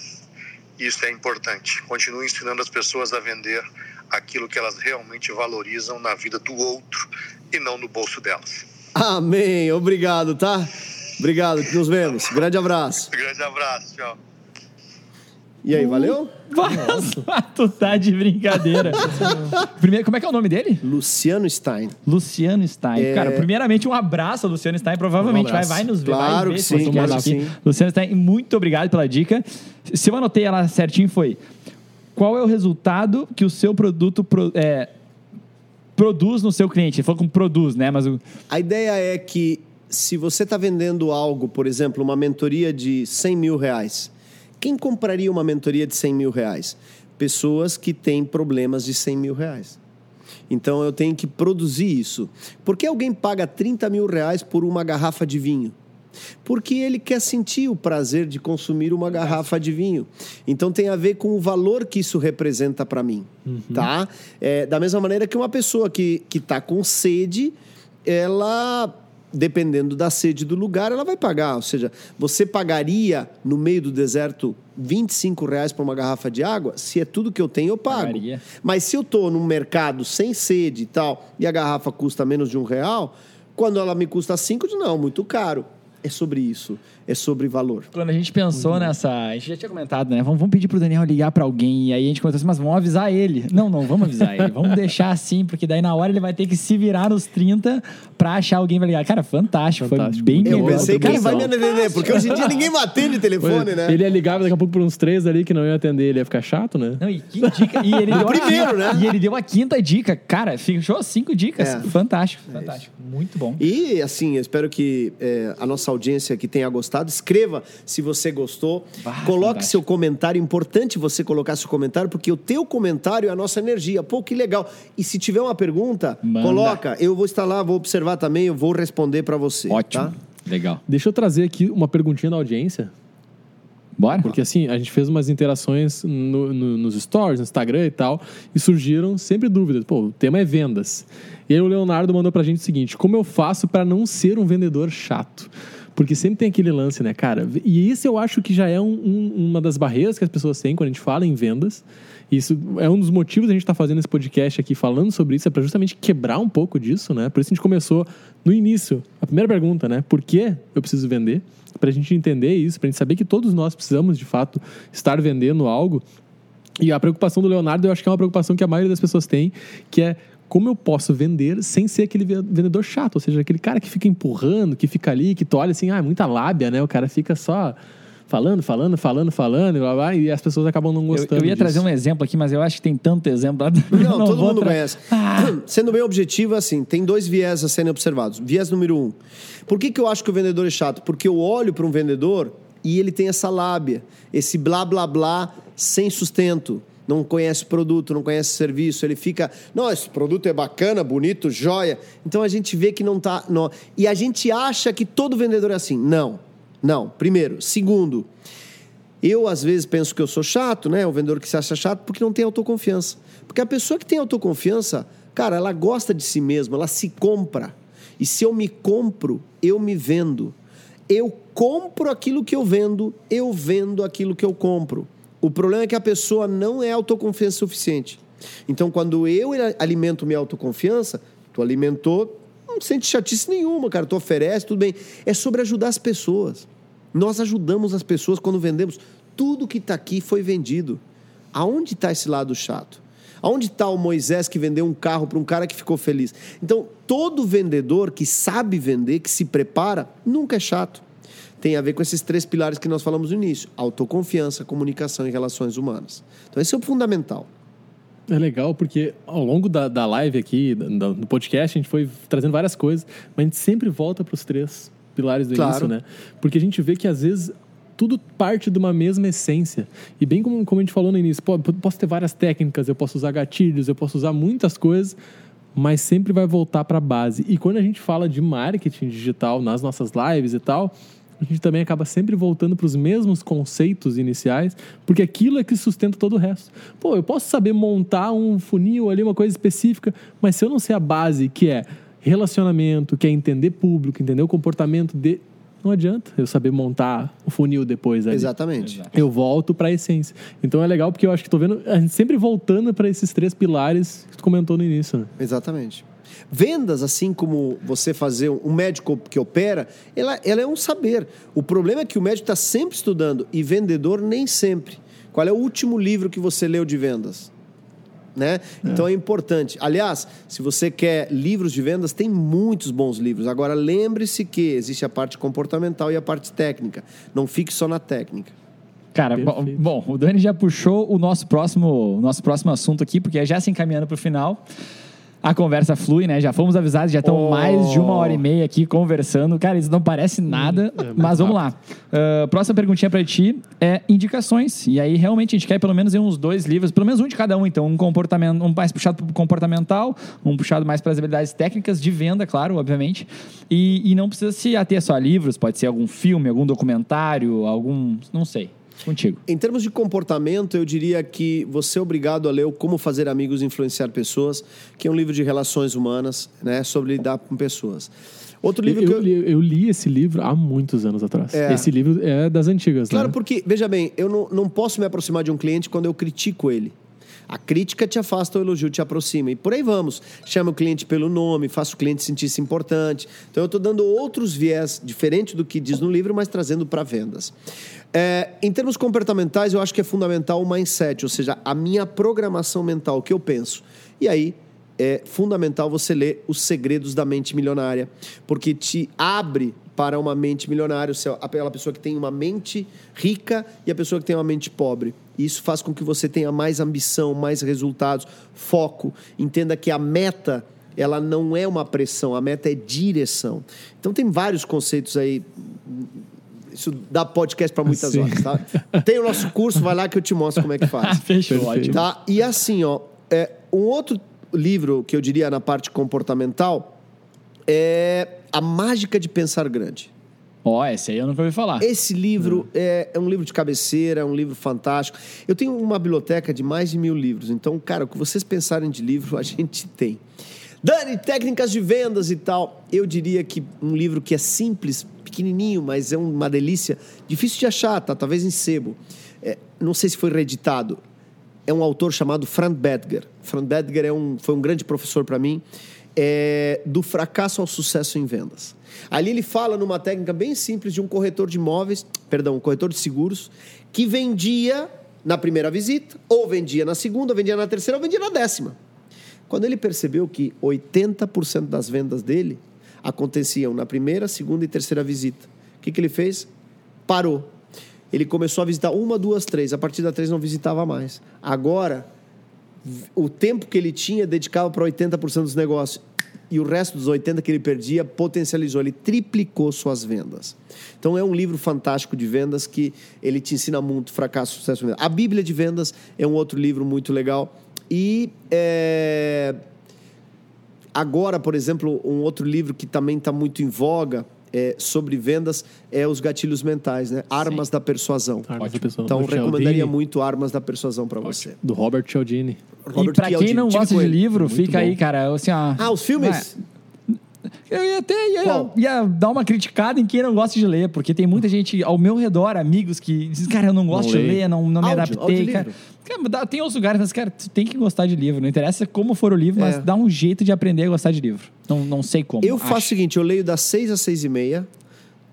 S6: Isso é importante. Continue ensinando as pessoas a vender aquilo que elas realmente valorizam na vida do outro e não no bolso delas.
S1: Amém. Obrigado, tá? Obrigado. Nos vemos. Grande abraço.
S6: Grande abraço. Tchau.
S1: E aí, valeu?
S3: Tu tá de brincadeira. Primeiro, como é que é o nome dele?
S1: Luciano Stein.
S3: Luciano Stein.
S1: É.
S3: Cara, primeiramente um abraço ao Luciano Stein. Provavelmente
S2: Um
S3: vai,
S2: abraço.
S3: vai nos ver.
S1: Claro
S3: vai ver
S1: que
S3: esse
S1: sim,
S3: podcast
S1: claro que
S3: aqui.
S1: sim.
S3: Luciano Stein, muito obrigado pela dica. Se eu anotei ela certinho, foi qual é o resultado que o seu produto pro- é, produz no seu cliente? Ele falou com produz, né? Mas o,
S1: A ideia é que se você está vendendo algo, por exemplo, uma mentoria de 100 mil reais, quem compraria uma mentoria de 100 mil reais? Pessoas que têm problemas de 100 mil reais. Então eu tenho que produzir isso. Por que alguém paga 30 mil reais por uma garrafa de vinho? Porque ele quer sentir o prazer de consumir uma garrafa de vinho. Então tem a ver com o valor que isso representa para mim, tá? É, da mesma maneira que uma pessoa que que está com sede, ela dependendo da sede do lugar, ela vai pagar. Ou seja, você pagaria no meio do deserto 25 reais por uma garrafa de água? Se é tudo que eu tenho, eu pago.
S3: Pagaria.
S1: Mas se eu estou num mercado sem sede e tal, e a garrafa custa menos de um real, quando ela me custa cinco, eu digo, não, muito caro. É sobre isso, é sobre valor.
S3: quando a gente pensou nessa. A gente já tinha comentado, né? Vamos, vamos pedir pro Daniel ligar pra alguém. E aí a gente comentou assim, mas vamos avisar ele. Não, não, vamos avisar ele. Vamos deixar assim, porque daí na hora ele vai ter que se virar nos 30 pra achar alguém vai ligar. Cara, fantástico.
S2: Fantástico.
S3: Foi bem
S1: Eu
S3: melhor.
S1: pensei que
S3: Cara,
S1: ele vai me atender, porque hoje em dia ninguém me atende telefone, né?
S2: Ele ia ligar daqui a pouco por uns três ali que não ia atender, ele ia ficar chato, né?
S3: Não, e que dica. E ele deu a
S1: primeiro,
S3: quinta-
S1: né?
S3: E ele deu a quinta dica. Cara, fechou cinco dicas.
S1: É.
S3: Fantástico, fantástico. Muito bom.
S1: E assim, eu espero que é, a nossa audiência que tenha gostado, escreva se você gostou,
S3: Ah,
S1: coloque
S3: fantástico.
S1: seu comentário, importante você colocar seu comentário, porque o teu comentário é a nossa energia. Pô, que legal. E se tiver uma pergunta,
S3: Manda.
S1: coloca, eu vou estar lá, vou observar também, eu vou responder para você.
S3: Ótimo.
S1: tá?
S3: Legal.
S2: Deixa eu trazer aqui uma perguntinha da audiência.
S3: Bora?
S2: Porque assim, a gente fez umas interações no- no- nos stories, no Instagram e tal, e surgiram sempre dúvidas. Pô, o tema é vendas. E aí o Leonardo mandou pra gente o seguinte: como eu faço para não ser um vendedor chato? Porque sempre tem aquele lance, né, cara? E isso eu acho que já é um- um- uma das barreiras que as pessoas têm quando a gente fala em vendas. Isso é um dos motivos da gente estar fazendo esse podcast aqui falando sobre isso, é para justamente quebrar um pouco disso, né? Por isso a gente começou no início. A primeira pergunta, né? Por que eu preciso vender? Para a gente entender isso, para a gente saber que todos nós precisamos, de fato, estar vendendo algo. E a preocupação do Leonardo, eu acho que é uma preocupação que a maioria das pessoas tem, que é como eu posso vender sem ser aquele ve- vendedor chato, ou seja, aquele cara que fica empurrando, que fica ali, que tu olha assim, ah, é muita lábia, né? O cara fica só falando, falando, falando, falando, e, blá, blá, e as pessoas acabam não
S3: Eu,
S2: gostando
S3: eu ia trazer
S2: disso.
S3: um exemplo aqui, mas eu acho que tem tanto exemplo.
S1: Não, todo
S3: vou
S1: mundo
S3: tra-
S1: conhece.
S3: Ah.
S1: Sendo bem objetivo, assim, tem dois viés a serem observados. Viés número um. Por que, que eu acho que o vendedor é chato? Porque eu olho para um vendedor e ele tem essa lábia, esse blá blá blá sem sustento. Não conhece produto, não conhece serviço, ele fica, não, esse produto é bacana, bonito, joia. Então a gente vê que não tá. Não. E a gente acha que todo vendedor é assim. Não. Não. Primeiro. Segundo, eu, às vezes, penso que eu sou chato, né? O vendedor que se acha chato porque não tem autoconfiança. Porque a pessoa que tem autoconfiança, cara, ela gosta de si mesma, ela se compra. E se eu me compro, eu me vendo. Eu compro aquilo que eu vendo, eu vendo aquilo que eu compro. O problema é que a pessoa não é autoconfiança suficiente. Então, quando eu alimento minha autoconfiança, tu alimentou, não sente chatice nenhuma, cara. Tu oferece, tudo bem. É sobre ajudar as pessoas. Nós ajudamos as pessoas quando vendemos. Tudo que está aqui foi vendido. Aonde está esse lado chato? Aonde está o Moisés que vendeu um carro para um cara que ficou feliz? Então, todo vendedor que sabe vender, que se prepara, nunca é chato. Tem a ver com esses três pilares que nós falamos no início: autoconfiança, comunicação e relações humanas. Então, esse é o fundamental.
S2: É legal porque ao longo da, da live aqui, da- do podcast, a gente foi trazendo várias coisas, mas a gente sempre volta para os três pilares do
S1: Claro.
S2: início, né? Porque a gente vê que às vezes tudo parte de uma mesma essência. E bem como, como a gente falou no início, pô, posso ter várias técnicas, eu posso usar gatilhos, eu posso usar muitas coisas, mas sempre vai voltar para a base. E quando a gente fala de marketing digital nas nossas lives e tal, a gente também acaba sempre voltando para os mesmos conceitos iniciais, porque aquilo é que sustenta todo o resto. Pô, eu posso saber montar um funil ali, uma coisa específica, mas se eu não sei a base, que é relacionamento, que é entender público, entender o comportamento de. Não adianta eu saber montar o funil depois ali.
S1: Exatamente.
S2: Eu volto para a essência. Então é legal porque eu acho que tô vendo a gente sempre voltando para esses três pilares que tu comentou no início, né?
S1: Exatamente. Vendas, assim como você fazer um médico que opera, ela, ela é um saber. O problema é que o médico está sempre estudando e vendedor nem sempre. Qual é o último livro que você leu de vendas? Né? Então é importante. Aliás, se você quer livros de vendas, tem muitos bons livros. Agora lembre-se que existe a parte comportamental e a parte técnica. Não fique só na técnica.
S3: Cara, bom, bom, o Dani já puxou o nosso próximo, o nosso próximo assunto aqui, porque é já se encaminhando para o final. A conversa flui, né? Já fomos avisados, já estão
S1: Oh.
S3: mais de uma hora e meia aqui conversando. Cara, isso não parece nada,
S2: é muito
S3: mas vamos lá. Ah, próxima perguntinha para ti é indicações. E aí, realmente, a gente quer pelo menos uns dois livros, pelo menos um de cada um, então. Um comportamento, um mais puxado para comportamental, um puxado mais para as habilidades técnicas de venda, claro, obviamente. E, e não precisa se ater só a livros, pode ser algum filme, algum documentário, algum. não sei. Contigo.
S1: Em termos de comportamento, eu diria que você é obrigado a ler o Como Fazer Amigos e Influenciar Pessoas, que é um livro de relações humanas, né, sobre lidar com pessoas. Outro livro
S2: Eu,
S1: que eu...
S2: li, eu li esse livro há muitos anos atrás.
S1: É.
S2: Esse livro é das antigas,
S1: Claro,
S2: né?
S1: porque, veja bem, eu não, não posso me aproximar de um cliente quando eu critico ele. A crítica te afasta, o elogio te aproxima. E por aí vamos. Chama o cliente pelo nome, faça o cliente sentir-se importante. Então eu estou dando outros viés, diferente do que diz no livro, mas trazendo para vendas. É, em termos comportamentais, eu acho que é fundamental o mindset, ou seja, a minha programação mental, o que eu penso. E aí, é fundamental você ler Os Segredos da Mente Milionária, porque te abre para uma mente milionária, aquela pessoa que tem uma mente rica e a pessoa que tem uma mente pobre. Isso faz com que você tenha mais ambição, mais resultados, foco. Entenda que a meta ela não é uma pressão, a meta é direção. Então tem vários conceitos aí. Isso dá podcast para muitas
S2: Sim.
S1: horas, tá? Tem o nosso curso, vai lá que eu te mostro como é que faz.
S3: Fechou,
S2: Perfeito.
S3: ótimo.
S1: Tá? E assim, ó, é, um outro livro que eu diria na parte comportamental é A Mágica de Pensar Grande.
S3: Ó, esse aí eu nunca ouvi falar.
S1: Esse livro é, é um livro de cabeceira, é um livro fantástico. Eu tenho uma biblioteca de mais de mil livros, então, cara, o que vocês pensarem de livro, a gente tem. Dani, técnicas de vendas e tal. Eu diria que um livro que é simples, pequenininho, mas é uma delícia, difícil de achar, tá? Talvez em sebo. É, não sei se foi reeditado. É um autor chamado Frank Bedger. Frank Bedger é um, foi um grande professor para mim. É, do fracasso ao sucesso em vendas. Ali ele fala numa técnica bem simples de um corretor de imóveis, perdão, um corretor de seguros, que vendia na primeira visita, ou vendia na segunda, ou vendia na terceira, ou vendia na décima. Quando ele percebeu que 80% das vendas dele aconteciam na primeira, segunda e terceira visita, o que, que ele fez? Parou. Ele começou a visitar uma, duas, três. A partir da três não visitava mais. Agora, o tempo que ele tinha dedicava para 80% dos negócios. E o resto dos 80% que ele perdia potencializou. Ele triplicou suas vendas. Então é um livro fantástico de vendas que ele te ensina muito fracasso, sucesso. A Bíblia de Vendas é um outro livro muito legal. E é, Agora, por exemplo, um outro livro que também está muito em voga é, sobre vendas é Os Gatilhos Mentais, né? Armas da Persuasão.
S2: Armas da. Persuasão,
S1: Então,
S2: do
S1: recomendaria
S2: Cialdini,
S1: muito Armas da Persuasão para você.
S2: Do Robert Cialdini.
S3: E pra quem não gosta de livro,
S2: Muito
S3: fica
S2: bom.
S3: aí, cara, assim, ó.
S1: Ah, os filmes?
S3: Eu ia até ia, ia dar uma criticada em quem não gosta de ler, porque tem muita gente ao meu redor, amigos, que dizem, cara, eu não gosto
S2: Não
S3: de ler, não, não me
S1: Áudio,
S3: adaptei.
S1: audiolivro.
S3: Cara. Cara, tem outros lugares, mas, cara, tu tem que gostar de livro. Não interessa como for o livro,
S1: É.
S3: mas dá um jeito de aprender a gostar de livro. Não, não sei como.
S1: Eu faço o
S3: acho.
S1: seguinte, eu leio das seis às seis e meia,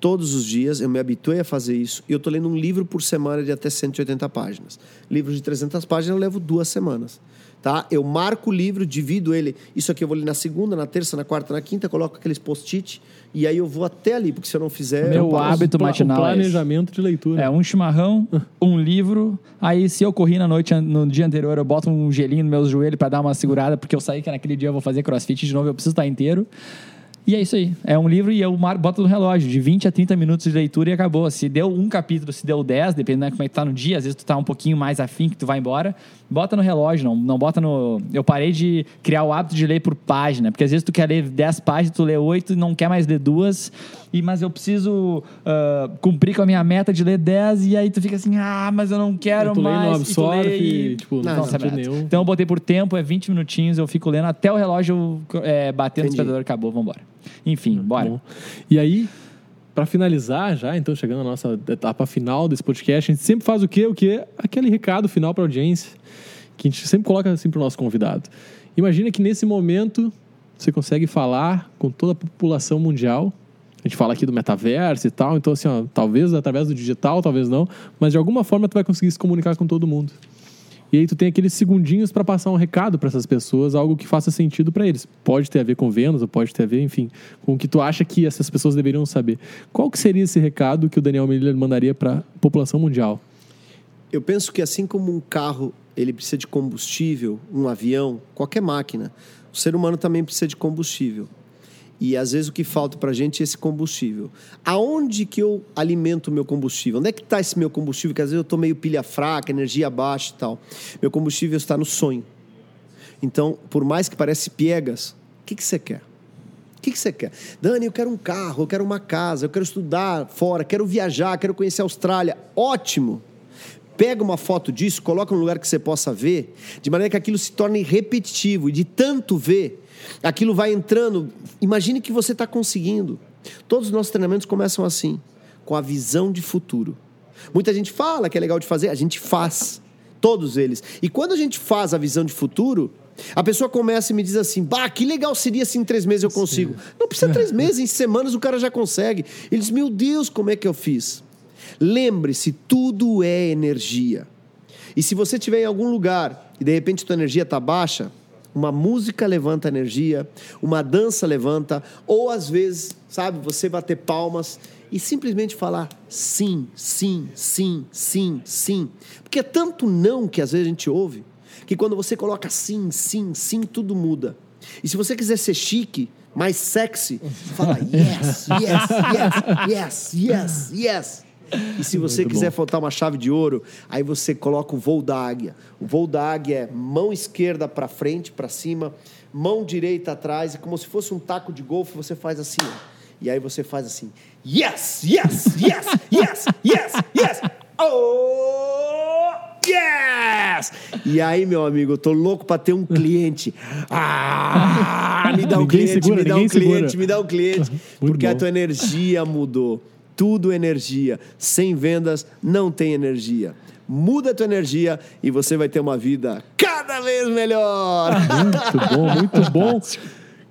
S1: todos os dias, eu me habituei a fazer isso, e eu tô lendo um livro por semana de até 180 páginas. Livros de 300 páginas eu levo duas semanas. tá? Eu marco o livro, divido ele. Isso aqui eu vou ler na segunda, na terça, na quarta, na quinta, coloco aqueles post-it e aí eu vou até ali, porque se eu não fizer.
S3: Meu
S1: eu
S3: hábito
S2: Pla-
S3: matinal
S2: o
S3: é
S2: planejamento de leitura.
S3: É, um chimarrão, um livro. Aí, se eu corri na noite, no dia anterior, eu boto um gelinho no meus joelhos pra dar uma segurada, porque eu saí que naquele dia eu vou fazer crossfit de novo, eu preciso estar inteiro. E é isso aí. É um livro e eu boto no relógio, de 20 a 30 minutos de leitura e acabou. Se deu um capítulo, se deu 10, dependendo de como é que tá no dia, às vezes tu tá um pouquinho mais afim que tu vai embora, bota no relógio, não, não bota no. Eu parei de criar o hábito de ler por página, porque às vezes tu quer ler 10 páginas, tu lê 8 e não quer mais ler duas, e, mas eu preciso ah, cumprir com a minha meta de ler 10, e aí tu fica assim, ah, mas eu não quero
S2: tu lê
S3: mais.
S2: não
S3: e tu
S2: absorve,
S3: lê e-
S2: tipo, não
S3: não, nada.
S2: nenhum.
S3: Então eu botei por tempo, é 20 minutinhos, eu fico lendo até o relógio é, bater no
S1: Entendi.
S3: despertador, acabou, vambora. Enfim, bora.
S2: Bom. E aí, pra finalizar já, então chegando na nossa etapa final desse podcast, a gente sempre faz o quê? O quê? Aquele recado final pra audiência, que a gente sempre coloca assim pro nosso convidado. Imagina que nesse momento você consegue falar com toda a população mundial. A gente fala aqui do metaverso e tal, então assim, ó, talvez através do digital, talvez não, mas de alguma forma tu vai conseguir se comunicar com todo mundo. E aí tu tem aqueles segundinhos para passar um recado para essas pessoas, algo que faça sentido para eles. Pode ter a ver com vendas, ou pode ter a ver, enfim, com o que tu acha que essas pessoas deveriam saber. Qual que seria esse recado que o Daniel Miller mandaria para a população mundial?
S1: Eu penso que assim como um carro ele precisa de combustível, um avião, qualquer máquina, o ser humano também precisa de combustível. E às vezes o que falta para a gente é esse combustível. Aonde que eu alimento o meu combustível? Onde é que está esse meu combustível? Que às vezes eu estou meio pilha fraca, energia baixa e tal. Meu combustível está no sonho. Então, por mais que pareça piegas, o que, que você quer? O que, que você quer? Dani, eu quero um carro, eu quero uma casa, eu quero estudar fora, quero viajar, quero conhecer a Austrália. Ótimo! Pega uma foto disso, coloca num lugar que você possa ver, de maneira que aquilo se torne repetitivo e de tanto ver, aquilo vai entrando. Imagine que você está conseguindo. Todos os nossos treinamentos começam assim, com a visão de futuro. Muita gente fala que é legal de fazer, a gente faz. Todos eles. E quando a gente faz a visão de futuro, a pessoa começa e me diz assim: Bah, que legal seria se em três meses eu consigo. Não precisa três meses, em semanas o cara já consegue. Ele diz: Meu Deus, como é que eu fiz? Lembre-se, tudo é energia. E se você estiver em algum lugar e de repente tua energia está baixa, uma música levanta energia, uma dança levanta, ou às vezes, sabe, você bater palmas e simplesmente falar sim, sim, sim, sim, sim. Porque é tanto não que às vezes a gente ouve, que quando você coloca sim, sim, sim, tudo muda. E se você quiser ser chique, mais sexy, fala yes, yes, yes, yes, yes, yes. E se você quiser faltar uma chave de ouro, aí você coloca o voo da águia. O voo da águia é mão esquerda para frente, para cima, mão direita atrás, e como se fosse um taco de golfe, você faz assim, ó. E aí você faz assim: yes, yes, yes, yes, yes, yes. Oh, yes! E aí, meu amigo, eu tô louco para ter um cliente. Ah, me dá um
S2: Ninguém
S1: cliente,
S2: segura,
S1: me dá um
S2: segura.
S1: cliente, me dá um cliente.
S2: Muito
S1: Porque a
S2: bom.
S1: tua energia mudou. Tudo energia. Sem vendas não tem energia. Muda a tua energia e você vai ter uma vida cada vez melhor.
S2: Muito bom, muito bom.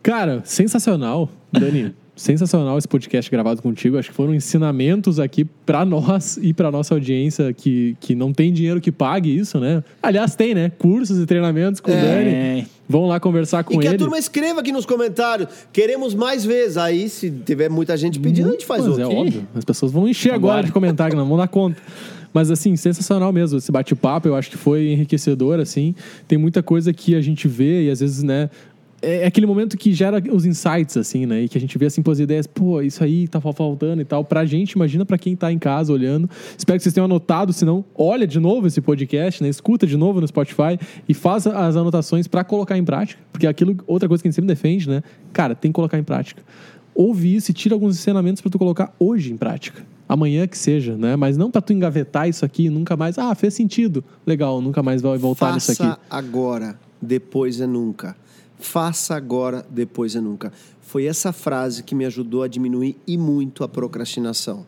S2: Cara, sensacional, Dani. Sensacional esse podcast gravado contigo. Acho que foram ensinamentos aqui pra nós e pra nossa audiência que, que não tem dinheiro que pague isso, né? Aliás, tem, né? Cursos e treinamentos com o Dani.
S3: É.
S2: Vão lá conversar com
S1: e que
S2: ele.
S1: a turma escreva aqui nos comentários. Queremos mais vezes. Aí, se tiver muita gente pedindo, a gente faz
S2: Mas
S1: outro.
S2: É óbvio. As pessoas vão encher agora
S3: Vambora.
S2: de comentário, não vão dar conta. Mas, assim, sensacional mesmo. Esse bate-papo, eu acho que foi enriquecedor, assim. Tem muita coisa que a gente vê e, às vezes, né... É é aquele momento que gera os insights, assim, né? E que a gente vê, assim, pôs ideias. Pô, isso aí tá faltando e tal. Pra gente, imagina pra quem tá em casa olhando. Espero que vocês tenham anotado. Se não, olha de novo esse podcast, né? Escuta de novo no Spotify e faça as anotações pra colocar em prática. Porque é aquilo, outra coisa que a gente sempre defende, né? Cara, tem que colocar em prática ouve isso e tira alguns ensinamentos para tu colocar hoje em prática. Amanhã que seja, né? Mas não para tu engavetar isso aqui nunca mais. Ah, fez sentido. Legal, nunca mais vai voltar nisso
S1: Faça
S2: aqui.
S1: agora, depois é nunca. Faça agora, depois é nunca. Foi essa frase que me ajudou a diminuir e muito a procrastinação.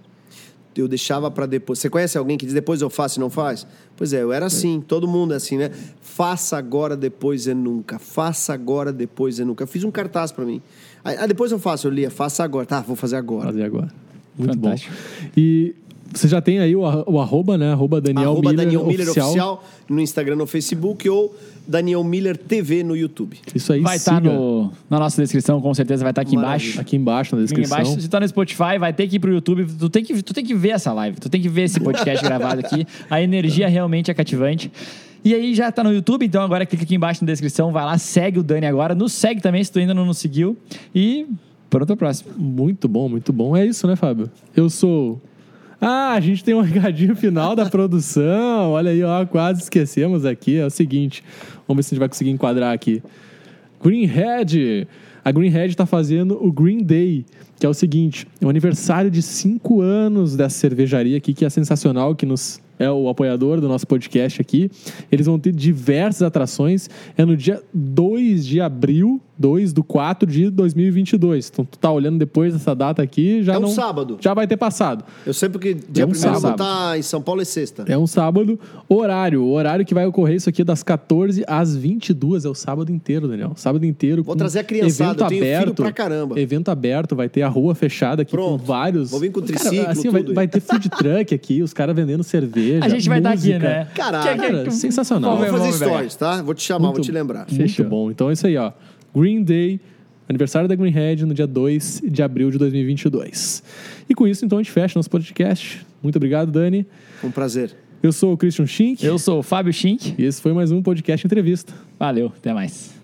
S1: Eu deixava para depois. Você conhece alguém que diz depois eu faço e não faz? Pois é, eu era assim, todo mundo é assim, né? Faça agora, depois é nunca. Faça agora, depois é nunca. Eu fiz um cartaz para mim. Ah, depois eu faço, eu lia, faça agora. Tá, vou fazer agora.
S2: Fazer agora. Muito
S3: Fantástico.
S2: bom. E Você já tem aí o, o arroba, né? Arroba Daniel
S1: Arroba
S2: Miller,
S1: Daniel Miller
S2: oficial.
S1: oficial. no Instagram, no Facebook ou Daniel Miller TV no YouTube.
S2: Isso aí,
S3: Vai estar
S2: siga
S3: no, na nossa descrição, com certeza vai estar aqui
S1: Maravilha.
S3: embaixo.
S2: aqui embaixo na
S3: Aqui
S2: descrição.
S3: embaixo, se tá no Spotify, vai ter que ir pro YouTube. Tu tem que, tu tem que ver essa live, tu tem que ver esse podcast gravado aqui. A energia realmente é cativante. E aí já tá no YouTube, então agora clica aqui embaixo na descrição, vai lá, segue o Dani agora. Nos segue também se tu ainda não nos seguiu. E pronto pro próximo.
S2: Muito bom, muito bom. É isso, né, Fábio? Eu sou. Ah, a gente tem um recadinho final da produção. Olha aí, ó, quase esquecemos aqui. É o seguinte, vamos ver se a gente vai conseguir enquadrar aqui. Greenhead. A Greenhead está fazendo o Green Day, que é o seguinte: é o aniversário de cinco anos dessa cervejaria aqui, que é sensacional, que nos é o apoiador do nosso podcast aqui. Eles vão ter diversas atrações. É no dia 2 de abril, 2 do 4 de 2022. Então, tu tá olhando depois dessa data aqui, já
S1: É um
S2: não...
S1: sábado.
S2: Já vai ter passado.
S1: Eu sei porque dia
S2: É um
S1: primeiro eu vou
S2: sábado.
S1: estar em São Paulo é sexta.
S2: É um sábado. Horário. O horário que vai ocorrer isso aqui é das 14 às 22. É o sábado inteiro, Daniel. Sábado inteiro.
S1: Vou trazer a criançada,
S2: Evento
S1: eu tenho filho
S2: aberto.
S1: pra caramba.
S2: Evento aberto. Vai ter a rua fechada aqui
S1: Pronto.
S2: com vários...
S1: Vou vir com
S2: Cara,
S1: triciclo,
S2: assim, vai,
S1: tudo.
S2: vai ter food truck aqui. Os caras vendendo cerveja,
S3: A gente vai estar aqui,
S2: música.
S3: né?
S1: Caralho.
S2: Cara, sensacional.
S1: Vou
S3: Vamos
S1: fazer stories, tá? Vou te chamar, vou te lembrar.
S2: Muito
S3: Fechou.
S2: bom. Então é isso aí, ó. Green Day, aniversário da Greenhead, no dia 2 de abril de 2022. E com isso, então, a gente fecha nosso podcast. Muito obrigado, Dani.
S1: Um prazer.
S2: Eu sou o Christian Schink.
S3: Eu sou o Fábio Schink.
S2: E esse foi mais um podcast entrevista.
S3: Valeu, até mais.